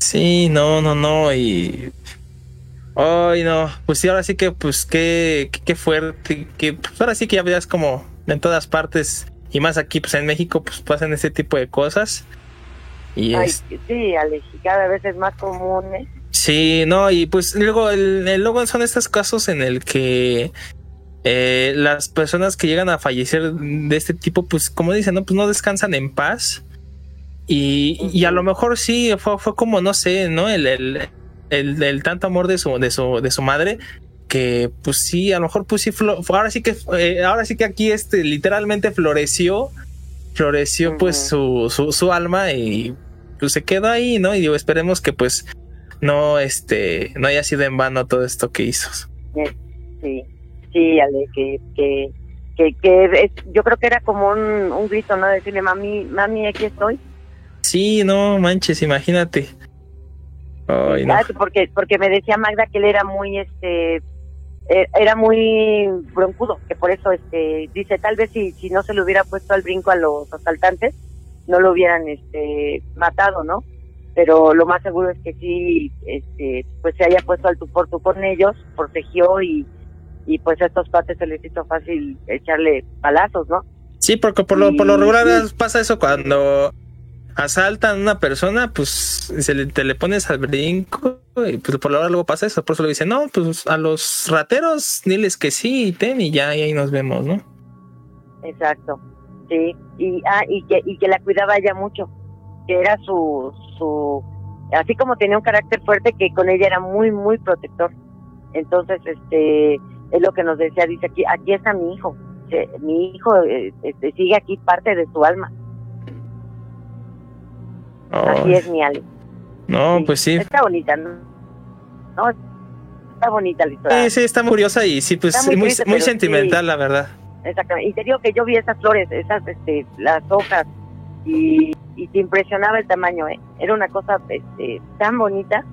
sí, no, no, no, y... Ay, no, pues sí, ahora sí que, pues, qué, qué, fuerte, que pues, ahora sí que ya veas como en todas partes, y más aquí, pues en México, pues pasan ese tipo de cosas. Y Ay, es, sí, Alex, y cada vez es más común, ¿eh? Sí, no, y pues luego, el, el- luego son estos casos en el que eh, las personas que llegan a fallecer de este tipo, pues como dicen, no, pues no descansan en paz. Y, y a lo mejor sí fue, fue como, no sé, ¿no? El, el, el, el tanto amor de su, de su, de su madre. Que pues sí, a lo mejor pues sí, flo- ahora sí que, eh, ahora sí que aquí este literalmente floreció, floreció pues su, su, su alma y pues se quedó ahí, ¿no? Y digo, esperemos que pues no, este, no haya sido en vano todo esto que hizo. Sí, sí, Ale, que, que, que, que es- yo creo que era como un, un grito, ¿no? Decirle, mami, mami, aquí estoy. Sí, no manches, imagínate. Ay, no. Porque, porque me decía Magda que él era muy, este, eh, era muy broncudo, que por eso, este, dice, tal vez si, si no se le hubiera puesto al brinco a los asaltantes, no lo hubieran, este, matado, ¿no? Pero lo más seguro es que sí, este, pues se haya puesto al tú por tú con ellos, protegió y, y pues a estos pates se les hizo fácil echarle balazos, ¿no? Sí, porque por lo, por lo regular pasa eso cuando asaltan a una persona, pues se le, te le pones al brinco y pues por lo regular luego pasa eso. Por eso le dicen, no, pues a los rateros diles que sí, ten y ya, y ahí nos vemos, ¿no? Exacto, sí, y, ah, y, que, y que la cuidaba ella mucho, que era su, su, así como tenía un carácter fuerte, que con ella era muy, muy protector. Entonces, este, es lo que nos decía, dice aquí, aquí está mi hijo, mi hijo eh, este, sigue aquí parte de su alma, así es mi Ale. no, pues sí. Está bonita, ¿no? No, está bonita la historia. Sí, sí, está muy curiosa y sí, pues Está muy muy, triste, sentimental, sí. la verdad. Exactamente. Y te digo que yo vi esas flores, esas, este, las hojas, y, y te impresionaba el tamaño, ¿eh? Era una cosa, este, tan bonita.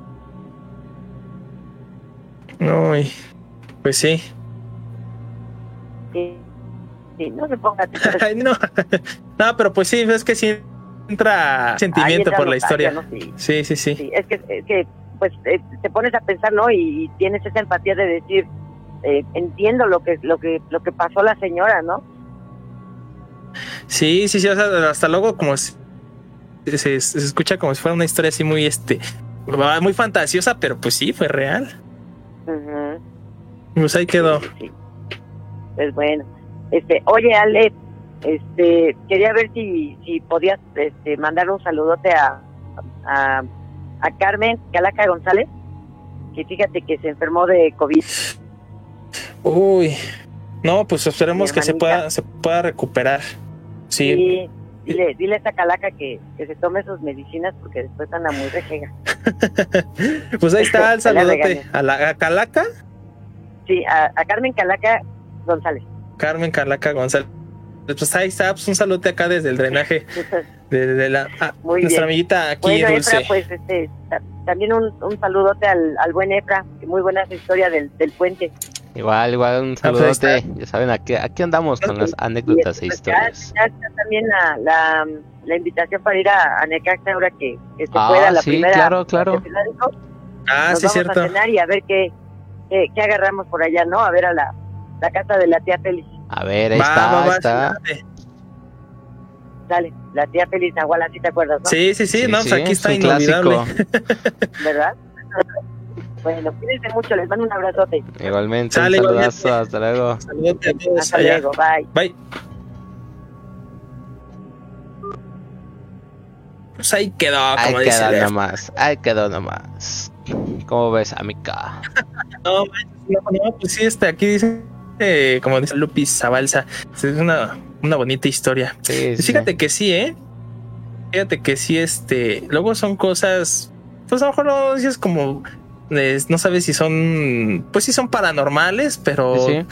No, y- pues sí. Sí, sí, no se ponga. [laughs] Ay, no. [laughs] no, pero pues sí, es que sí entra sentimiento entra por la historia. ¿no? Sí. Sí, sí, sí. Sí, es que, es que pues, eh, te pones a pensar, ¿no? Y, y tienes esa empatía de decir, eh, entiendo lo que, lo que, lo que pasó la señora, ¿no? Sí, sí, sí, o sea, hasta luego como se, se- se escucha como si fuera una historia así muy, este, muy fantasiosa, pero pues sí, fue real. Pues ahí quedó. Sí, sí. Pues bueno, este, oye Ale, este, quería ver si, si podías, este, mandar un saludote a, a, a Carmen Calaca González, que fíjate que se enfermó de COVID. Uy, no, pues esperemos que se pueda, se pueda recuperar. Sí, dile, dile a esa Calaca que, que se tome sus medicinas porque después anda muy rejega. [laughs] pues ahí está el saludote a la a Calaca, Sí, a, a Carmen Calaca González. Carmen Calaca González. Pues ahí está, pues un saludote acá desde el drenaje, desde la a Muy nuestra bien. amiguita aquí Bueno, dulce. Efra, pues este, ta- también un, un saludote al, al buen Efra, que muy buena historia del, del puente. Igual, igual, un Ah, pues saludote. Ya saben, aquí, aquí andamos con las anécdotas e Y, pues, historias. ya está también la, la, la invitación para ir a, a Necaxa ahora que, que se Ah, pueda la sí, primera. claro, claro. de. Ah, Nos sí, vamos cierto. a cenar y a ver qué, qué, qué agarramos por allá, ¿no? A ver a la, la casa de la tía Félix. A ver, ahí Va, está, va, ahí va, está. sí, Dale, la tía Félix Nahuala, ¿sí te acuerdas, no? Sí, sí, sí, no, pues sí, aquí es está un inolvidable. [laughs] ¿Verdad? Bueno, cuídense mucho, les mando un abrazote. Igualmente, Sale, un igualmente. saludazo, hasta luego. Saludote a todos Hasta allá. luego, bye. Bye. Pues ahí quedó, Ahí como dice quedó Lef. nomás, ahí quedó nomás. ¿Cómo ves, amiga? [laughs] No, no, no, pues sí, este, aquí dice, eh, como dice Lupis Zabalza, es una, una bonita historia. Sí, Pues sí. Fíjate que sí, ¿eh? Fíjate que sí, este, luego son cosas, pues a lo mejor no dices como, es- no sabes si son, pues sí son paranormales, pero Sí,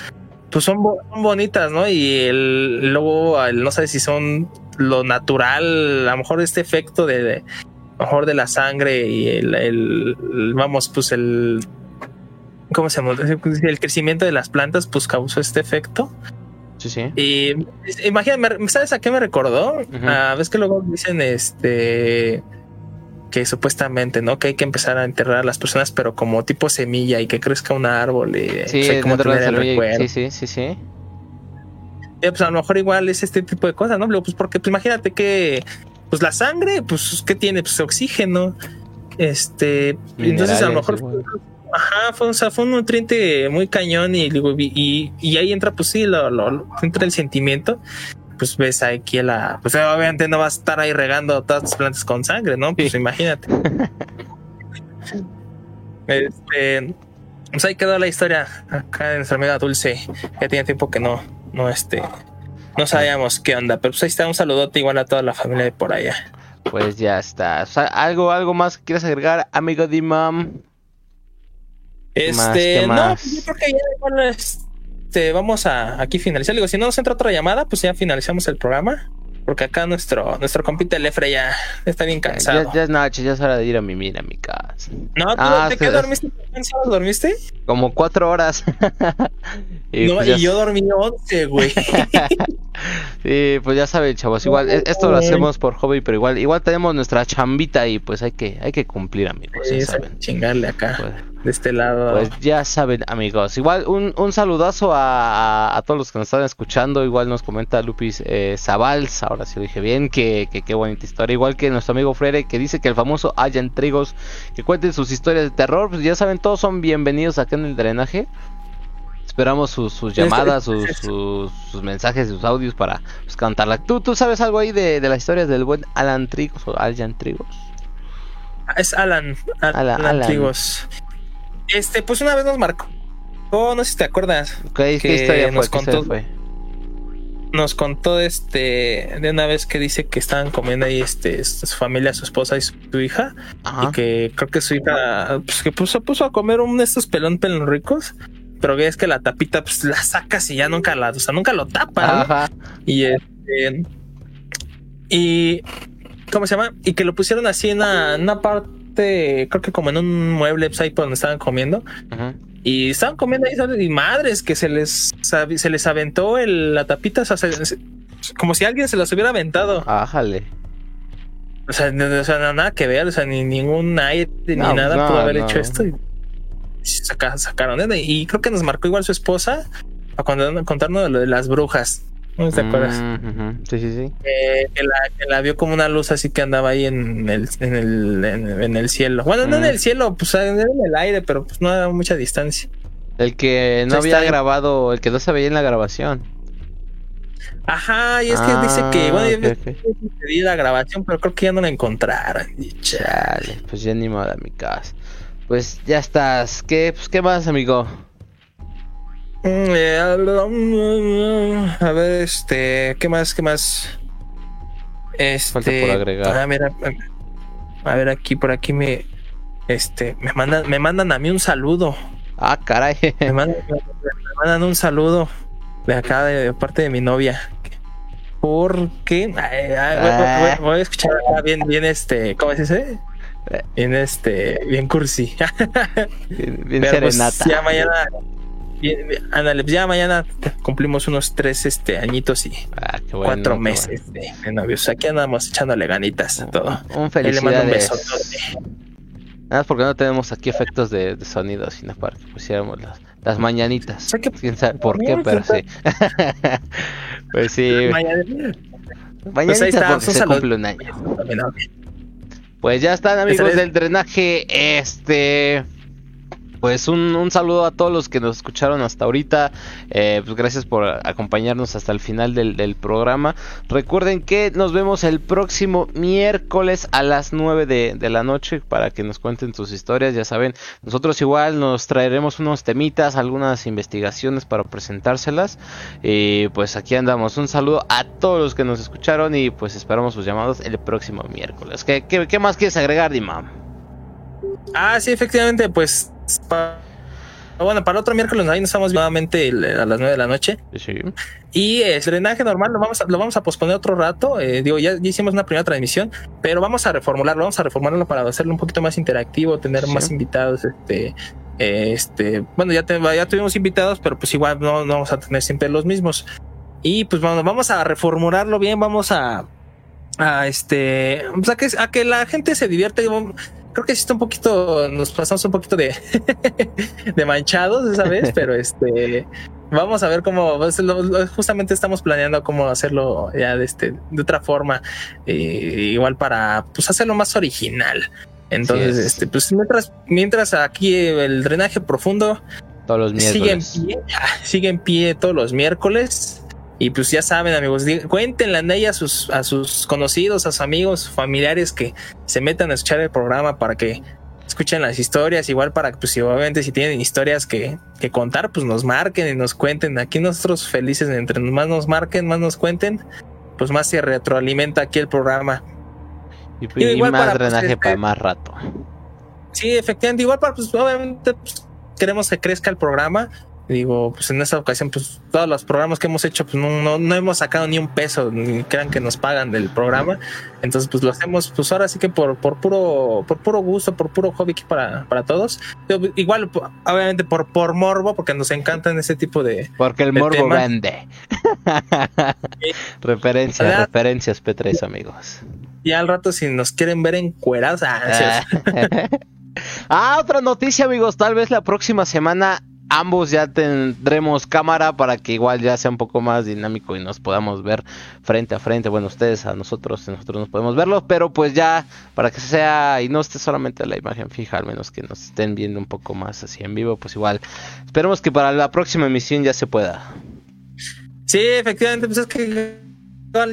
pues son, son bonitas, ¿no? Y el, luego el- no sabes si son lo natural, a lo mejor este efecto de, de- a lo mejor de la sangre y el- vamos, pues el, ¿cómo se llama? El crecimiento de las plantas, pues causó este efecto. Sí, sí. Y imagínate, ¿sabes a qué me recordó? Ujú. A ves que luego dicen este que supuestamente, ¿no? Que hay que empezar a enterrar a las personas, pero como tipo semilla y que crezca un árbol y Sí, como tener el recuerdo. sí, sí, sí, sí. Eh, pues a lo mejor igual es este tipo de cosas, ¿no? Pues porque pues imagínate que pues la sangre, pues ¿qué tiene? Pues oxígeno. Este, entonces a lo mejor. Ajá, fue, o sea, fue un nutriente muy cañón y, y, y- ahí entra, pues sí, lo, lo- lo- entra el sentimiento. Pues ves aquí a la. Pues obviamente no vas a estar ahí regando todas tus plantas con sangre, ¿no? Pues Sí. imagínate. [laughs] este. Pues ahí quedó la historia acá de nuestra amiga Dulce. Ya tenía tiempo que no, no, este. No sabíamos qué onda, pero pues ahí está un saludote igual a toda la familia de por allá. Pues ya está. O sea, algo, algo más que quieras agregar, amigo Dimam. Este, ¿Qué no, más? pues yo creo que ya igual, este, vamos a aquí finalizar. Digo, si no nos entra otra llamada, pues ya finalizamos el programa. Porque acá nuestro, nuestro compita Lefre ya está bien cansado. Ya, ya es noche, ya es hora de ir a mimir a mi casa. No, ¿tú Ah, ¿te sí, qué es- dormiste? ¿Cuántas horas dormiste? Como cuatro horas. [laughs] y, no, pues y ya, yo dormí 11, güey. [laughs] sí, pues ya saben, chavos. Igual, e- esto lo hacemos por hobby, pero igual, igual tenemos nuestra chambita y pues hay que, hay que cumplir, amigos. Sí, ya saben. chingarle acá, Pues, de este lado. Pues ya saben, amigos. Igual un, un saludazo a, a- a todos los que nos están escuchando. Igual nos comenta Lupis eh, Zabals, ahora sí lo dije bien, que, que qué bonita historia. Igual que nuestro amigo Frere, que dice que el famoso Ayan Trigos, que cuenten sus historias de terror. Pues ya saben, todos son bienvenidos acá en el drenaje. Esperamos sus, sus Este- llamadas, sus, sus, sus mensajes, sus audios para pues, cantarla. ¿Tú, ¿Tú sabes algo ahí de, de las historias del buen Alan Trigos o Ayan Trigos? Es Alan, Al- Alan, Alan, Alan. Este, pues una vez nos marcó. Oh, no sé si te acuerdas. ¿Qué, Que historia nos ¿Qué historia contó- fue? nos contó este de una vez que dice que estaban comiendo ahí este su familia, su esposa y su, su hija Ajá. y que creo que su hija pues, que puso, puso a comer un de estos pelón pelón ricos, pero es que la tapita pues la sacas y ya nunca la, o sea, nunca lo tapa ¿no? Ajá. y este y ¿cómo se llama? Y que lo pusieron así en una, en una parte, creo que como en un mueble pues, ahí por donde estaban comiendo Ajá. y estaban comiendo ahí y madres que se les se les aventó el, la tapita, o sea, se- se- como si alguien se las hubiera aventado. Ájale. O sea, no, o sea, no, nada que ver, o sea, ni ningún aire ni No, nada no, pudo haber hecho esto. Y saca- sacaron ¿eh? y creo que nos marcó igual su esposa a cuando contarnos de lo de las brujas. ¿No te acuerdas? Mm. Sí, sí, sí. Eh, que, la, que la vio como una luz así que andaba ahí en el, en el, en, en el cielo. Bueno, no en el cielo, pues en el aire, pero pues no a mucha distancia. El que no había está. grabado, el que no se veía en la grabación. Ajá, y es que Ah, dice que, bueno, yo ok, ok. pedí la grabación, pero creo que ya no la encontraron. Y cha- Chale, pues ya ni modo a mi casa. Pues ya estás. ¿Qué, pues, ¿qué más, amigo? Mm, eh, A ver, este, ¿qué más? ¿Qué más? Este, Falta por agregar. ah, mira, a ver, aquí, por aquí me, este, me mandan, me mandan a mí un saludo. Ah, caray. Me [laughs] mandan, me mandan un saludo de acá, de, de parte de mi novia. Porque ay, ay, voy- voy, voy- voy a escuchar acá bien, bien, este, ¿cómo se dice? Bien, este, bien cursi. bien [laughs] bien Pero, pues, serenata. ya mañana, ándale, pues, ya mañana cumplimos unos tres, este, añitos y Ah, bueno. cuatro meses de, de novios. Aquí andamos echándole ganitas a todo. Un Ahí le mando un besote. Nada más porque no tenemos aquí efectos de, de sonido, sino para que pusiéramos las, las mañanitas. Que- Quién sabe por qué, pero sí. [laughs] pues sí, Mañana- mañanitas ahí está, porque se cumple un año. Pues ya están amigos del drenaje. Este. Pues un, saludo a todos los que nos escucharon hasta ahorita. Eh, pues gracias por acompañarnos hasta el final del, programa. Recuerden que nos vemos el próximo miércoles a las 9 de, la noche para que nos cuenten sus historias. Ya saben, nosotros igual nos traeremos unos temitas, algunas investigaciones para presentárselas. Y pues aquí andamos. Un saludo a todos los que nos escucharon y pues esperamos sus llamados el próximo miércoles. ¿Qué, qué, qué más quieres agregar, Dimam? Ah, sí, efectivamente, pues bueno, para otro miércoles ahí nos estamos nuevamente a las 9 de la noche. Sí. Y el drenaje normal lo vamos a, lo vamos a posponer otro rato. Eh, digo, ya, ya, hicimos una primera transmisión, pero vamos a reformularlo, vamos a reformularlo para hacerlo un poquito más interactivo, tener sí. más invitados. Este, este, bueno, ya, te, ya tuvimos invitados, pero pues igual no, no, vamos a tener siempre los mismos. Y pues bueno, vamos a reformularlo bien, vamos a, a este, pues a que, a que la gente se divierte creo que sí está un poquito, nos pasamos un poquito de, [laughs] de manchados esa vez, [laughs] pero este, vamos a ver cómo, justamente estamos planeando cómo hacerlo ya de, este, de otra forma, eh, igual para pues hacerlo más original. Entonces, sí este, pues mientras, mientras aquí el drenaje profundo todos los miércoles. sigue en pie, [laughs] sigue en pie todos los miércoles. Y pues ya saben, amigos, cuéntenle a ella a sus, a sus conocidos, a sus amigos, familiares que se metan a escuchar el programa para que escuchen las historias. Igual para que, pues, obviamente, si tienen historias que, que contar, pues nos marquen y nos cuenten. Aquí nosotros felices, entre más nos marquen, más nos cuenten, pues más se retroalimenta aquí el programa. Y, y, y igual más para, drenaje pues, para más rato. Sí, efectivamente, igual para, pues, obviamente, pues, queremos que crezca el programa digo, pues en esta ocasión, pues todos los programas que hemos hecho, pues no, no, no, hemos sacado ni un peso, ni crean que nos pagan del programa. Entonces, pues lo hacemos, pues ahora sí que por, por puro, por puro gusto, por puro hobby para, para todos. Igual, obviamente por, por morbo, porque nos encantan ese tipo de. Porque el morbo temas. vende. [laughs] referencias, ¿verdad? referencias P3, amigos. Y al rato, si nos quieren ver encuerados. Ah, [laughs] ah, otra noticia, amigos. Tal vez la próxima semana ambos ya tendremos cámara para que igual ya sea un poco más dinámico y nos podamos ver frente a frente. Bueno, ustedes a nosotros, nosotros nos podemos verlo, pero pues ya para que sea y no esté solamente la imagen fija, al menos que nos estén viendo un poco más así en vivo, pues igual esperemos que para la próxima emisión ya se pueda. Sí, efectivamente, pues es que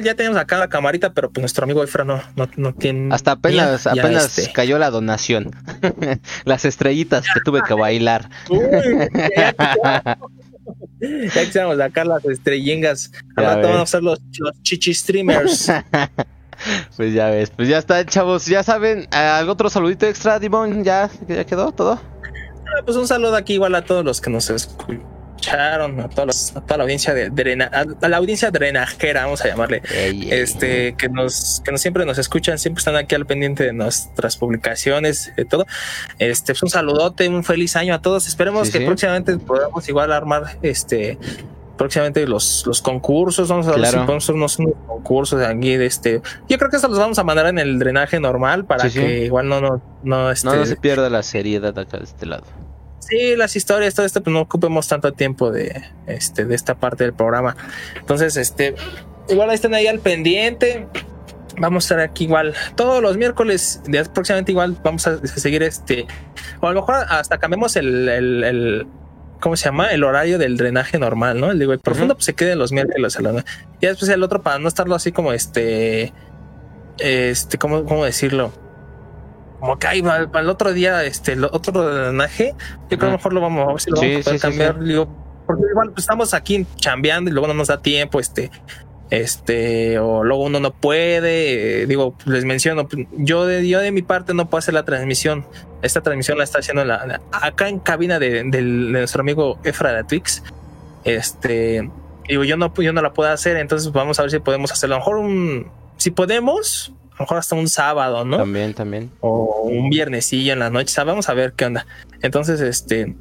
ya tenemos acá la camarita, pero pues nuestro amigo Efra no, no, no tiene. Hasta apenas, ya, apenas este... cayó la donación. [laughs] Las estrellitas que tuve que bailar. Uy, ya [laughs] quisiéramos sacar las estrellingas. Ahora vamos a hacer los, los chichi streamers. [laughs] pues ya ves, pues ya está, chavos. Ya saben, ¿algún otro saludito extra, Dimon? ¿Ya, ¿Ya quedó todo? Ah, pues un saludo aquí igual a todos los que nos escuchan escucharon, a, todos los, a toda la audiencia de drena, a la audiencia drenajera, vamos a llamarle, ey, este, ey. que nos, que nos siempre nos escuchan, siempre están aquí al pendiente de nuestras publicaciones, de todo. Este, pues un saludote, un feliz año a todos. Esperemos sí, que sí. próximamente podamos igual armar este próximamente los, los concursos, vamos a ver claro. si podemos hacer unos, unos, concursos aquí de este. Yo creo que esto los vamos a mandar en el drenaje normal para sí, que igual no, no, no, este, no, no se pierda la seriedad acá de este lado sí, las historias, todo esto, pues no ocupemos tanto tiempo de, este, de esta parte del programa. Entonces, este, igual ahí están ahí al pendiente. Vamos a estar aquí igual todos los miércoles, de próximamente igual vamos a seguir este, o a lo mejor hasta cambiemos el, el, el ¿cómo se llama? El horario del drenaje normal, ¿no? El digo, el profundo uh -huh. pues se quede los miércoles a la Y después el otro para no estarlo así como este, este, ¿cómo, cómo decirlo? Como que ahí para, el otro día, este, el otro drenaje, yo creo que mejor lo vamos a ver si lo sí, vamos a poder sí, cambiar. Sí, Digo, porque igual pues, estamos aquí chambeando y luego no nos da tiempo, este, este, o luego uno no puede. Eh, digo, les menciono, pues, yo de, yo de mi parte no puedo hacer la transmisión. Esta transmisión la está haciendo la, la, acá en cabina de, de, de, nuestro amigo Efra de Twix. Este, digo, yo no, yo no la puedo hacer, entonces vamos a ver si podemos hacerlo. A lo mejor un, si podemos, lo mejor hasta un sábado, ¿no? También, también. O un viernesillo en la noche, vamos a ver qué onda. Entonces, este,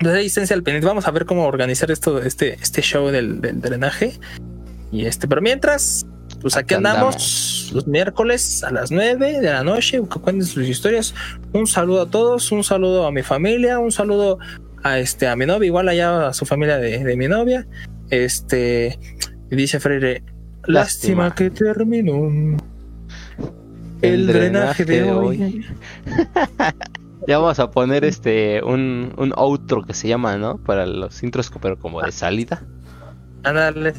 de resistencia al pendiente, vamos a ver cómo organizar esto, este, este show del, del drenaje. Y este, pero mientras, pues aquí, andamos, andamos, los miércoles a las 9 de la noche, que cuenten sus historias. Un saludo a todos, un saludo a mi familia, un saludo a este, a mi novia, igual allá a su familia de, de mi novia. Este, dice Freire, lástima, lástima que terminó el, el drenaje, drenaje, de hoy. [laughs] Ya vamos a poner este un, un outro que se llama, ¿no? Para los intros, pero como de salida. Ándale,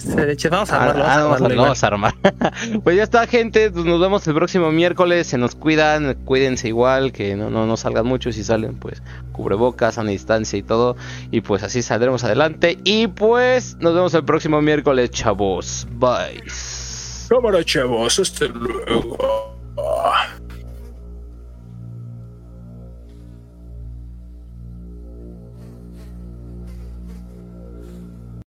vamos a Ah, armarlo. ah, vamos a vamos a- armarlo vamos a armar. [laughs] pues ya está, gente. pues nos vemos el próximo miércoles. Se nos cuidan, cuídense igual, que no, no, no salgan mucho. Si salen, pues cubrebocas, a distancia y todo. Y pues así saldremos adelante. Y pues nos vemos el próximo miércoles, chavos. Bye. Cámara, chavos, hasta luego. Oh.